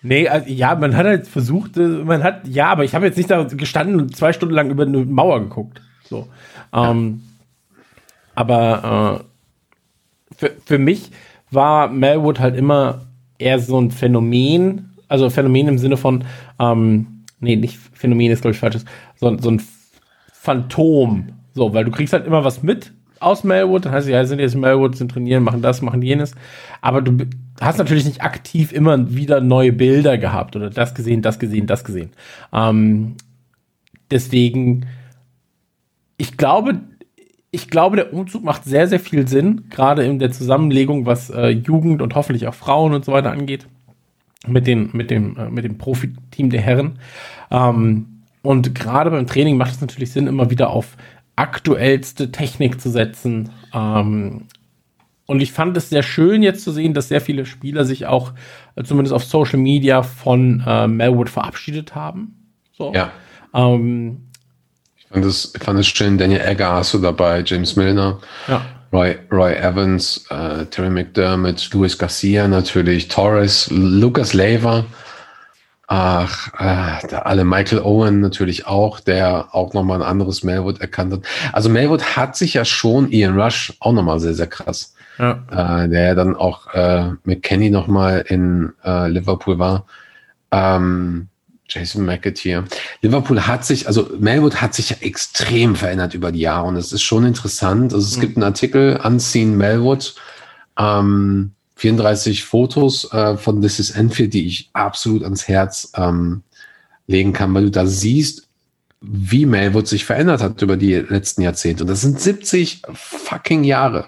nee, also, ja, man hat halt versucht, äh, man hat, ja, aber ich habe jetzt nicht da gestanden und zwei Stunden lang über eine Mauer geguckt. So. Ähm, aber äh, für, für mich war Melwood halt immer eher so ein Phänomen, also Phänomen im Sinne von, ähm, nee, nicht Phänomen ist, glaube ich, falsches, so, so ein Phantom so, weil du kriegst halt immer was mit aus Melwood, dann heißt ja, sind jetzt Melwood, sind trainieren, machen das, machen jenes. Aber du hast natürlich nicht aktiv immer wieder neue Bilder gehabt oder das gesehen, das gesehen, das gesehen. Ähm, deswegen, ich glaube, ich glaube, der Umzug macht sehr, sehr viel Sinn, gerade in der Zusammenlegung, was äh, Jugend und hoffentlich auch Frauen und so weiter angeht, mit, den, mit dem, äh, mit dem Profiteam der Herren. Ähm, und gerade beim Training macht es natürlich Sinn, immer wieder auf aktuellste Technik zu setzen. Ähm, und ich fand es sehr schön jetzt zu sehen, dass sehr viele Spieler sich auch äh, zumindest auf Social Media von äh, Melwood verabschiedet haben. So. Ja. Ähm, fand es, fand es schön, Daniel Egger hast du dabei, James Milner, ja. Roy, Roy Evans, äh, Terry McDermott, Luis Garcia natürlich, Torres, Lucas Lever. Ach, äh, der alle Michael Owen natürlich auch, der auch nochmal ein anderes Melwood erkannt hat. Also Melwood hat sich ja schon Ian Rush auch nochmal sehr, sehr krass. Ja. Äh, der dann auch äh, mit Kenny nochmal in äh, Liverpool war. Ähm, Jason McAteer. Liverpool hat sich, also Melwood hat sich ja extrem verändert über die Jahre und es ist schon interessant. Also es mhm. gibt einen Artikel, Unseen Melwood. Ähm, 34 Fotos äh, von This is Enfield, die ich absolut ans Herz ähm, legen kann, weil du da siehst, wie Melwood sich verändert hat über die letzten Jahrzehnte. Und das sind 70 fucking Jahre.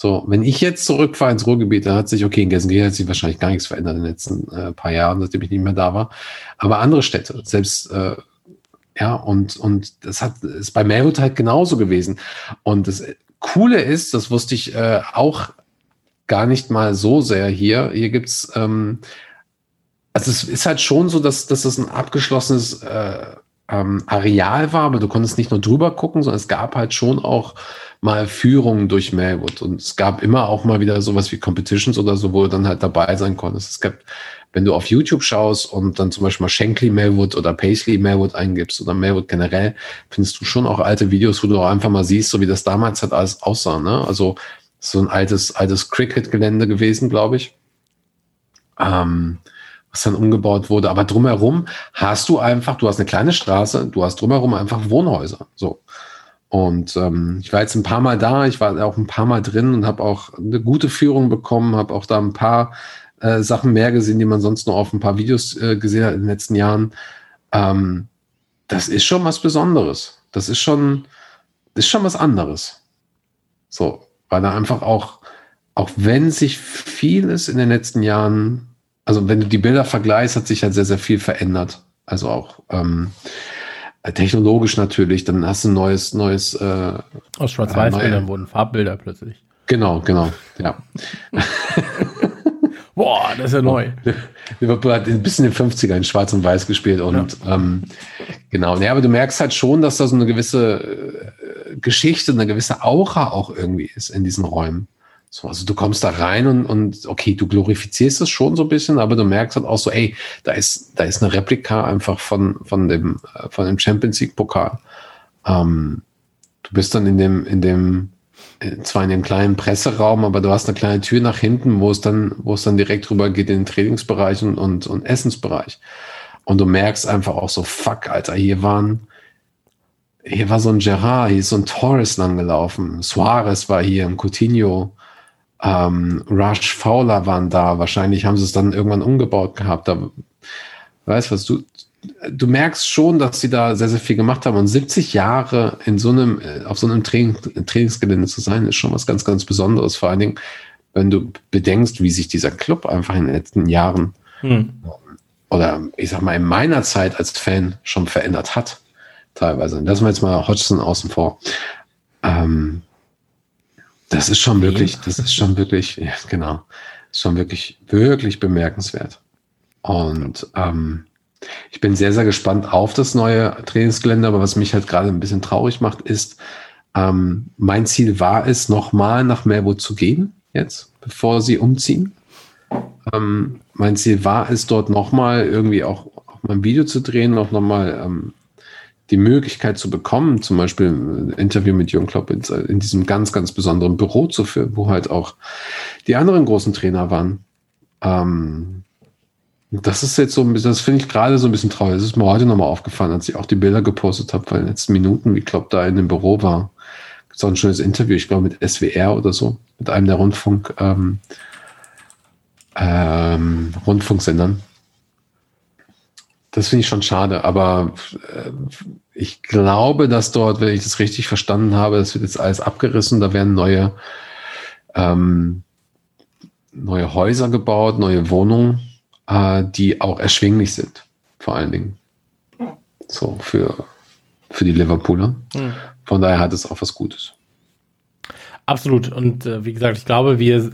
So, wenn ich jetzt zurückfahre ins Ruhrgebiet, dann hat sich, okay, in Gelsenkirchen hat sich wahrscheinlich gar nichts verändert in den letzten äh, paar Jahren, seitdem ich nicht mehr da war. Aber andere Städte, selbst, äh, ja, und, und das hat, ist bei Melwood halt genauso gewesen. Und das Coole ist, das wusste ich äh, auch gar nicht mal so sehr hier. Hier gibt's, ähm, also es ist halt schon so, dass, dass das ein abgeschlossenes äh, ähm, Areal war, aber du konntest nicht nur drüber gucken, sondern es gab halt schon auch mal Führungen durch Melwood und es gab immer auch mal wieder sowas wie Competitions oder so, wo du dann halt dabei sein konntest. Es gab, wenn du auf YouTube schaust und dann zum Beispiel mal Shankly Melwood oder Paisley Melwood eingibst oder Melwood generell, findest du schon auch alte Videos, wo du auch einfach mal siehst, so wie das damals halt alles aussah. Ne? Also so ein altes, altes Cricket-Gelände gewesen, glaube ich. Ähm, was dann umgebaut wurde. Aber drumherum hast du einfach, du hast eine kleine Straße, du hast drumherum einfach Wohnhäuser. So. Und ähm, ich war jetzt ein paar Mal da, ich war auch ein paar Mal drin und habe auch eine gute Führung bekommen, habe auch da ein paar äh, Sachen mehr gesehen, die man sonst nur auf ein paar Videos äh, gesehen hat in den letzten Jahren. Ähm, das ist schon was Besonderes. Das ist schon, ist schon was anderes. So, weil da einfach auch auch wenn sich vieles in den letzten Jahren, also wenn du die Bilder vergleichst, hat sich halt sehr, sehr viel verändert. Also auch ähm, technologisch natürlich, dann hast du ein neues, neues äh, Aus Schwarz-Weiß-Bildern wurden Farbbilder plötzlich. Genau, genau, ja. [laughs] Boah, das ist ja neu. [laughs] Liverpool hat ein bisschen in den 50er in Schwarz und Weiß gespielt und ja. ähm, genau. Ja, aber du merkst halt schon, dass da so eine gewisse äh, Geschichte, eine gewisse Aura auch irgendwie ist in diesen Räumen. So, also du kommst da rein und, und okay, du glorifizierst es schon so ein bisschen, aber du merkst halt auch so, ey, da ist, da ist eine Replika einfach von, von dem, äh, von dem Champions League Pokal. Ähm, du bist dann in dem, in dem, äh, zwar in dem kleinen Presseraum, aber du hast eine kleine Tür nach hinten, wo es dann, wo es dann direkt rüber geht in den Trainingsbereich und, und, und Essensbereich. Und du merkst einfach auch so, fuck, Alter, hier waren, hier war so ein Gerard, hier ist so ein Torres langgelaufen. Suarez war hier, ein Coutinho, ähm, Rush, Fowler waren da. Wahrscheinlich haben sie es dann irgendwann umgebaut gehabt. Da, weißt was, du, du merkst schon, dass sie da sehr, sehr viel gemacht haben. Und 70 Jahre in so einem, äh, auf so einem Training, Trainingsgelände zu sein, ist schon was ganz, ganz Besonderes. Vor allen Dingen, wenn du bedenkst, wie sich dieser Club einfach in den letzten Jahren hm. oder ich sag mal in meiner Zeit als Fan schon verändert hat. Teilweise. Lassen wir jetzt mal Hodgson außen vor. Ähm, das ist schon wirklich, das ist schon wirklich, ja, genau, schon wirklich, wirklich bemerkenswert. Und ähm, ich bin sehr, sehr gespannt auf das neue Trainingsgelände, aber was mich halt gerade ein bisschen traurig macht, ist, ähm, mein Ziel war es, nochmal nach Melbourne zu gehen, jetzt, bevor sie umziehen. Ähm, mein Ziel war es, dort nochmal irgendwie auch, auch mal ein Video zu drehen, auch nochmal ähm, die Möglichkeit zu bekommen, zum Beispiel ein Interview mit Jürgen Klopp in, in, diesem ganz, ganz besonderen Büro zu führen, wo halt auch die anderen großen Trainer waren. Ähm, das ist jetzt so ein bisschen, das finde ich gerade so ein bisschen traurig. Das ist mir heute nochmal aufgefallen, als ich auch die Bilder gepostet habe, weil in den letzten Minuten, wie Klopp da in dem Büro war. Auch ein schönes Interview, ich glaube mit SWR oder so, mit einem der Rundfunk, ähm, ähm, Rundfunksendern. Das finde ich schon schade, aber äh, ich glaube, dass dort, wenn ich das richtig verstanden habe, das wird jetzt alles abgerissen, da werden neue, ähm, neue Häuser gebaut, neue Wohnungen, äh, die auch erschwinglich sind, vor allen Dingen. So für, für die Liverpooler. Mhm. Von daher hat es auch was Gutes. Absolut. Und äh, wie gesagt, ich glaube, wir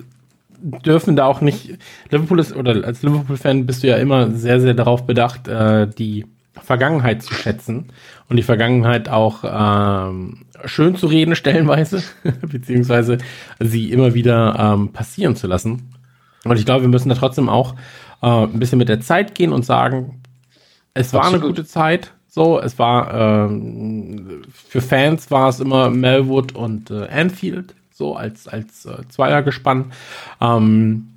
dürfen da auch nicht. Liverpool ist, oder als Liverpool-Fan bist du ja immer sehr, sehr darauf bedacht, äh, die Vergangenheit zu schätzen und die Vergangenheit auch ähm, schön zu reden, stellenweise, [laughs] beziehungsweise sie immer wieder ähm, passieren zu lassen. Und ich glaube, wir müssen da trotzdem auch äh, ein bisschen mit der Zeit gehen und sagen, es war eine gute Zeit. So, es war ähm, für Fans war es immer Melwood und äh, Anfield so als, als äh, Zweiergespann. Ähm,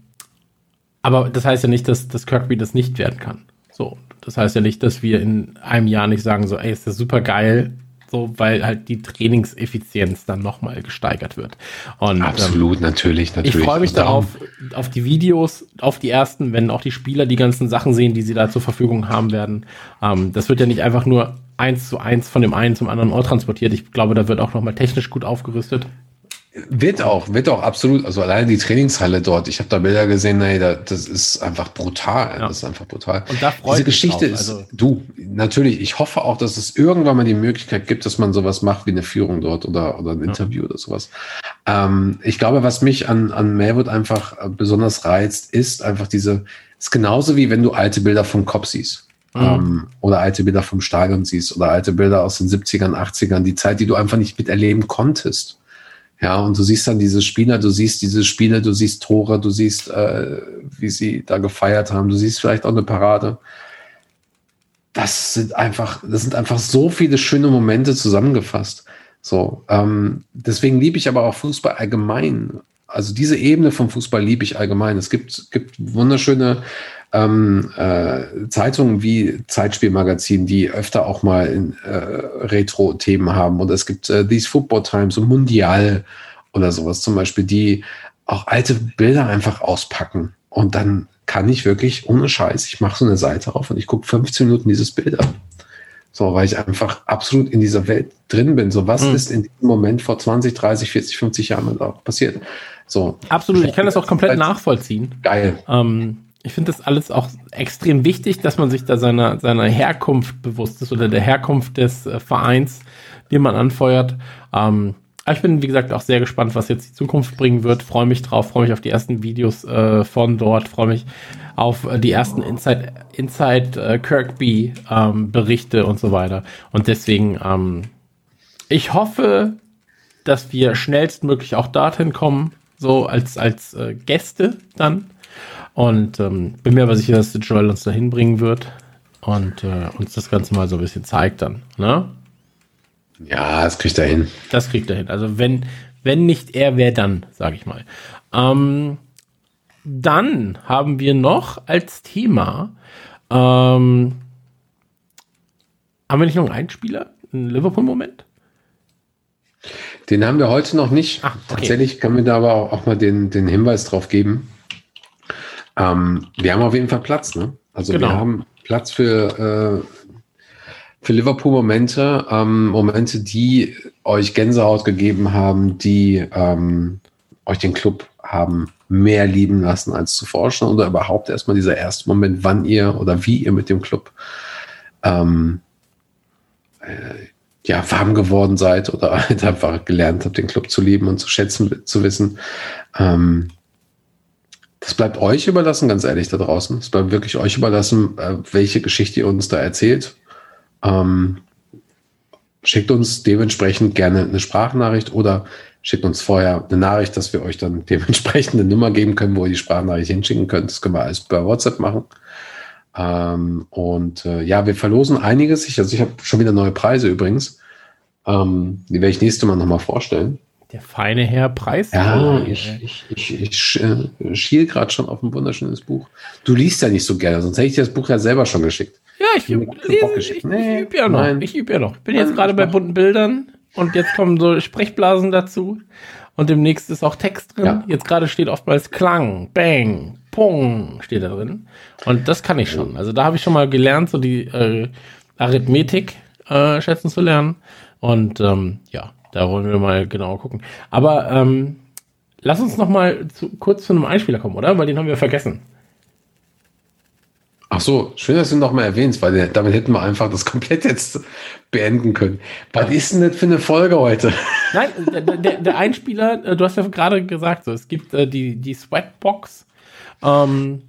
aber das heißt ja nicht, dass, dass Kirkby das nicht werden kann. So, das heißt ja nicht, dass wir in einem Jahr nicht sagen, so, ey, ist das super geil, so, weil halt die Trainingseffizienz dann nochmal gesteigert wird. Und, Absolut, ähm, natürlich, natürlich. Ich freue mich darauf, auf die Videos, auf die ersten, wenn auch die Spieler die ganzen Sachen sehen, die sie da zur Verfügung haben werden. Ähm, das wird ja nicht einfach nur eins zu eins von dem einen zum anderen Ort transportiert. Ich glaube, da wird auch nochmal technisch gut aufgerüstet. Wird auch, wird auch absolut. Also alleine die Trainingshalle dort. Ich habe da Bilder gesehen, ey, das ist einfach brutal. Ja. Das ist einfach brutal. Und da freut Diese Geschichte ist, also du, natürlich, ich hoffe auch, dass es irgendwann mal die Möglichkeit gibt, dass man sowas macht wie eine Führung dort oder, oder ein ja. Interview oder sowas. Ähm, ich glaube, was mich an, an Melwood einfach besonders reizt, ist einfach diese, ist genauso wie wenn du alte Bilder vom Kopf siehst. Mhm. Ähm, oder alte Bilder vom Stadion siehst oder alte Bilder aus den 70ern, 80ern, die Zeit, die du einfach nicht miterleben konntest. Ja, und du siehst dann diese Spieler, du siehst diese Spiele, du siehst Tore, du siehst, äh, wie sie da gefeiert haben, du siehst vielleicht auch eine Parade. Das sind einfach, das sind einfach so viele schöne Momente zusammengefasst. So, ähm, deswegen liebe ich aber auch Fußball allgemein. Also diese Ebene vom Fußball liebe ich allgemein. Es gibt, gibt wunderschöne ähm, äh, Zeitungen wie Zeitspielmagazin, die öfter auch mal in, äh, Retro-Themen haben. Und es gibt äh, These Football Times und Mundial oder sowas zum Beispiel, die auch alte Bilder einfach auspacken. Und dann kann ich wirklich, ohne Scheiß, ich mache so eine Seite auf und ich gucke 15 Minuten dieses Bild an. So, weil ich einfach absolut in dieser Welt drin bin. So, was mhm. ist in diesem Moment vor 20, 30, 40, 50 Jahren auch passiert? So. Absolut, ich kann das auch komplett nachvollziehen. Geil. Ähm, ich finde das alles auch extrem wichtig, dass man sich da seiner, seiner Herkunft bewusst ist oder der Herkunft des äh, Vereins, den man anfeuert. Ähm, ich bin, wie gesagt, auch sehr gespannt, was jetzt die Zukunft bringen wird. Freue mich drauf, freue mich auf die ersten Videos äh, von dort, freue mich auf äh, die ersten Inside, Inside äh, Kirkby ähm, Berichte und so weiter. Und deswegen, ähm, ich hoffe, dass wir schnellstmöglich auch dorthin kommen, so als, als äh, Gäste dann. Und ähm, bin mir aber sicher, dass Joel uns dahin bringen wird und äh, uns das Ganze mal so ein bisschen zeigt dann. Ne? Ja, das kriegt er hin. Das kriegt er hin. Also wenn, wenn nicht er, wer dann, sage ich mal. Ähm, dann haben wir noch als Thema, ähm, haben wir nicht noch einen Einspieler? Einen Liverpool-Moment? Den haben wir heute noch nicht. Ach, okay. Tatsächlich können wir da aber auch, auch mal den, den Hinweis drauf geben. Ähm, wir haben auf jeden Fall Platz, ne? Also Genau. wir haben Platz für, äh, für Liverpool-Momente, ähm, Momente, die euch Gänsehaut gegeben haben, die ähm, euch den Club haben mehr lieben lassen als zuvor schon oder überhaupt erstmal dieser erste Moment, wann ihr oder wie ihr mit dem Club ähm, äh, ja, warm geworden seid oder [laughs] halt einfach gelernt habt, den Club zu lieben und zu schätzen, zu wissen. Ähm, das bleibt euch überlassen, ganz ehrlich, da draußen. Es bleibt wirklich euch überlassen, äh, welche Geschichte ihr uns da erzählt. Ähm, schickt uns dementsprechend gerne eine Sprachnachricht oder schickt uns vorher eine Nachricht, dass wir euch dann [laughs] dementsprechend eine Nummer geben können, wo ihr die Sprachnachricht hinschicken könnt. Das können wir alles bei WhatsApp machen. Ähm, und äh, ja, wir verlosen einiges. Ich, also ich habe schon wieder neue Preise übrigens. Ähm, die werde ich nächste Mal nochmal vorstellen. Der feine Herr Preis. Ja, ich, ich, ich, ich sch- äh, schiel gerade schon auf ein wunderschönes Buch. Du liest ja nicht so gerne, sonst hätte ich dir das Buch ja selber schon geschickt. Ja, ich, ich, ich, Nee, übe ja noch. nein. Ich übe ja noch. Ich bin Nein, jetzt gerade ich bei bunten Bildern und jetzt kommen so Sprechblasen dazu und demnächst ist auch Text drin. Ja. Jetzt gerade steht oftmals Klang, Bang, Pung steht da drin. Und das kann ich schon. Also da habe ich schon mal gelernt, so die äh, Arithmetik äh, schätzen zu lernen. Und ähm, ja, da wollen wir mal genau gucken. Aber ähm, lass uns noch mal zu, kurz zu einem Einspieler kommen, oder? Weil den haben wir vergessen. Ach so, schön, dass du ihn noch mal erwähnst, weil damit hätten wir einfach das komplett jetzt beenden können. Was ist denn das für eine Folge heute? [laughs] Nein, der, der, der Einspieler, äh, du hast ja gerade gesagt, so, es gibt äh, die, die Sweatbox ähm,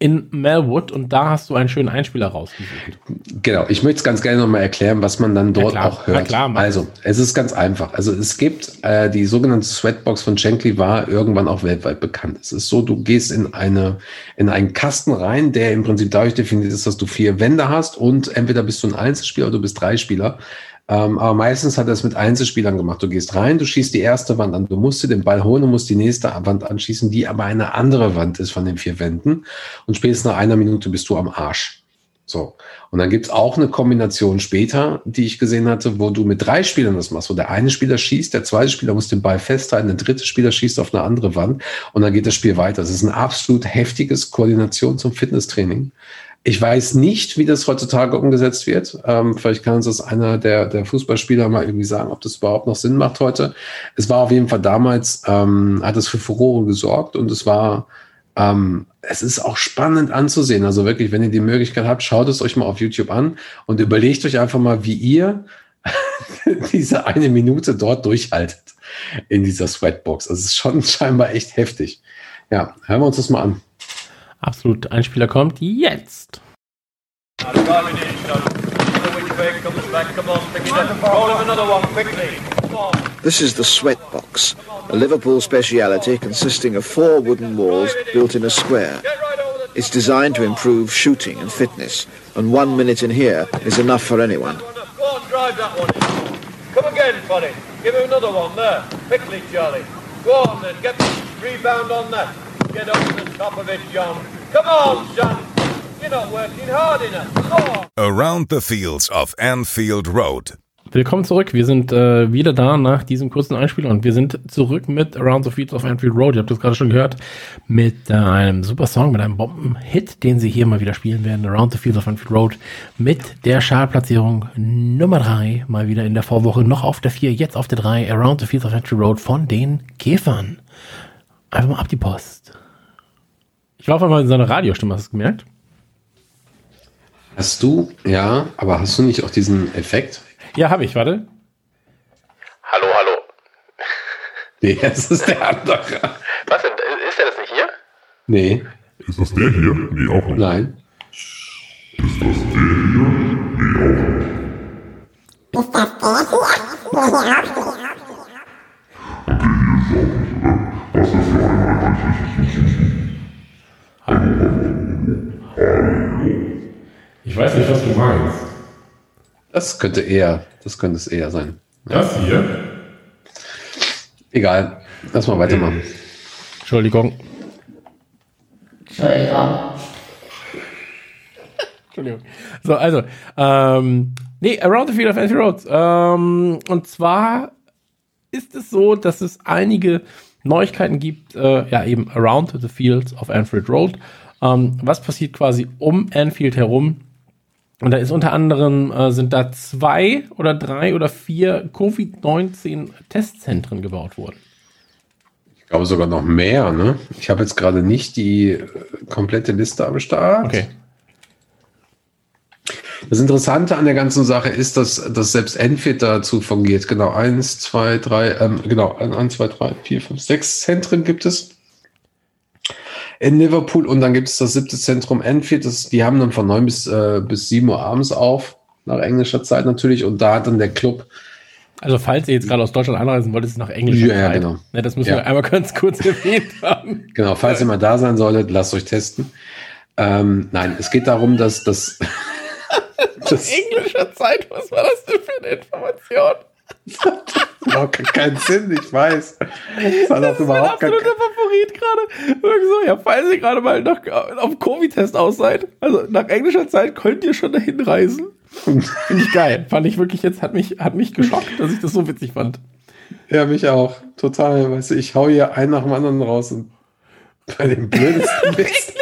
in Melwood und da hast du einen schönen Einspieler rausgesucht. Genau, ich möchte es ganz gerne nochmal erklären, was man dann dort klar, auch hört. klar, mach. also, es ist ganz einfach. Also, es gibt äh, die sogenannte Sweatbox von Shankly war irgendwann auch weltweit bekannt. Es ist so, du gehst in eine in einen Kasten rein, der im Prinzip dadurch definiert ist, dass du vier Wände hast und entweder bist du ein Einzelspieler oder du bist drei Spieler. Ähm, aber meistens hat er es mit Einzelspielern gemacht. Du gehst rein, du schießt die erste Wand an, du musst dir den Ball holen und musst die nächste Wand anschießen, die aber eine andere Wand ist von den vier Wänden. Und spätestens nach einer Minute bist du am Arsch. So. Und dann gibt's auch eine Kombination später, die ich gesehen hatte, wo du mit drei Spielern das machst, wo der eine Spieler schießt, der zweite Spieler muss den Ball festhalten, der dritte Spieler schießt auf eine andere Wand und dann geht das Spiel weiter. Das ist ein absolut heftiges Koordinations- und Fitnesstraining. Ich weiß nicht, wie das heutzutage umgesetzt wird. Ähm, vielleicht kann uns das einer der, der Fußballspieler mal irgendwie sagen, ob das überhaupt noch Sinn macht heute. Es war auf jeden Fall damals, ähm, hat es für Furore gesorgt und es war, ähm, es ist auch spannend anzusehen. Also wirklich, wenn ihr die Möglichkeit habt, schaut es euch mal auf YouTube an und überlegt euch einfach mal, wie ihr [laughs] diese eine Minute dort durchhaltet in dieser Sweatbox. Das ist schon scheinbar echt heftig. Ja, hören wir uns das mal an. Absolut, Einspieler kommt jetzt. This is the sweat box, a Liverpool speciality consisting of four wooden walls built in a square. It's designed to improve shooting and fitness, and one minute in here is enough for anyone. Go on, drive that one. Come again, Bonnie. Give him another one there. Quickly, Charlie. Go on then. Get the rebound on that. Get up to the top of it, John. Come on, son. You're not working hard enough. Come on. Around the fields of Anfield Road. Willkommen zurück. Wir sind äh, wieder da nach diesem kurzen Einspiel und wir sind zurück mit Around the Fields of Anfield Road. Ihr habt das gerade schon gehört. Mit äh, einem super Song, mit einem Bombenhit, den sie hier mal wieder spielen werden. Around the Fields of Anfield Road mit der Schalplatzierung Nummer drei Mal wieder in der Vorwoche. Noch auf der vier, jetzt auf der drei. Around the Fields of Anfield Road von den Käfern. Einfach mal ab die Post. Ich war auf einmal in seiner Radiostimme, hast du es gemerkt? Hast du, ja, aber hast du nicht auch diesen Effekt? Ja, habe ich, warte. Hallo, hallo. Nee, das ist der andere. Was denn? Ist der das nicht hier? Nee. Ist das der hier? Nee, auch nicht. Nein. Ist das der hier? Nee, auch nicht. Ich weiß nicht, was du meinst. Das könnte eher, das könnte es eher sein. Das hier? Egal. Lass mal weitermachen. Entschuldigung. Entschuldigung. Entschuldigung. So, also, ähm, nee, Around the Field of Anfield Roads. Ähm, und zwar ist es so, dass es einige Neuigkeiten gibt, äh, ja, eben Around the Fields of Anfield Road. Ähm, was passiert quasi um Anfield herum? Und da ist unter anderem, äh, sind da zwei oder drei oder vier Covid-19-Testzentren gebaut worden. Ich glaube sogar noch mehr, ne? Ich habe jetzt gerade nicht die äh, komplette Liste am Start. Okay. Das Interessante an der ganzen Sache ist, dass, dass selbst Enfield dazu fungiert. Genau, eins, zwei, drei, ähm, genau, eins, zwei, drei, vier, fünf, sechs Zentren gibt es in Liverpool und dann gibt es das siebte Zentrum Enfield. Das, die haben dann von neun bis, äh, bis sieben Uhr abends auf, nach englischer Zeit natürlich. Und da hat dann der Club Also falls ihr jetzt gerade aus Deutschland anreisen wollt, ist es nach englischer Ja, ja, genau. Ne, das müssen Ja. wir einmal [laughs] ganz kurz erwähnt haben. Genau, falls ihr mal da sein solltet, lasst euch testen. Ähm, nein, es geht darum, dass das. Das englischer Zeit, was war das denn für eine Information? macht keinen Sinn, ich weiß. Das hat auch mein überhaupt gar absoluter Favorit gerade. So, ja, falls ihr gerade mal nach, auf Covid-Test aus seid, also nach englischer Zeit könnt ihr schon dahin reisen. Finde ich geil. Fand ich wirklich jetzt, hat mich, hat mich geschockt, dass ich das so witzig fand. Ja, mich auch. Total. Weißt du, ich hau hier einen nach dem anderen raus und bei dem blödesten [laughs] Witz.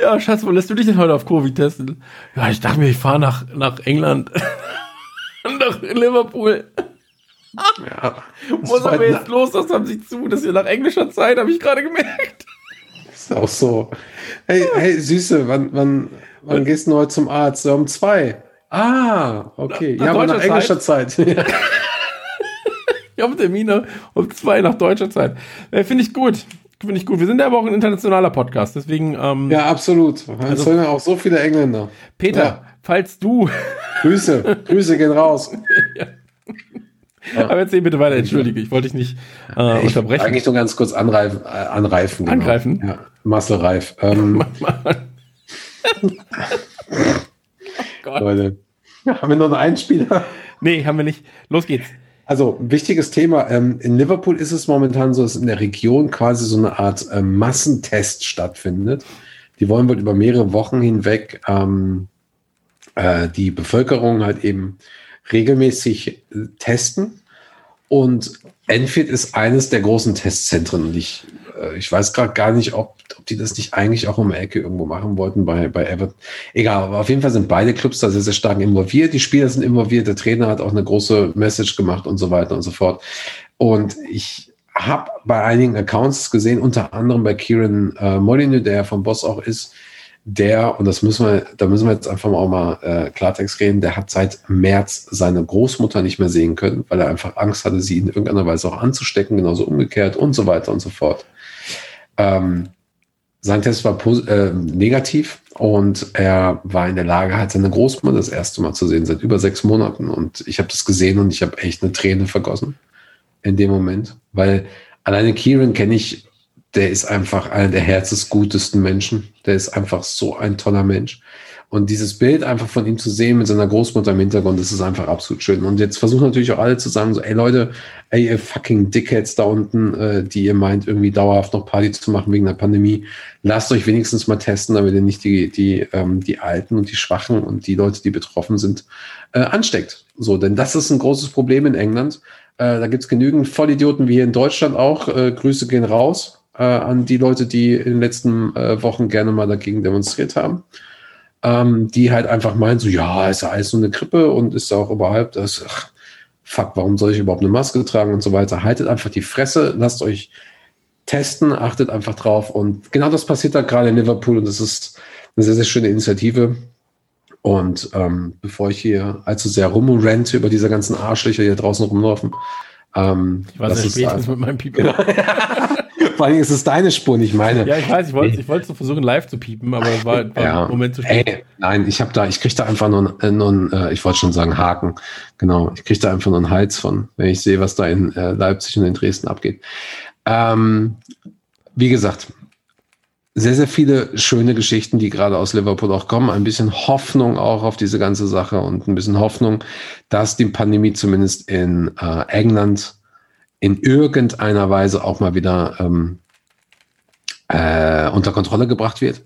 Ja, Schatz, wo lässt du dich denn heute auf Covid testen? Ja, ich dachte mir, ich fahre nach, nach England. [laughs] nach Liverpool. Ja, Muss aber halt jetzt los, das haben sie zu. Das ist ja nach englischer Zeit, habe ich gerade gemerkt. Ist auch so. Hey, hey, Süße, wann, wann, wann gehst du heute zum Arzt? Ja, um zwei. Ah, okay. Nach ja, aber nach deutscher englischer Zeit. [laughs] Ja. Ich habe Termine um zwei nach deutscher Zeit. Äh, Finde ich gut. Finde ich gut. Wir sind ja aber auch ein internationaler Podcast, deswegen. Ähm, ja, absolut. Es Also- hören ja auch so viele Engländer. Peter, Ja. falls du. Grüße, Grüße gehen raus. [laughs] Aber erzähl bitte weiter, entschuldige, ich wollte dich nicht äh, Ich unterbrechen. Eigentlich nur ganz kurz anreifen, äh, anreifen. Genau. Angreifen? Ja, Marcel Reif. Ähm, [laughs] [laughs] Gott. Leute, haben wir noch einen Einspieler? Nee, haben wir nicht. Los geht's. Also, wichtiges Thema. Ähm, in Liverpool ist es momentan so, dass in der Region quasi so eine Art ähm, Massentest stattfindet. Die wollen wohl über mehrere Wochen hinweg ähm, äh, die Bevölkerung halt eben regelmäßig äh, testen. Und Enfield ist eines der großen Testzentren. Und ich, ich weiß gerade gar nicht, ob, ob die das nicht eigentlich auch um die Ecke irgendwo machen wollten bei, bei Everton. Egal, aber auf jeden Fall sind beide Clubs da sehr, sehr stark involviert. Die Spieler sind involviert. Der Trainer hat auch eine große Message gemacht und so weiter und so fort. Und ich habe bei einigen Accounts gesehen, unter anderem bei Kieran äh, Molyneux, der ja vom Boss auch ist, der, und das müssen wir, da müssen wir jetzt einfach mal auch mal äh, Klartext reden, der hat seit März seine Großmutter nicht mehr sehen können, weil er einfach Angst hatte, sie in irgendeiner Weise auch anzustecken, genauso umgekehrt und so weiter und so fort. Ähm, sein Test war äh, negativ und er war in der Lage, halt seine Großmutter das erste Mal zu sehen, seit über sechs Monaten. Und ich habe das gesehen und ich habe echt eine Träne vergossen in dem Moment, weil alleine Kieran kenne ich, der ist einfach einer der herzensgutesten Menschen. Der ist einfach so ein toller Mensch. Und dieses Bild einfach von ihm zu sehen mit seiner Großmutter im Hintergrund, das ist einfach absolut schön. Und jetzt versuchen natürlich auch alle zu sagen, so, ey Leute, ey ihr fucking Dickheads da unten, äh, die ihr meint, irgendwie dauerhaft noch Party zu machen wegen der Pandemie, lasst euch wenigstens mal testen, damit ihr nicht die, die, ähm, die Alten und die Schwachen und die Leute, die betroffen sind, äh, ansteckt. So, denn das ist ein großes Problem in England. Äh, da gibt's genügend Vollidioten wie hier in Deutschland auch. Äh, Grüße gehen raus äh, an die Leute, die in den letzten äh, Wochen gerne mal dagegen demonstriert haben ähm, die halt einfach meinen, so, ja, ist ja alles nur eine Grippe und ist auch überhaupt das, ach, fuck, warum soll ich überhaupt eine Maske tragen und so weiter. Haltet einfach die Fresse, lasst euch testen, achtet einfach drauf. Und genau das passiert da gerade in Liverpool und das ist eine sehr, sehr schöne Initiative. Und ähm, bevor ich hier allzu sehr rumrente über diese ganzen Arschlöcher hier draußen rumlaufen, ähm, ich war sehr spät mit meinem Piepen. [laughs] Vor allem ist es deine Spur, nicht meine. Ja, ich weiß, ich wollte, ich wollte so versuchen, live zu piepen, aber es war, war ja. ein Moment zu spät. Ey, nein, ich habe da, ich kriege da einfach nur, äh, nur einen, äh, ich wollte schon sagen Haken. Genau, ich kriege da einfach nur einen Hals von, wenn ich sehe, was da in äh, Leipzig und in Dresden abgeht. Ähm, wie gesagt, sehr, sehr viele schöne Geschichten, die gerade aus Liverpool auch kommen. Ein bisschen Hoffnung auch auf diese ganze Sache und ein bisschen Hoffnung, dass die Pandemie zumindest in äh, England in irgendeiner Weise auch mal wieder ähm, äh, unter Kontrolle gebracht wird.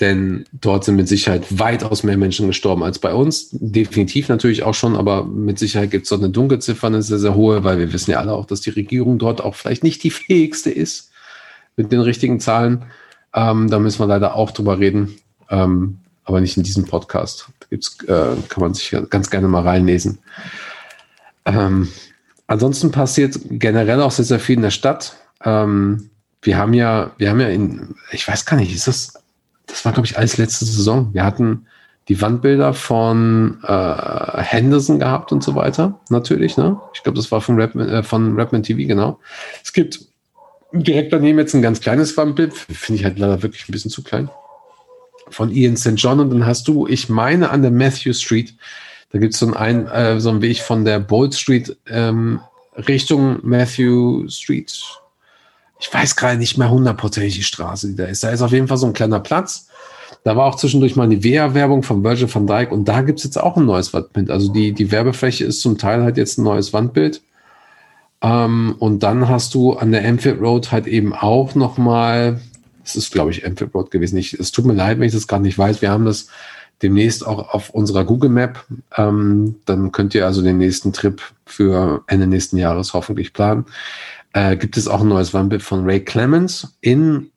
Denn dort sind mit Sicherheit weitaus mehr Menschen gestorben als bei uns. Definitiv natürlich auch schon, aber mit Sicherheit gibt es dort eine Dunkelziffer, eine sehr, sehr hohe, weil wir wissen ja alle auch, dass die Regierung dort auch vielleicht nicht die fähigste ist mit den richtigen Zahlen. Ähm, da müssen wir leider auch drüber reden, ähm, aber nicht in diesem Podcast. Da gibt's, äh, kann man sich ganz gerne mal reinlesen. Ähm, ansonsten passiert generell auch sehr, sehr viel in der Stadt. Ähm, wir haben ja, wir haben ja in, ich weiß gar nicht, ist das, das war, glaube ich, alles letzte Saison. Wir hatten die Wandbilder von äh, Henderson gehabt und so weiter, natürlich, ne? Ich glaube, das war von, Rap, äh, von Rapman TV, genau. Es gibt direkt daneben jetzt ein ganz kleines Wandbild, finde ich halt leider wirklich ein bisschen zu klein, von Ian St. John und dann hast du, ich meine, an der Matthew Street da gibt es so, ein, äh, so einen Weg von der Bold Street ähm, Richtung Matthew Street. Ich weiß gerade nicht mehr hundertprozentig die Straße, die da ist. Da ist auf jeden Fall so ein kleiner Platz. Da war auch zwischendurch mal eine Wea-Werbung von Virgil van Dijk und da gibt es jetzt auch ein neues Wandbild. Also die, die Werbefläche ist zum Teil halt jetzt ein neues Wandbild. Ähm, und dann hast du an der Enfield Road halt eben auch nochmal, es ist glaube ich Enfield Road gewesen. Ich, es tut mir leid, wenn ich das gerade nicht weiß. Wir haben das demnächst auch auf unserer Google Map. Ähm, dann könnt ihr also den nächsten Trip für Ende nächsten Jahres hoffentlich planen. Äh, gibt es auch ein neues Wandbild von Ray Clemens in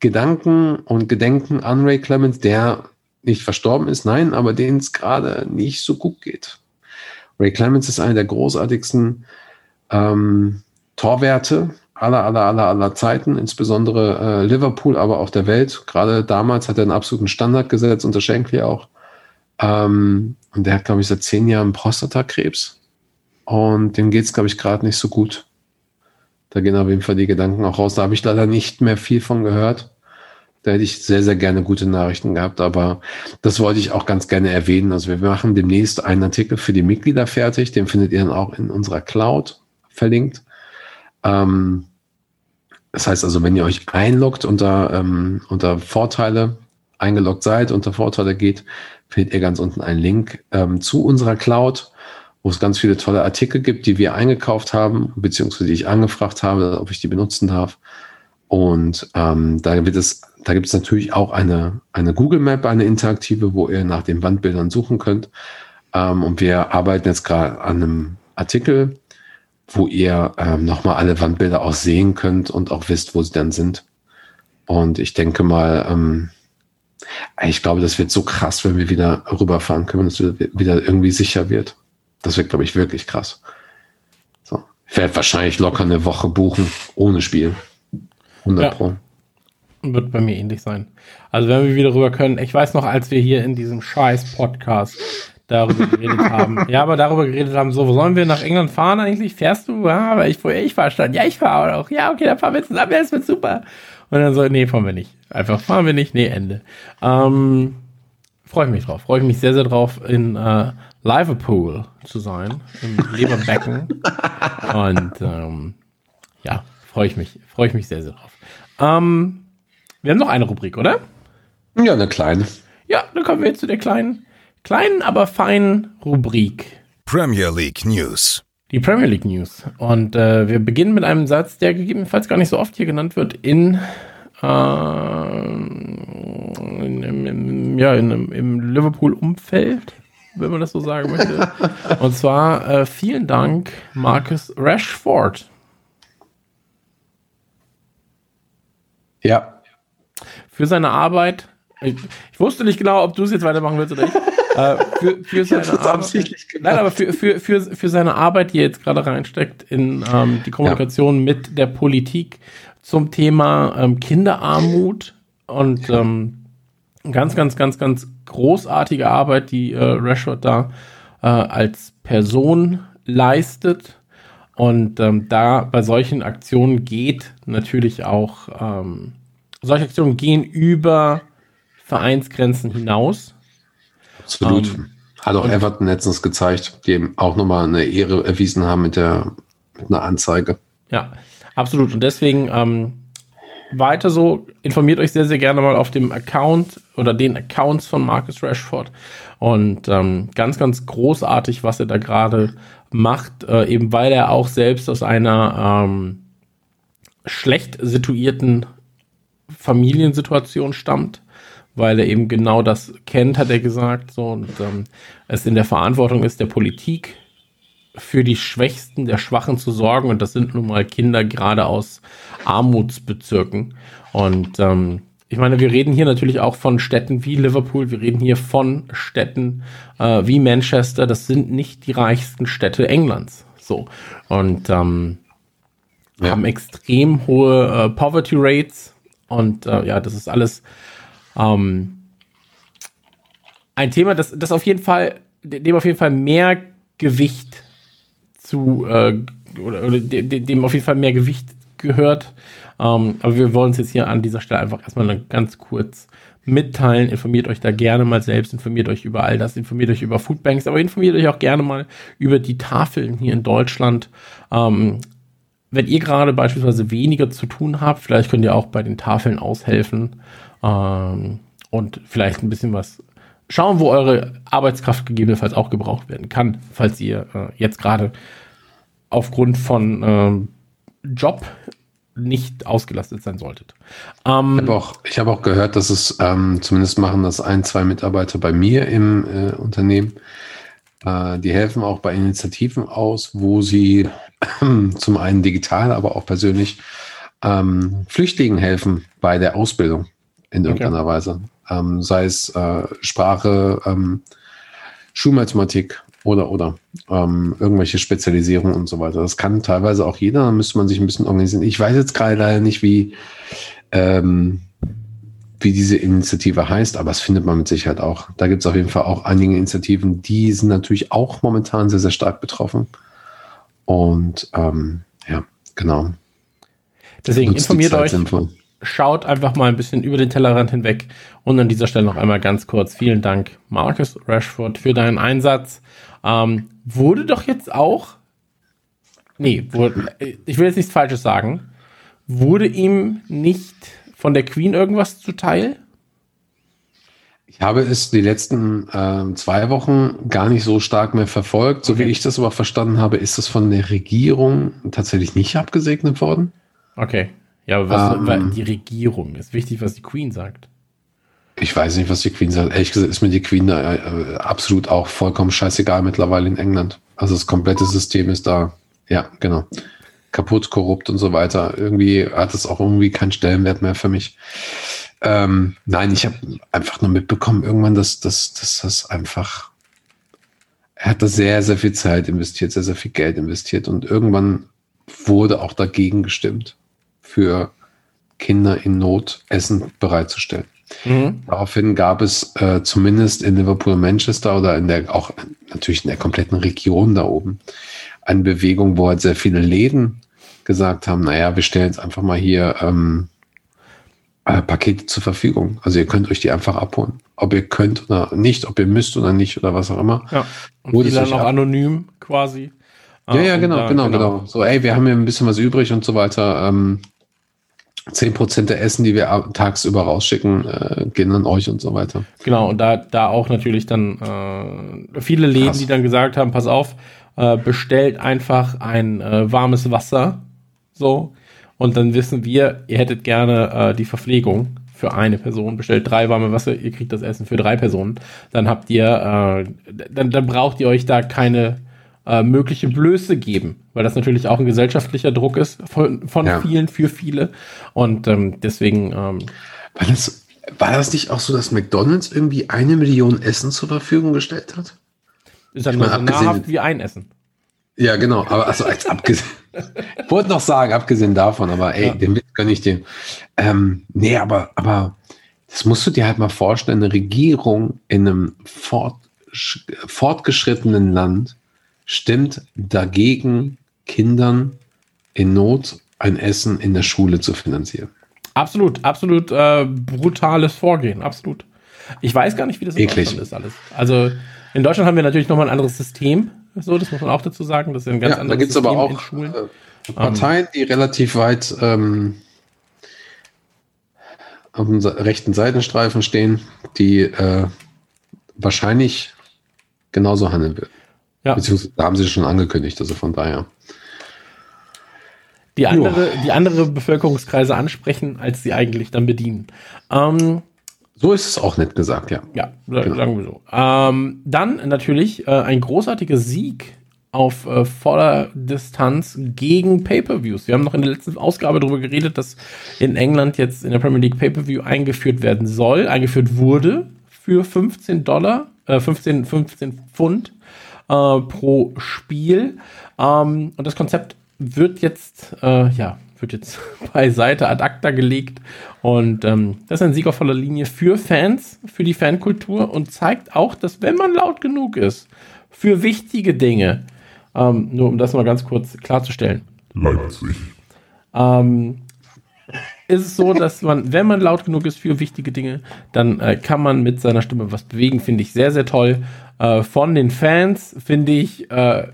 Gedanken und Gedenken an Ray Clemens, der nicht verstorben ist, nein, aber denen es gerade nicht so gut geht. Ray Clemens ist einer der großartigsten ähm, Torwerte aller, aller, aller, aller Zeiten, insbesondere äh, Liverpool, aber auch der Welt. Gerade damals hat er einen absoluten Standard gesetzt, unter Shankly auch. Ähm, und der hat, glaube ich, seit zehn Jahren Prostatakrebs. Und dem geht es, glaube ich, gerade nicht so gut. Da gehen auf jeden Fall die Gedanken auch raus. Da habe ich leider nicht mehr viel von gehört. Da hätte ich sehr, sehr gerne gute Nachrichten gehabt, aber das wollte ich auch ganz gerne erwähnen. Also wir machen demnächst einen Artikel für die Mitglieder fertig. Den findet ihr dann auch in unserer Cloud verlinkt. Ähm, das heißt also, wenn ihr euch einloggt unter, ähm, unter Vorteile, eingeloggt seid, unter Vorteile geht, findet ihr ganz unten einen Link ähm, zu unserer Cloud, wo es ganz viele tolle Artikel gibt, die wir eingekauft haben, beziehungsweise die ich angefragt habe, ob ich die benutzen darf. Und ähm, da wird es, da gibt es natürlich auch eine, eine Google Map, eine interaktive, wo ihr nach den Wandbildern suchen könnt. Ähm, und wir arbeiten jetzt gerade an einem Artikel, wo ihr ähm, nochmal alle Wandbilder auch sehen könnt und auch wisst, wo sie dann sind. Und ich denke mal, ähm, ich glaube, das wird so krass, wenn wir wieder rüberfahren können, dass es wieder irgendwie sicher wird. Das wird, glaube ich, wirklich krass. So. Ich werde wahrscheinlich locker eine Woche buchen, ohne Spiel. 100 Ja. Pro. Wird bei mir ähnlich sein. Also wenn wir wieder rüber können, ich weiß noch, als wir hier in diesem scheiß Podcast darüber geredet haben. Ja, aber darüber geredet haben, so, wo sollen wir nach England fahren eigentlich? Fährst du? Ja, aber ich, ich fahr schon. Ja, ich fahre auch. Ja, okay, dann fahren wir zusammen. Ja, das wird super. Und dann so, nee, fahren wir nicht. Einfach fahren wir nicht. Nee, Ende. Ähm, freue ich mich drauf. Freue ich mich sehr, sehr drauf, in äh, Liverpool zu sein. Im Leberbecken. [laughs] Und ähm, ja, freue ich mich. Freue ich mich sehr, sehr drauf. Ähm, wir haben noch eine Rubrik, oder? Ja, eine kleine. Ja, dann kommen wir jetzt zu der kleinen, kleinen, aber feinen Rubrik. Premier League News. Die Premier League News. Und äh, wir beginnen mit einem Satz, der gegebenenfalls gar nicht so oft hier genannt wird in, äh, in, im, im, ja, in, im Liverpool-Umfeld, wenn man das so sagen möchte. [laughs] Und zwar äh, vielen Dank, Marcus Rashford. Ja. Für seine Arbeit. Ich, ich wusste nicht genau, ob du es jetzt weitermachen willst oder nicht. [laughs] äh, für, für seine Arbeit. Nein, aber für, für, für, für seine Arbeit, die er jetzt gerade reinsteckt in ähm, die Kommunikation ja. mit der Politik zum Thema ähm, Kinderarmut und ähm, ganz, ganz, ganz, ganz großartige Arbeit, die äh, Rashford da äh, als Person leistet. Und ähm, da bei solchen Aktionen geht natürlich auch, ähm, solche Aktionen gehen über Vereinsgrenzen hinaus. Absolut. Ähm, Hat auch Everton letztens gezeigt, die eben auch nochmal eine Ehre erwiesen haben mit der mit einer Anzeige. Ja, absolut. Und deswegen ähm, weiter so, informiert euch sehr, sehr gerne mal auf dem Account oder den Accounts von Marcus Rashford. Und ähm, ganz, ganz großartig, was er da gerade macht, äh, eben weil er auch selbst aus einer ähm, schlecht situierten Familiensituation stammt, weil er eben genau das kennt, hat er gesagt, so und ähm, es in der Verantwortung ist der Politik für die Schwächsten der Schwachen zu sorgen und das sind nun mal Kinder gerade aus Armutsbezirken und ähm, ich meine, wir reden hier natürlich auch von Städten wie Liverpool, wir reden hier von Städten äh, wie Manchester, das sind nicht die reichsten Städte Englands. So. Und ähm, ja. haben extrem hohe äh, Poverty Rates. Und äh, ja, das ist alles ähm, ein Thema, das, das auf jeden Fall, dem auf jeden Fall mehr Gewicht zu äh, oder, oder dem auf jeden Fall mehr Gewicht gehört ähm, aber wir wollen es jetzt hier an dieser Stelle einfach erstmal ganz kurz mitteilen. Informiert euch da gerne mal selbst, informiert euch über all das, informiert euch über Foodbanks, aber informiert euch auch gerne mal über die Tafeln hier in Deutschland. Ähm, wenn ihr gerade beispielsweise weniger zu tun habt, vielleicht könnt ihr auch bei den Tafeln aushelfen ähm, und vielleicht ein bisschen was schauen, wo eure Arbeitskraft gegebenenfalls auch gebraucht werden kann, falls ihr äh, jetzt gerade aufgrund von ähm, Job nicht ausgelastet sein solltet. Ähm, ich habe auch, hab auch gehört, dass es ähm, zumindest machen das ein, zwei Mitarbeiter bei mir im äh, Unternehmen. Äh, die helfen auch bei Initiativen aus, wo sie [clears throat] zum einen digital, aber auch persönlich ähm, Flüchtlingen helfen bei der Ausbildung in irgendeiner okay. Weise. Ähm, sei es äh, Sprache, ähm, Schulmathematik oder, oder. Ähm, irgendwelche Spezialisierungen und so weiter. Das kann teilweise auch jeder, da müsste man sich ein bisschen organisieren. Ich weiß jetzt gerade leider nicht, wie, ähm, wie diese Initiative heißt, aber es findet man mit Sicherheit auch. Da gibt es auf jeden Fall auch einige Initiativen, die sind natürlich auch momentan sehr, sehr stark betroffen. Und ähm, ja, genau. Deswegen informiert euch. Sinnvoll. Schaut einfach mal ein bisschen über den Tellerrand hinweg. Und an dieser Stelle noch einmal ganz kurz vielen Dank, Marcus Rashford, für deinen Einsatz. Ähm, wurde doch jetzt auch, nee, wurde, ich will jetzt nichts Falsches sagen, wurde ihm nicht von der Queen irgendwas zuteil? Ich habe es die letzten äh, zwei Wochen gar nicht so stark mehr verfolgt. So okay. wie ich das aber verstanden habe, ist das von der Regierung tatsächlich nicht abgesegnet worden. Okay. Ja, aber was, ähm, die Regierung ist wichtig, was die Queen sagt. Ich weiß nicht, was die Queen sagt. Ehrlich gesagt ist mir die Queen äh, äh, absolut auch vollkommen scheißegal mittlerweile in England. Also das komplette System ist da, ja, genau, kaputt, korrupt und so weiter. Irgendwie hat es auch irgendwie keinen Stellenwert mehr für mich. Ähm, nein, ich habe einfach nur mitbekommen irgendwann, dass, dass, dass das einfach, er hat da sehr, sehr viel Zeit investiert, sehr, sehr viel Geld investiert und irgendwann wurde auch dagegen gestimmt, für Kinder in Not Essen bereitzustellen. Mhm. Daraufhin gab es äh, zumindest in Liverpool, Manchester oder in der auch natürlich in der kompletten Region da oben eine Bewegung, wo halt sehr viele Läden gesagt haben, naja, wir stellen jetzt einfach mal hier ähm, äh, Pakete zur Verfügung. Also ihr könnt euch die einfach abholen. Ob ihr könnt oder nicht, ob ihr müsst oder nicht oder was auch immer. Ja. Und die dann auch anonym quasi. Ja, ja, genau, genau, genau, genau. So, ey, wir haben hier ein bisschen was übrig und so weiter. Ähm, 10% der Essen, die wir tagsüber rausschicken, äh, gehen an euch und so weiter. Genau, und da, da auch natürlich dann äh, viele Läden, Krass. die dann gesagt haben, pass auf, äh, bestellt einfach ein äh, warmes Wasser. So. Und dann wissen wir, ihr hättet gerne äh, die Verpflegung für eine Person. Bestellt drei warme Wasser, ihr kriegt das Essen für drei Personen. Dann habt ihr, äh, dann, dann braucht ihr euch da keine äh, mögliche Blöße geben, weil das natürlich auch ein gesellschaftlicher Druck ist von, von Ja. vielen für viele. Und ähm, deswegen ähm, War das, war das nicht auch so, dass McDonalds irgendwie eine Million Essen zur Verfügung gestellt hat? ist dann Ich nur meine, so abgesehen- nahrhaft wie ein Essen. Ja, genau. Aber also als abgesehen. [laughs] ich wollte noch sagen, abgesehen davon, aber ey, Ja. den Witz kann ich dir. Ähm, nee, aber, aber das musst du dir halt mal vorstellen, eine Regierung in einem fortsch fortgeschrittenen Land stimmt dagegen, Kindern in Not ein Essen in der Schule zu finanzieren. Absolut, absolut äh, brutales Vorgehen, absolut. Ich weiß gar nicht, wie das in Eklig. Deutschland ist alles. Also in Deutschland haben wir natürlich nochmal ein anderes System. So, das muss man auch dazu sagen. Das ist ein ganz Ja, da anderes gibt es aber System in auch Schulen. äh, Parteien, die relativ weit ähm, auf dem rechten Seitenstreifen stehen, die äh, wahrscheinlich genauso handeln werden. Ja. Beziehungsweise haben sie schon angekündigt, also von daher. Die andere, die andere Bevölkerungskreise ansprechen, als sie eigentlich dann bedienen. Ähm, So ist es auch nett gesagt, ja. Ja, Genau. sagen wir so. Ähm, dann natürlich äh, ein großartiger Sieg auf äh, voller Distanz gegen Pay-per-Views. Wir haben noch in der letzten Ausgabe darüber geredet, dass in England jetzt in der Premier League Pay-per-View eingeführt werden soll, eingeführt wurde für 15 Dollar, äh, 15, 15 Pfund äh, pro Spiel. Ähm, und das Konzept wird jetzt, äh, ja, wird jetzt [laughs] beiseite ad acta gelegt. Und ähm, das ist ein Sieg auf voller Linie für Fans, für die Fankultur und zeigt auch, dass wenn man laut genug ist, für wichtige Dinge, ähm, nur um das mal ganz kurz klarzustellen, Leipzig. ähm, ist es so, dass man, wenn man laut genug ist für wichtige Dinge, dann äh, kann man mit seiner Stimme was bewegen, finde ich sehr, sehr toll. Äh, von den Fans, finde ich, äh,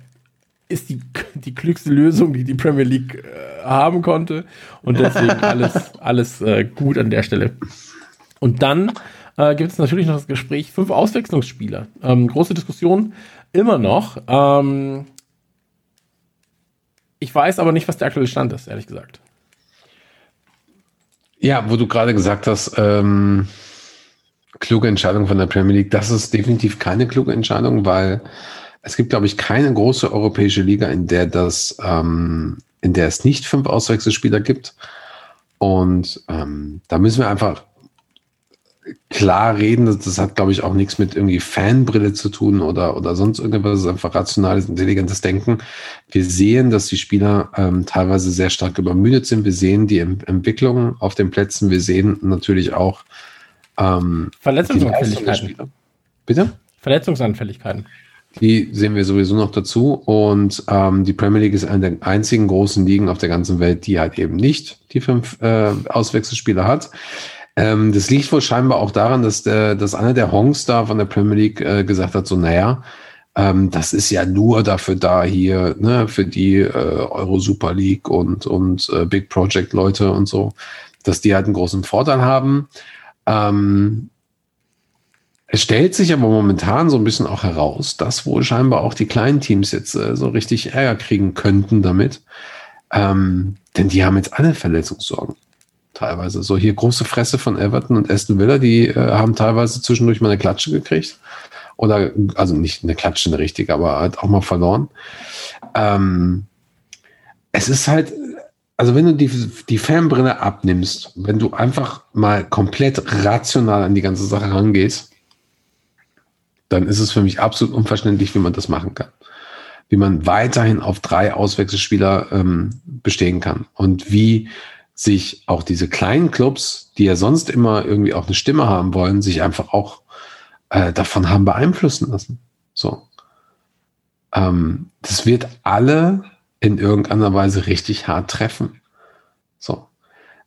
ist die, [laughs] die klügste Lösung, die die Premier League äh, haben konnte. Und deswegen [laughs] alles, alles äh, gut an der Stelle. Und dann äh, gibt es natürlich noch das Gespräch fünf Auswechslungsspieler. Ähm, große Diskussion immer noch. Ähm, ich weiß aber nicht, was der aktuelle Stand ist, ehrlich gesagt. Ja, wo du gerade gesagt hast, ähm, kluge Entscheidung von der Premier League, das ist definitiv keine kluge Entscheidung, weil es gibt, glaube ich, keine große europäische Liga, in der das, ähm, in der es nicht fünf Auswechselspieler gibt. Und ähm, da müssen wir einfach klar reden. Das, das hat, glaube ich, auch nichts mit irgendwie Fanbrille zu tun oder, oder sonst irgendwas. Das ist einfach rationales, intelligentes Denken. Wir sehen, dass die Spieler ähm, teilweise sehr stark übermüdet sind. Wir sehen die Em- Entwicklung auf den Plätzen. Wir sehen natürlich auch ähm, Verletzungsanfälligkeiten. Bitte? Verletzungsanfälligkeiten. Die sehen wir sowieso noch dazu. Und ähm, die Premier League ist eine der einzigen großen Ligen auf der ganzen Welt, die halt eben nicht die fünf äh, Auswechselspieler hat. Ähm, das liegt wohl scheinbar auch daran, dass, der, dass einer der Honks da von der Premier League äh, gesagt hat, so, naja, ähm, das ist ja nur dafür da hier, ne, für die äh, Euro Super League und, und äh, Big Project Leute und so, dass die halt einen großen Vorteil haben. Ähm, es stellt sich aber momentan so ein bisschen auch heraus, dass wohl scheinbar auch die kleinen Teams jetzt äh, so richtig Ärger kriegen könnten damit. Ähm, denn die haben jetzt alle Verletzungssorgen. Teilweise. So hier große Fresse von Everton und Aston Villa, die äh, haben teilweise zwischendurch mal eine Klatsche gekriegt. Oder, also nicht eine Klatsche, eine richtige, aber halt auch mal verloren. Ähm, es ist halt, also wenn du die, die Fanbrille abnimmst, wenn du einfach mal komplett rational an die ganze Sache rangehst, dann ist es für mich absolut unverständlich, wie man das machen kann. Wie man weiterhin auf drei Auswechselspieler ähm, bestehen kann. Und wie sich auch diese kleinen Clubs, die ja sonst immer irgendwie auch eine Stimme haben wollen, sich einfach auch äh, davon haben beeinflussen lassen. So. Ähm, das wird alle in irgendeiner Weise richtig hart treffen. So.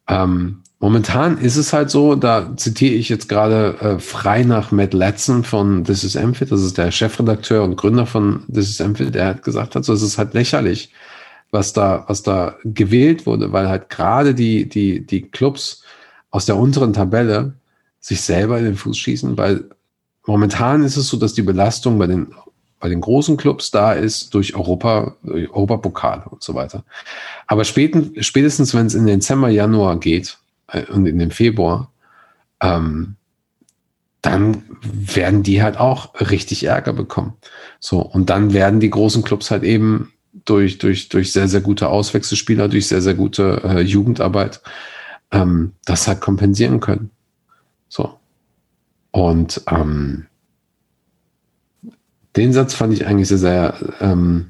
Ähm, momentan ist es halt so, da zitiere ich jetzt gerade äh, frei nach Matt Latson von This is Amphit, das ist der Chefredakteur und Gründer von This is Amphit, der hat gesagt hat, so es ist halt lächerlich, was da, was da gewählt wurde, weil halt gerade die, die, die Clubs aus der unteren Tabelle sich selber in den Fuß schießen, weil momentan ist es so, dass die Belastung bei den, bei den großen Clubs da ist durch Europa, durch Europapokale und so weiter. Aber späten, spätestens, wenn es in den Dezember, Januar geht äh, und in den Februar, ähm, dann werden die halt auch richtig Ärger bekommen. So, und dann werden die großen Clubs halt eben durch, durch, durch sehr, sehr gute Auswechselspieler, durch sehr, sehr gute äh, Jugendarbeit ähm, das halt kompensieren können. So. Und ähm, den Satz fand ich eigentlich sehr, sehr, ähm,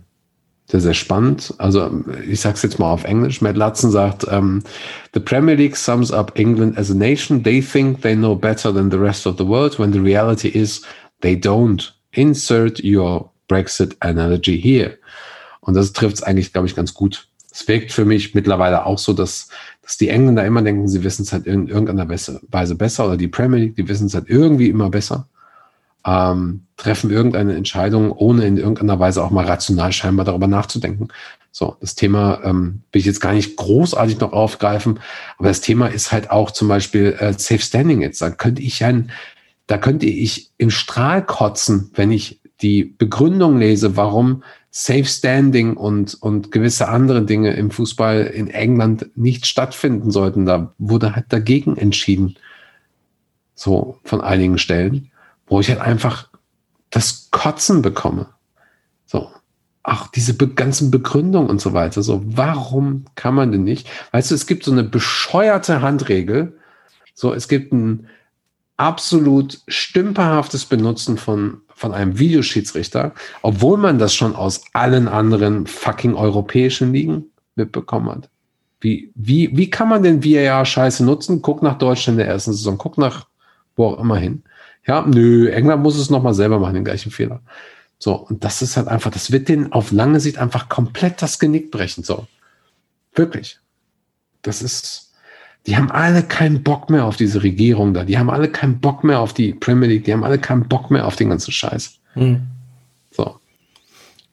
sehr, sehr spannend. Also ich sage es jetzt mal auf Englisch. Matt Lutzen sagt, um, The Premier League sums up England as a nation. They think they know better than the rest of the world when the reality is they don't. Insert your Brexit analogy here. Und das trifft es eigentlich, glaube ich, ganz gut. Es wirkt für mich mittlerweile auch so, dass, dass die Engländer immer denken, sie wissen es halt in irgendeiner Weise besser oder die Premier League, die wissen es halt irgendwie immer besser ähm, treffen irgendeine Entscheidung, ohne in irgendeiner Weise auch mal rational scheinbar darüber nachzudenken. So, das Thema ähm, will ich jetzt gar nicht großartig noch aufgreifen, aber das Thema ist halt auch zum Beispiel äh, Safe Standing jetzt. Da könnte ich ein, da könnte ich im Strahl kotzen, wenn ich die Begründung lese, warum Safe Standing und, und gewisse andere Dinge im Fußball in England nicht stattfinden sollten. Da wurde halt dagegen entschieden. So von einigen Stellen wo ich halt einfach das Kotzen bekomme. So. Auch diese be ganzen Begründungen und so weiter. So, warum kann man denn nicht? Weißt du, es gibt so eine bescheuerte Handregel. So, es gibt ein absolut stümperhaftes Benutzen von, von einem Videoschiedsrichter, obwohl man das schon aus allen anderen fucking europäischen Ligen mitbekommen hat. Wie, wie, wie kann man den VAR-Scheiße nutzen? Guck nach Deutschland in der ersten Saison, guck nach wo auch immer hin. Ja, nö, England muss es nochmal selber machen, den gleichen Fehler. So, und das ist halt einfach, das wird denen auf lange Sicht einfach komplett das Genick brechen. So. Wirklich. Das ist, die haben alle keinen Bock mehr auf diese Regierung da. Die haben alle keinen Bock mehr auf die Premier League. Die haben alle keinen Bock mehr auf den ganzen Scheiß. Mhm. So.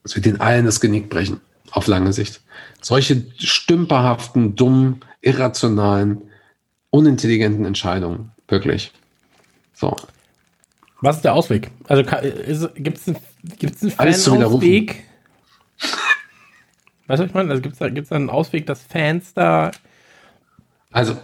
Das wird den allen das Genick brechen. Auf lange Sicht. Solche stümperhaften, dummen, irrationalen, unintelligenten Entscheidungen. Wirklich. So. Was ist der Ausweg? Also gibt es einen, gibt's einen Fan-Ausweg? [laughs] weißt du, was ich meine? Also gibt es da, gibt's da einen Ausweg, dass Fans da. Also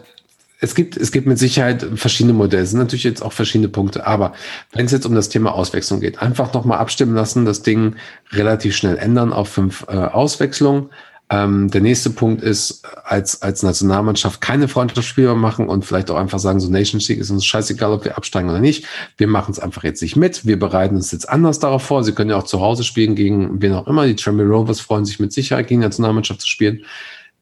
es gibt, es gibt mit Sicherheit verschiedene Modelle. Es sind natürlich jetzt auch verschiedene Punkte. Aber wenn es jetzt um das Thema Auswechslung geht, einfach nochmal abstimmen lassen, das Ding relativ schnell ändern auf fünf äh, Auswechslungen. Ähm, der nächste Punkt ist, als, als Nationalmannschaft keine Freundschaftsspiele machen und vielleicht auch einfach sagen, so Nation League ist uns scheißegal, ob wir absteigen oder nicht. Wir machen es einfach jetzt nicht mit. Wir bereiten uns jetzt anders darauf vor. Sie können ja auch zu Hause spielen gegen wen auch immer. Die Tremble Rovers freuen sich mit Sicherheit gegen die Nationalmannschaft zu spielen.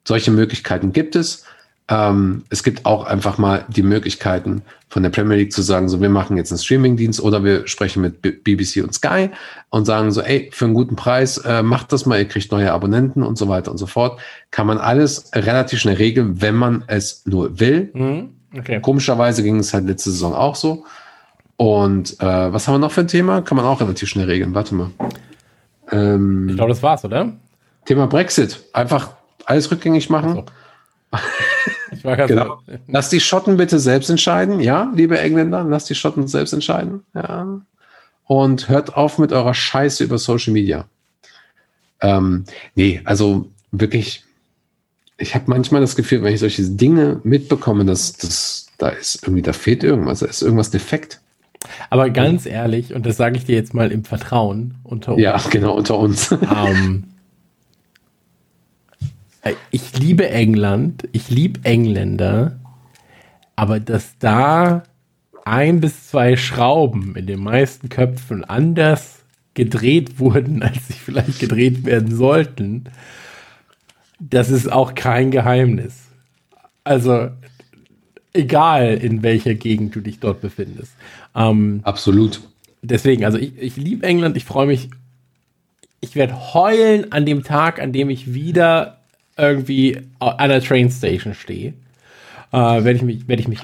Solche Möglichkeiten gibt es. Ähm, es gibt auch einfach mal die Möglichkeiten von der Premier League zu sagen, so wir machen jetzt einen Streamingdienst oder wir sprechen mit B BBC und Sky und sagen so, ey, für einen guten Preis äh, macht das mal, ihr kriegt neue Abonnenten und so weiter und so fort. Kann man alles relativ schnell regeln, wenn man es nur will. Mhm. Okay. Komischerweise ging es halt letzte Saison auch so. Und äh, was haben wir noch für ein Thema? Kann man auch relativ schnell regeln. Warte mal. Ähm, ich glaube, das war's, oder? Thema Brexit. Einfach alles rückgängig machen. So. [laughs] Ich war genau. So. Lass die Schotten bitte selbst entscheiden, ja, liebe Engländer, lass die Schotten selbst entscheiden, ja. Und hört auf mit eurer Scheiße über Social Media. Ähm, nee, also wirklich, ich habe manchmal das Gefühl, wenn ich solche Dinge mitbekomme, dass das, da ist irgendwie, da fehlt irgendwas, da ist irgendwas defekt. Aber ganz ehrlich, und das sage ich dir jetzt mal im Vertrauen unter uns. Ja, genau, unter uns. Ähm, [laughs] ich liebe England, ich liebe Engländer, aber dass da ein bis zwei Schrauben in den meisten Köpfen anders gedreht wurden, [laughs] als sie vielleicht gedreht werden sollten, das ist auch kein Geheimnis. Also egal in welcher Gegend du dich dort befindest. Ähm, Absolut. Deswegen, also ich, ich liebe England, ich freue mich. Ich werde heulen an dem Tag, an dem ich wieder irgendwie an der Trainstation stehe, äh, werde ich mich, werde ich mich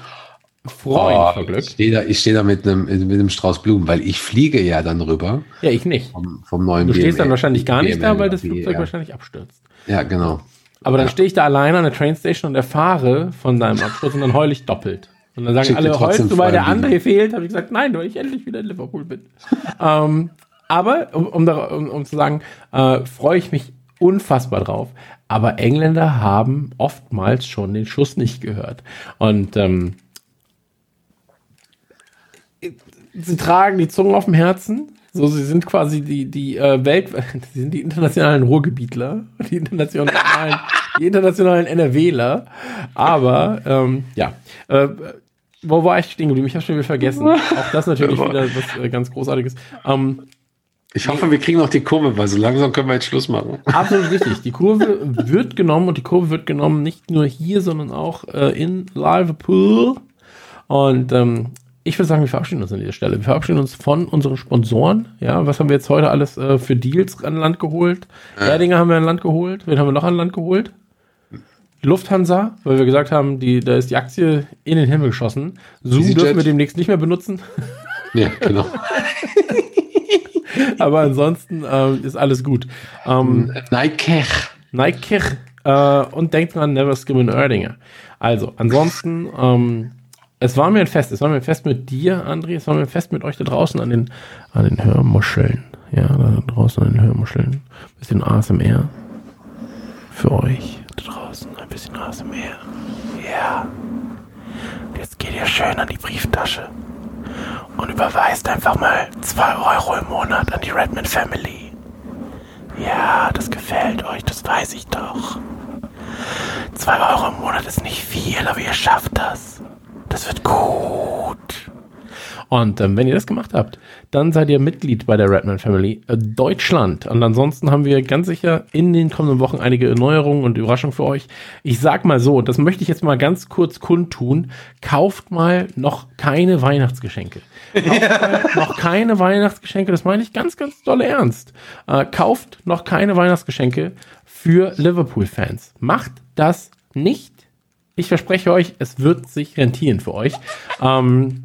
freuen oh, vor Glück. Ich stehe da, ich da mit einem, mit einem Strauß Blumen, weil ich fliege ja dann rüber. Ja, ich nicht. Vom, vom neuen Du stehst dann wahrscheinlich gar nicht da, weil das Flugzeug wahrscheinlich abstürzt. Ja, genau. Aber dann stehe ich da alleine an der Trainstation und erfahre von deinem Absturz und dann heule ich doppelt. Und dann sagen Schick alle, heulst du, weil der andere fehlt? Habe ich gesagt, nein, weil ich endlich wieder in Liverpool bin. [laughs] ähm, aber, um, um, um, um zu sagen, äh, freue ich mich unfassbar drauf. Aber Engländer haben oftmals schon den Schuss nicht gehört. Und ähm, sie tragen die Zunge auf dem Herzen. So, sie sind quasi die, die äh, Welt, [laughs] sie sind die internationalen Ruhrgebietler, die internationalen, die internationalen NRWler. Aber ähm, ja, äh, wo war ich stehen geblieben? Ich habe schon wieder vergessen. Auch das natürlich wieder was äh, ganz Großartiges. Ähm, Ich hoffe, wir kriegen noch die Kurve, weil so langsam können wir jetzt Schluss machen. Absolut richtig. Die Kurve wird genommen und die Kurve wird genommen nicht nur hier, sondern auch äh, in Liverpool. Und ähm, ich würde sagen, wir verabschieden uns an dieser Stelle. Wir verabschieden uns von unseren Sponsoren. Ja, was haben wir jetzt heute alles äh, für Deals an Land geholt? Erdinger haben wir an Land geholt. Wen haben wir noch an Land geholt? Lufthansa, weil wir gesagt haben, die, da ist die Aktie in den Himmel geschossen. Zoom dürfen wir demnächst nicht mehr benutzen. Ja, genau. [laughs] [laughs] Aber ansonsten ähm, ist alles gut. Ähm, Nike. Nike äh, und denkt dran, never skim an Erdinger. Also, ansonsten, ähm, es war mir ein Fest. Es war mir ein Fest mit dir, André. Es war mir ein Fest mit euch da draußen an den, an den Hörmuscheln. Ja, da draußen an den Hörmuscheln. Bisschen ASMR. Für euch da draußen. Ein bisschen ASMR. Ja. Und jetzt geht ihr schön an die Brieftasche und überweist einfach mal 2 Euro im Monat an die Redman Family. Ja, das gefällt euch, das weiß ich doch. 2 Euro im Monat ist nicht viel, aber ihr schafft das. Das wird gut. Und ähm, wenn ihr das gemacht habt, dann seid ihr Mitglied bei der Redman Family äh, Deutschland. Und ansonsten haben wir ganz sicher in den kommenden Wochen einige Erneuerungen und Überraschungen für euch. Ich sag mal so, das möchte ich jetzt mal ganz kurz kundtun. Kauft mal noch keine Weihnachtsgeschenke. Kauft mal noch keine Weihnachtsgeschenke. Das meine ich ganz, ganz dolle ernst. Äh, kauft noch keine Weihnachtsgeschenke für Liverpool-Fans. Macht das nicht. Ich verspreche euch, es wird sich rentieren für euch. Ähm,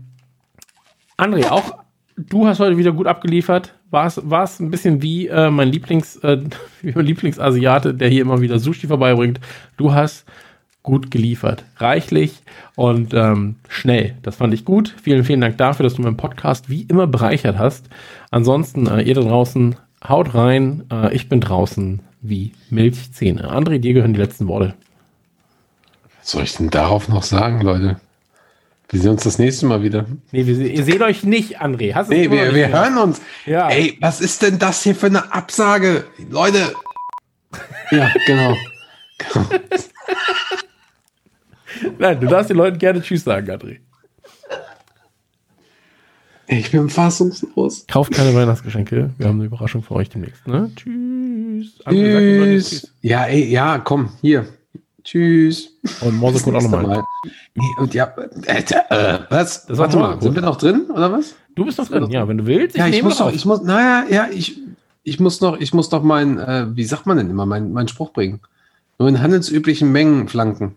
André, auch du hast heute wieder gut abgeliefert. War es ein bisschen wie äh, mein Lieblings, äh, [laughs] Lieblingsasiate, der hier immer wieder Sushi vorbeibringt. Du hast gut geliefert. Reichlich und ähm, schnell. Das fand ich gut. Vielen, vielen Dank dafür, dass du meinen Podcast wie immer bereichert hast. Ansonsten, äh, ihr da draußen, haut rein. Äh, ich bin draußen wie Milchzähne. André, dir gehören die letzten Worte. Was soll ich denn darauf noch sagen, Leute? Wir sehen uns das nächste Mal wieder. Nee, wir, ihr seht euch nicht, André. Hast Nee, wir, wir hören uns. Ja. Ey, was ist denn das hier für eine Absage? Leute. Ja, genau. [laughs] Nein, du darfst den Leuten gerne Tschüss sagen, André. Ich bin fassungslos. Kauft keine Weihnachtsgeschenke. Wir haben eine Überraschung für euch demnächst. Ne? Tschüss. Leuten jetzt Tschüss. Ja, ey, ja, komm, hier. Tschüss. Und Morsecode auch Bis nochmal. Nee, und ja, äh, was? Das war Warte mal, sind wir noch drin, oder was? Du bist noch drin. Ja, wenn du willst. ja, ich muss doch, ich muss, naja, ja, ich, ich muss noch, ich muss doch mein, äh, wie sagt man denn immer, mein, mein Spruch bringen. Nur in handelsüblichen Mengen flanken.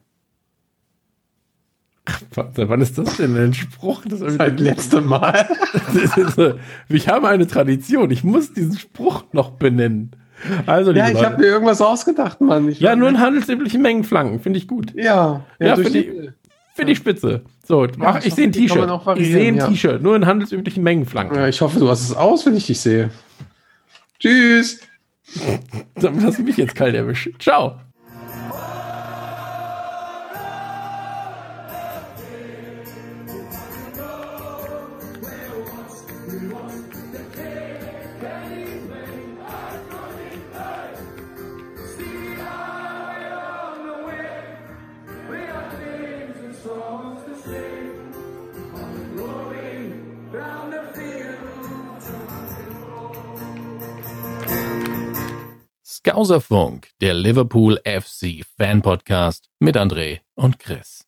Seit wann ist das denn ein Spruch? Das ist Seit letztem Mal. [laughs] So, ich habe eine Tradition. Ich muss diesen Spruch noch benennen. Also, Ja, ich habe mir irgendwas ausgedacht, Mann. Ich ja, nur in handelsüblichen Mengen flanken. Finde ich gut. Ja, Ja, durch finde die- ich, find ich spitze. So, mach, das ich sehe ein T-Shirt. Ich sehe ein ja. T-Shirt. Nur in handelsüblichen Mengen flanken. Ja, ich hoffe, du hast es aus, wenn ich dich sehe. Tschüss. [laughs] Hast du mich jetzt kalt erwischt. Ciao. Skauserfunk, der Liverpool FC Fan Podcast mit André und Chris.